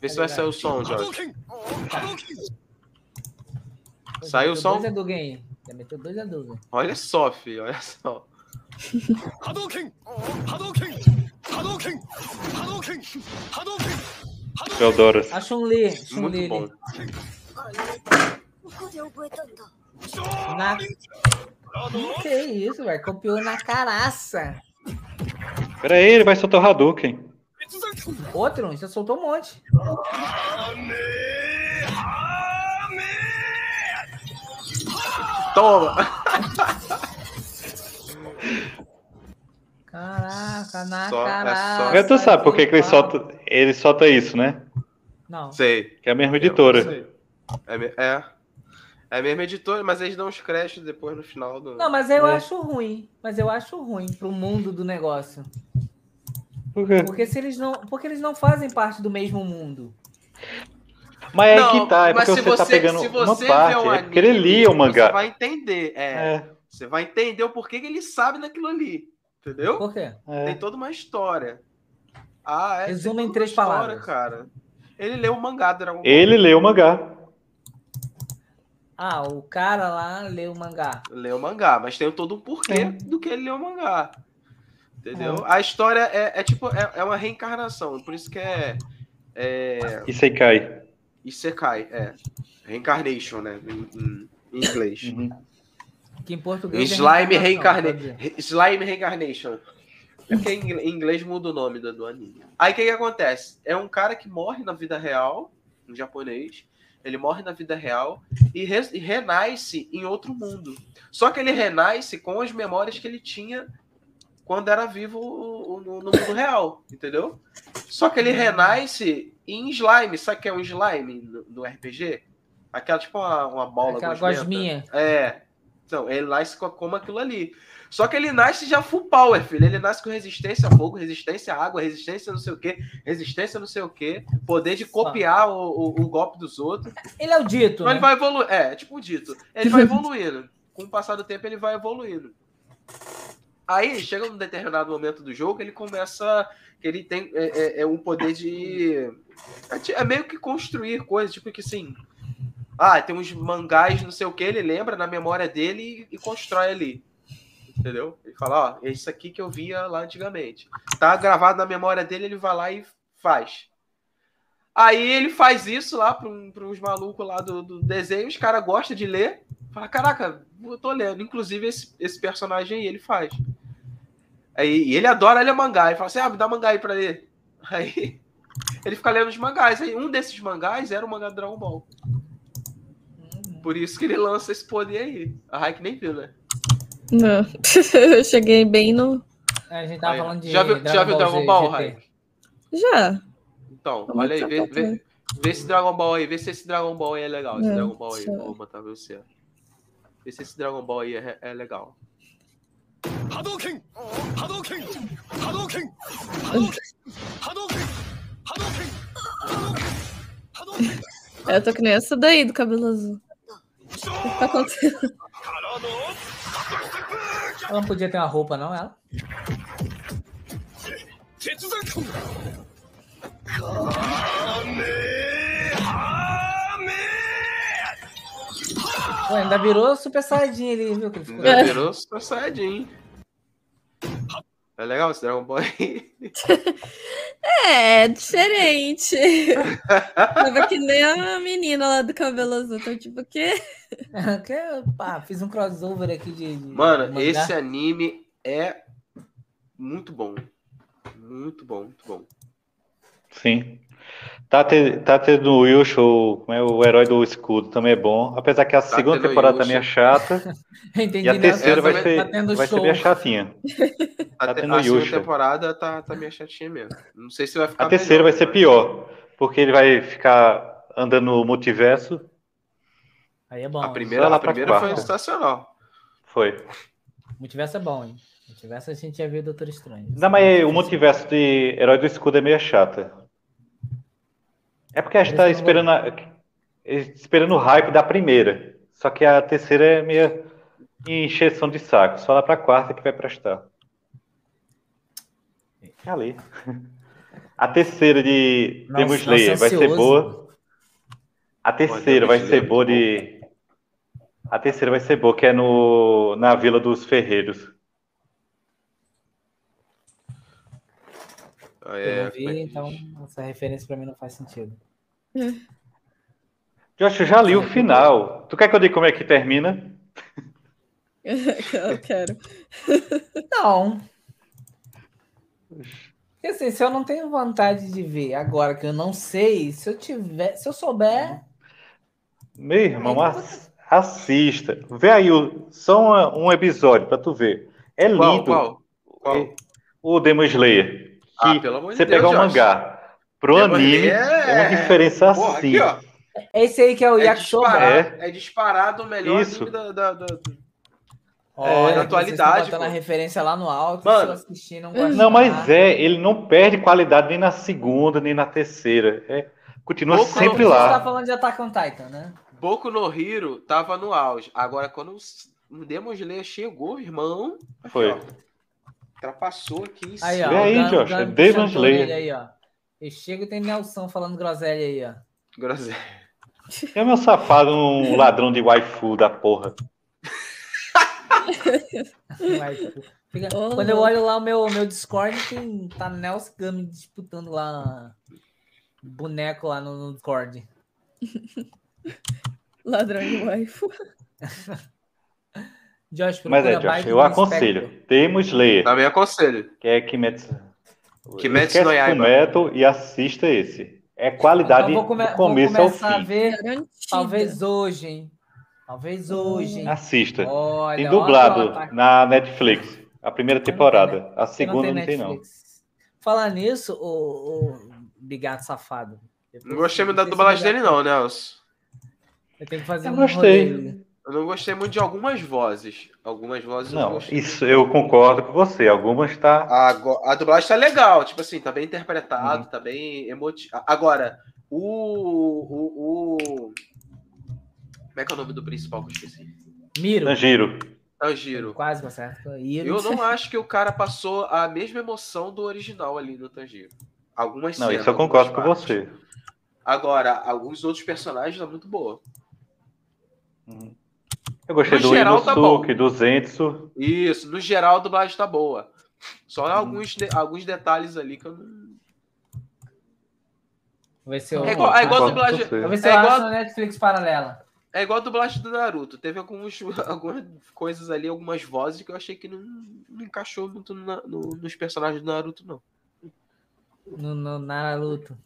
Vê se vai sair o som, Jorge. Pô, já Saiu o som? Dois Hadouken aí. Já meteu dois Hadouken. Olha só, filho, olha só. Teodoras. A Chun-Li. Chun-Li. Na... Que isso, velho? Copiou na caraça. Pera aí, ele vai soltar o Hadouken. Outro? Já soltou um monte. Toma! Caraca, na Só- é caraça. só- Agora tu sabe por que, que ele solta, ele solta isso, né? Não. Sei. Que é a mesma editora. sei. É, me- é. É a mesma editora, mas eles dão os créditos depois no final do. Não, mas eu É. acho ruim. Mas eu acho ruim pro mundo do negócio. Por quê? Porque se eles não, porque eles não fazem parte do mesmo mundo. Mas é Não, que tá, é mas porque se você, tá pegando se uma você vê parte. o é porque ele lia o mangá. Você vai entender. É, É, Você vai entender o porquê que ele sabe daquilo ali. Entendeu? Por quê? é. Tem toda uma história. Ah, é. em uma três história, palavras. cara. Ele leu o mangá do Dragon Ball. Ele leu o mangá. Ah, o cara lá leu o mangá. Leu o mangá, mas tem todo um porquê É. do que ele leu o mangá. Entendeu? A história é, é tipo, é, é uma reencarnação, por isso que é. É. Cai. Isekai, é. Reincarnation, né? Em, em- em inglês. Uhum. Que em português. é Slime reencarnação, Reincarnation. Slime Reincarnation. É porque em ingl- em inglês muda o nome do, do anime. Aí o que, que acontece? É um cara que morre na vida real, em japonês. Ele morre na vida real e, re- e renasce em outro mundo. Só que ele renasce com as memórias que ele tinha quando era vivo no, mundo real, entendeu? Só que ele renasce em slime. Sabe o que é um slime no, RPG? Aquela tipo uma, uma bola Aquela gosmenta. gosminha. É. Então, ele nasce co- como aquilo ali. Só que ele nasce já full power, filho. Ele nasce com resistência a fogo, resistência à água, resistência não sei o quê, resistência não sei o quê, poder de copiar o, o- o golpe dos outros. Ele é o dito. Então né? ele vai evoluir. É, tipo um dito. Ele vai (laughs) evoluindo. Com o passar do tempo, ele vai evoluindo. Aí, chega num determinado momento do jogo, ele começa. que ele tem é, é, é um poder de. É, é meio que construir coisas, tipo que assim. Ah, tem uns mangás, não sei o que, ele lembra na memória dele e, e constrói ali. Entendeu? Ele fala, ó, é isso aqui que eu via lá antigamente. Tá gravado na memória dele, ele vai lá e faz. Aí ele faz isso lá para uns malucos lá do, do desenho, os caras gostam de ler. Fala, caraca, eu tô lendo. Inclusive, esse, esse personagem aí, ele faz. Aí, e ele adora ler mangá. Ele fala assim, ah, me dá mangá aí pra ler. (laughs) Aí ele fica lendo os mangás. Aí um desses mangás era o mangá do Dragon Ball. Por isso que ele lança esse poder aí. A Raik nem viu, né? Não. (laughs) Eu cheguei bem no. É, a gente tava Aí, falando de. já viu, já viu Dragon Ball, GT. Raik? Já. Então, Vamos olha aí, vê, vê, vê esse Dragon Ball aí, vê se esse Dragon Ball aí é legal. Esse É, Dragon Ball aí, só- vou botar pra você. Vê se esse Dragon Ball aí é, é legal. Hadouken! Hadouken! Hadouken! Hadouken! Hadouken! Hadouken! Hadouken! Eu tô que nem essa daí do cabelo azul. O que tá acontecendo? Ela não podia ter uma roupa, não, ela? Pô, ainda virou super saiyajin ali, viu? Que. Já virou Super Saiyajin. É legal esse Dragon Ball aí. (laughs) É, diferente. (laughs) Tava que nem a menina lá do cabelo azul. Tô tipo, o quê? (laughs) Que, pá, fiz um crossover aqui de. de Mano, mangá. esse anime é muito bom. Muito bom, muito bom. Sim. Tá, te, tá tendo o Yusho, como é o herói do escudo, também é bom. Apesar que a segunda tendo o temporada também é chata. Entendi, (laughs) E a né? terceira vai ser, tá vai ser bem chatinha. A, Tá te- tendo a segunda temporada tá, tá meio chatinha mesmo. Não sei se vai ficar A terceira melhor, vai ser pior, porque ele vai ficar andando no multiverso. Aí é bom. A primeira, a primeira foi sensacional. Foi. Multiverso é bom, hein? Multiverso a gente ia ver Doutor Estranho. Não, mas o multiverso de Herói do Escudo é meio chata. É porque a gente tá que eu esperando, a- esperando o hype da primeira. Só que a terceira é meio encheção de saco. Só lá pra quarta que vai prestar. É Ali. (laughs) A terceira de Demon Slayer vai ser boa. A terceira vai ser é boa de. A terceira vai ser boa, que é no, na Vila dos Ferreiros. Ah, Eu é, não vi, como é que então essa referência pra mim não faz sentido. Josh, eu já li o final. Tu quer que eu diga como é que termina? (laughs) Eu quero. Não. Porque assim, se eu não tenho vontade de ver agora que eu não sei, se eu tiver, se eu souber, Meu irmão, ass- assista. Vê aí o- só uma- um episódio pra tu ver. É Qual, lindo. qual? Qual? É- O Demon Slayer. Que Ah, pelo amor de você Deus, pegar o Josh. mangá pro Demon anime, é uma é- diferença Porra, assim. aqui, ó. esse aí que é o É disparado, é disparado o melhor Isso. anime da, da- da- Olha, da que vocês atualidade, estão botando a pô. referência lá no alto, Mano. assistir, não Não, mas é, ele não perde qualidade nem na segunda, nem na terceira. É, continua Boku no sempre Você lá. tá falando de Attack on Titan, né? Boku no Hero tava no auge. Agora, quando o Demon Slayer chegou, irmão. aqui, Foi. ó, Ultrapassou aqui em Aí, cima. ó. Aí, Josh, é Demon Slayer. Aí, ó. Eu chego e tem Nelson falando groselha aí, ó. Groselha. (laughs) É meu safado, um ladrão de waifu da porra. (laughs) Fica- Oh. Quando eu olho lá o meu, meu Discord, tem, tá Nelson Gami disputando lá boneco lá no, no Discord. (laughs) Ladrão de waifu. Josh, Mas é, Josh, eu aconselho. Spectre. Demon Slayer, Também aconselho. que é Kimetsu. Kimetsu Esquece no Yaiba. Fullmetal e assista esse. É qualidade Então vou, come- do vou começo ao começar a fim. ver, Garantida. talvez hoje, hein? Talvez hoje, hein? Assista. Olha, Tem dublado ó, tá- na Netflix. A primeira temporada. A segunda não tem, não. Falar nisso, o, o Bigato safado. Não gostei muito da dublagem dele, não, Nelson. Eu tenho que fazer Eu um gostei. rolê. Eu não gostei muito de algumas vozes. Algumas vozes eu não isso eu concordo com você. Algumas tá. A, a dublagem tá legal, tipo assim, tá bem interpretado, Uhum. tá bem emotivo. Agora, o, o, o. Como é que é o nome do principal que eu esqueci? Miro. Tanjiro. Tanjiro. Quase tá certo. Iro. Eu não acho que o cara passou a mesma emoção do original ali no Tanjiro. Algumas Não, cenas, isso eu concordo com partes. você. Agora, alguns outros personagens estão muito boa. Eu gostei No do geral, tá bom. Inosuke, do Zenitsu. Isso, no geral a dublagem tá boa. Só Uhum. alguns, de- alguns detalhes ali que eu não. Vou ver se eu. É igual, é igual a dublagem. você. Vou ver se É igual, na Netflix paralela. é igual a dublagem do Naruto. Teve alguns, (laughs) algumas coisas ali, algumas vozes que eu achei que não, não encaixou muito no no- nos personagens do Naruto, não. No, no Naruto.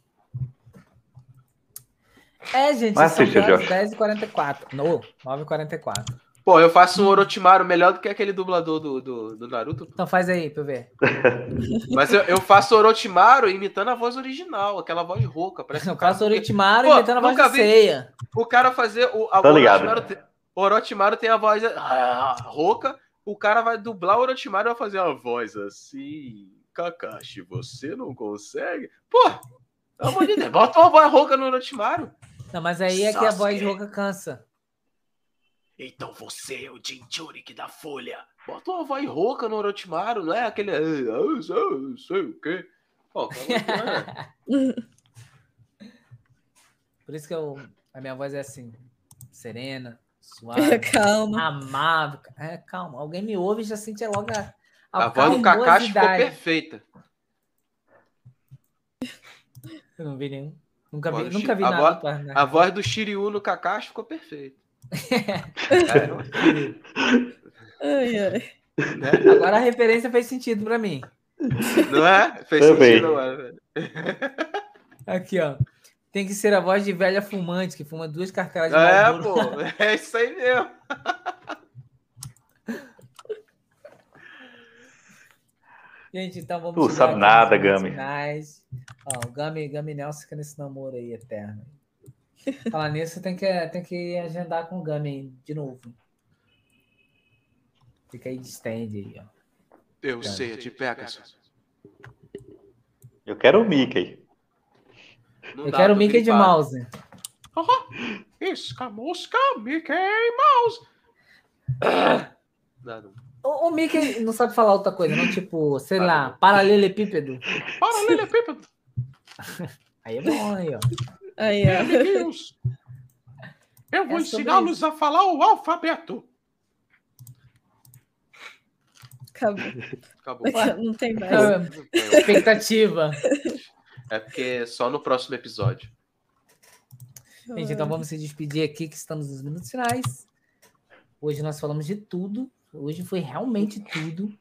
É, gente, Mas são assista, horas Josh. 10h44. No, 9h44. Pô, eu faço um Orochimaru melhor do que aquele dublador do, do, do Naruto. Então faz aí pra eu ver. (laughs) Mas eu, eu faço Orochimaru imitando a voz original, aquela voz rouca. Parece Eu um cara- faço Orochimaru Pô, imitando a voz de ceia. O cara fazer. O, a, Tá o ligado. Orochimaru, tem, Orochimaru tem a voz ah, rouca. O cara vai dublar o Orochimaru e vai fazer uma voz assim. Kakashi, você não consegue? Pô, pelo amor de Deus, bota uma voz rouca no Orochimaru. Não, mas aí é que a Sasuke. voz rouca cansa. Então você é o Jinchuriki da Folha. Bota uma voz rouca no Orochimaru, não é aquele. "Ah, eu sei, eu sei o quê. Pô, né? (laughs) Por isso que eu, a minha voz é assim, serena, (laughs) suave, Calma. amável. É, calma. Alguém me ouve e já sente logo a, A voz do Kakashi ficou perfeita. Eu não vi nenhum. Nunca vi, Voz nunca vi a nada. voz- pra- né? A voz do Shiryu no Kakashi ficou perfeita. (laughs) Ai, ai. Né? Agora a referência fez sentido pra mim. Não é? Fez Também. sentido agora, velho. Aqui, ó. Tem que ser a voz de velha fumante que fuma duas cartelas de É, pô. É isso aí mesmo. (laughs) Gente, então vamos Tu sabe nada, Gami. finais. Ó, o Gami, Gami Nelson fica nesse namoro aí eterno. (laughs) Falar nisso, tem que, tem que agendar com o Gami de novo. Fica aí de stand aí, ó. Eu Cara. sei, é de Pegasus. Eu quero o Mickey. Não Eu quero o Mickey de mouse. Isca, mosca, Mickey Mouse. Dá, (coughs) não. O, o Mickey não sabe falar outra coisa, não? Tipo, sei lá, paralelepípedo. Paralelepípedo. (laughs) Aí é bom aí, ó. Aí, ó. Amiguinhos, eu vou É ensiná-los a falar o alfabeto. Acabou. Acabou. Não tem mais. Expectativa. É porque só no próximo episódio. Gente, então vamos se despedir aqui, que estamos nos minutos finais. Hoje nós falamos de tudo. Hoje foi realmente tudo.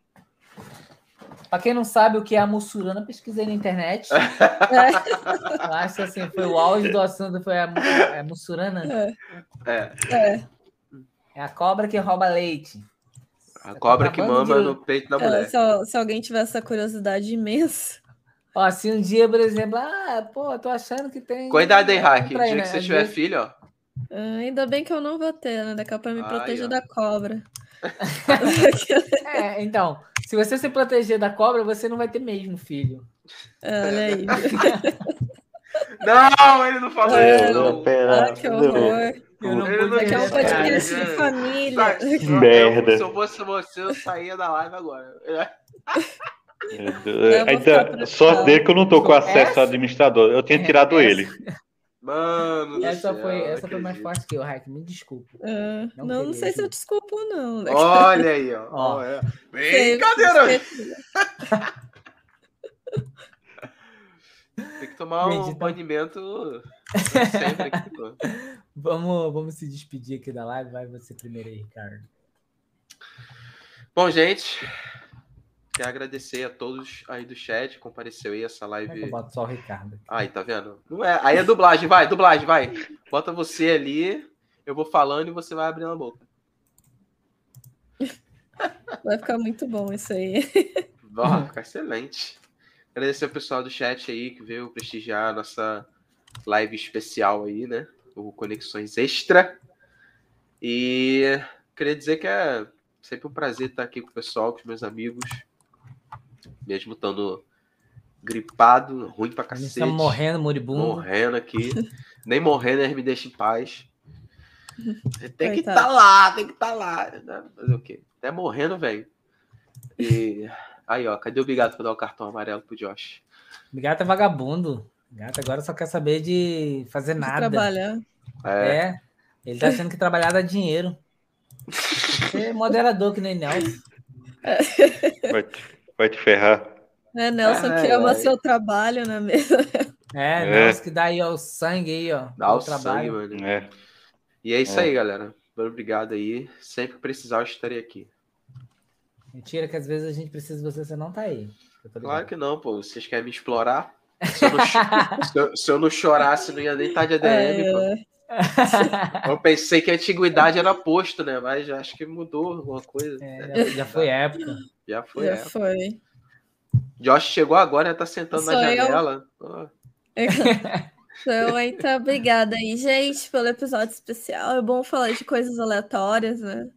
Pra quem não sabe o que é a Mussurana, pesquisei na internet. (laughs) Eu acho que assim, foi o auge do assunto, foi a, mu- a Mussurana. É, É. É a cobra que rouba leite. a cobra que mama de- no peito da É, mulher. se, se alguém tiver essa curiosidade imensa. Ó, se um dia, por exemplo, ah, pô, tô achando que tem. Cuidado aí, Hack. O dia né? que você Às tiver vezes- filho, ó. Ah, ainda bem que eu não vou ter, né? Daqui a pouco eu me protejo da cobra. É, então, se você se proteger da cobra, você não vai ter mesmo filho. Olha aí. (laughs) Não, ele não falou É, isso, não. Pera, Ah, que horror. Eu não Ele não é um podcast cara. de família. Eu- Merda. Se eu fosse você, eu saía da live agora. Ainda, preocupada. sorte dele que eu não tô com acesso Essa- ao administrador. Eu tinha tirado ele. Mano, Essa céu, foi, essa foi mais forte que eu, Hack. Me desculpa. Ah, Não não, não sei se eu desculpo, não. Olha (laughs) aí, ó. Ó. Olha. Sei- Brincadeira! (laughs) Tem que tomar um então- banimento (laughs) sempre aqui. Vamos, vamos se despedir aqui da live. Vai você primeiro aí, Ricardo. Bom, gente, quero agradecer a todos aí do chat que compareceu aí essa é que eu live. boto só o Ricardo? aqui? Aí, tá vendo? Não é. Aí é dublagem, vai, dublagem, vai. Bota você ali, eu vou falando e você vai abrindo a boca. Vai ficar muito bom isso aí. Vai ficar excelente. Agradecer ao pessoal do chat aí que veio prestigiar a nossa live especial aí, né? O Conexões Extra. E queria dizer que é sempre um prazer estar aqui com o pessoal, com os meus amigos. Mesmo estando gripado, ruim pra gente cacete. tá morrendo, moribundo. Morrendo aqui. (laughs) Nem morrendo, eles me deixam em paz. Tem que estar lá, tem que estar lá. né? Fazer o quê? Até morrendo, velho. E aí, ó, cadê o Bigato pra dar o cartão amarelo pro Josh? O gato é vagabundo. O gato agora só quer saber de fazer De nada. trabalhar. É, É. Ele tá achando que trabalhar dá dinheiro. (laughs) Você é moderador que nem Nelson. Te, vai te ferrar. É, Nelson Ai, que ama ai. seu trabalho na mesa. (laughs) É, É. Nelson que dá aí ó, o sangue aí, ó. dá pro o sangue, mano. É. E é isso É. aí, galera. Muito obrigado aí. Sempre que precisar, eu estarei aqui. Mentira que às vezes a gente precisa de você, você não tá aí. Claro que não, pô. Vocês querem me explorar? Se eu não, (laughs) se eu- se eu não chorasse, não ia nem estar de ADM, (laughs) pô. (laughs) Eu pensei que a antiguidade era posto, né? Mas acho que mudou alguma coisa. É, já, já foi época. Já foi. já é. foi. Josh chegou agora, já tá sentando Sou na eu? janela. (laughs) Ó, Então, então, obrigada aí, gente, pelo episódio especial. É bom falar de coisas aleatórias, né?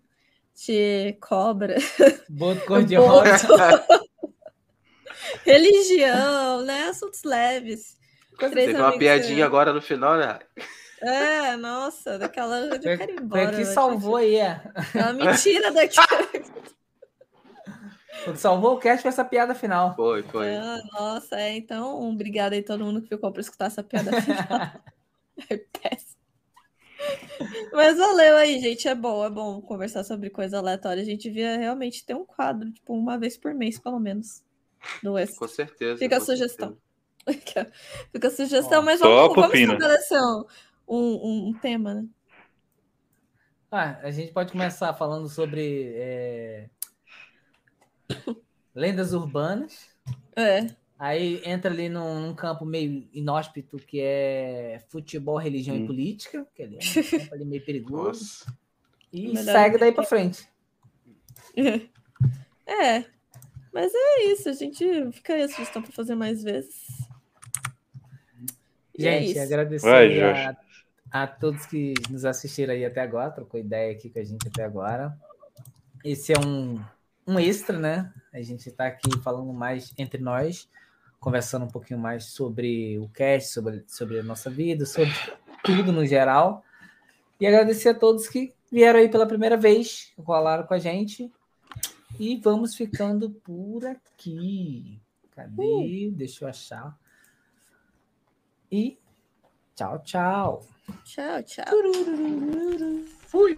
De cobra, Boto (laughs) cor-de-rosa. religião, né? Assuntos leves. Três Teve uma piadinha agora no final, né? É, nossa, daquela. Eu Foi, quero ir foi embora. o que salvou aí. é. Ela me tira daqui. (laughs) Salvou o cast foi essa piada final. Foi, foi. Ah, nossa, é. Então, um obrigado aí a todo mundo que ficou para escutar essa piada final. (laughs) É péssimo. Mas valeu aí, gente. É bom, é bom conversar sobre coisa aleatória. A gente via realmente ter um quadro, tipo, uma vez por mês, pelo menos. Do West. Com certeza. Fica a com sugestão. (laughs) Fica a sugestão, Ó, mas vamos, vamos estabelecer um, um, um tema, né? Ah, a gente pode começar falando sobre é, (coughs) lendas urbanas. É. Aí entra ali num, num campo meio inóspito que é futebol, religião e Hum. política, que ali é um (laughs) campo ali meio perigoso. Nossa. E Melhor segue daí pra frente. (laughs) É. Mas é isso, a gente fica aí a sugestão para fazer mais vezes. E é Gente, isso. agradecer Vai, a, a todos que nos assistiram aí até agora, trocou ideia aqui com a gente até agora. Esse é um, um extra, né? A gente está aqui falando mais entre nós, conversando um pouquinho mais sobre o cast, sobre, sobre a nossa vida, sobre tudo no geral. E agradecer a todos que vieram aí pela primeira vez, colaram com a gente. E vamos ficando por aqui. Cadê? Deixa eu achar. E tchau, tchau. Tchau, tchau. Fui.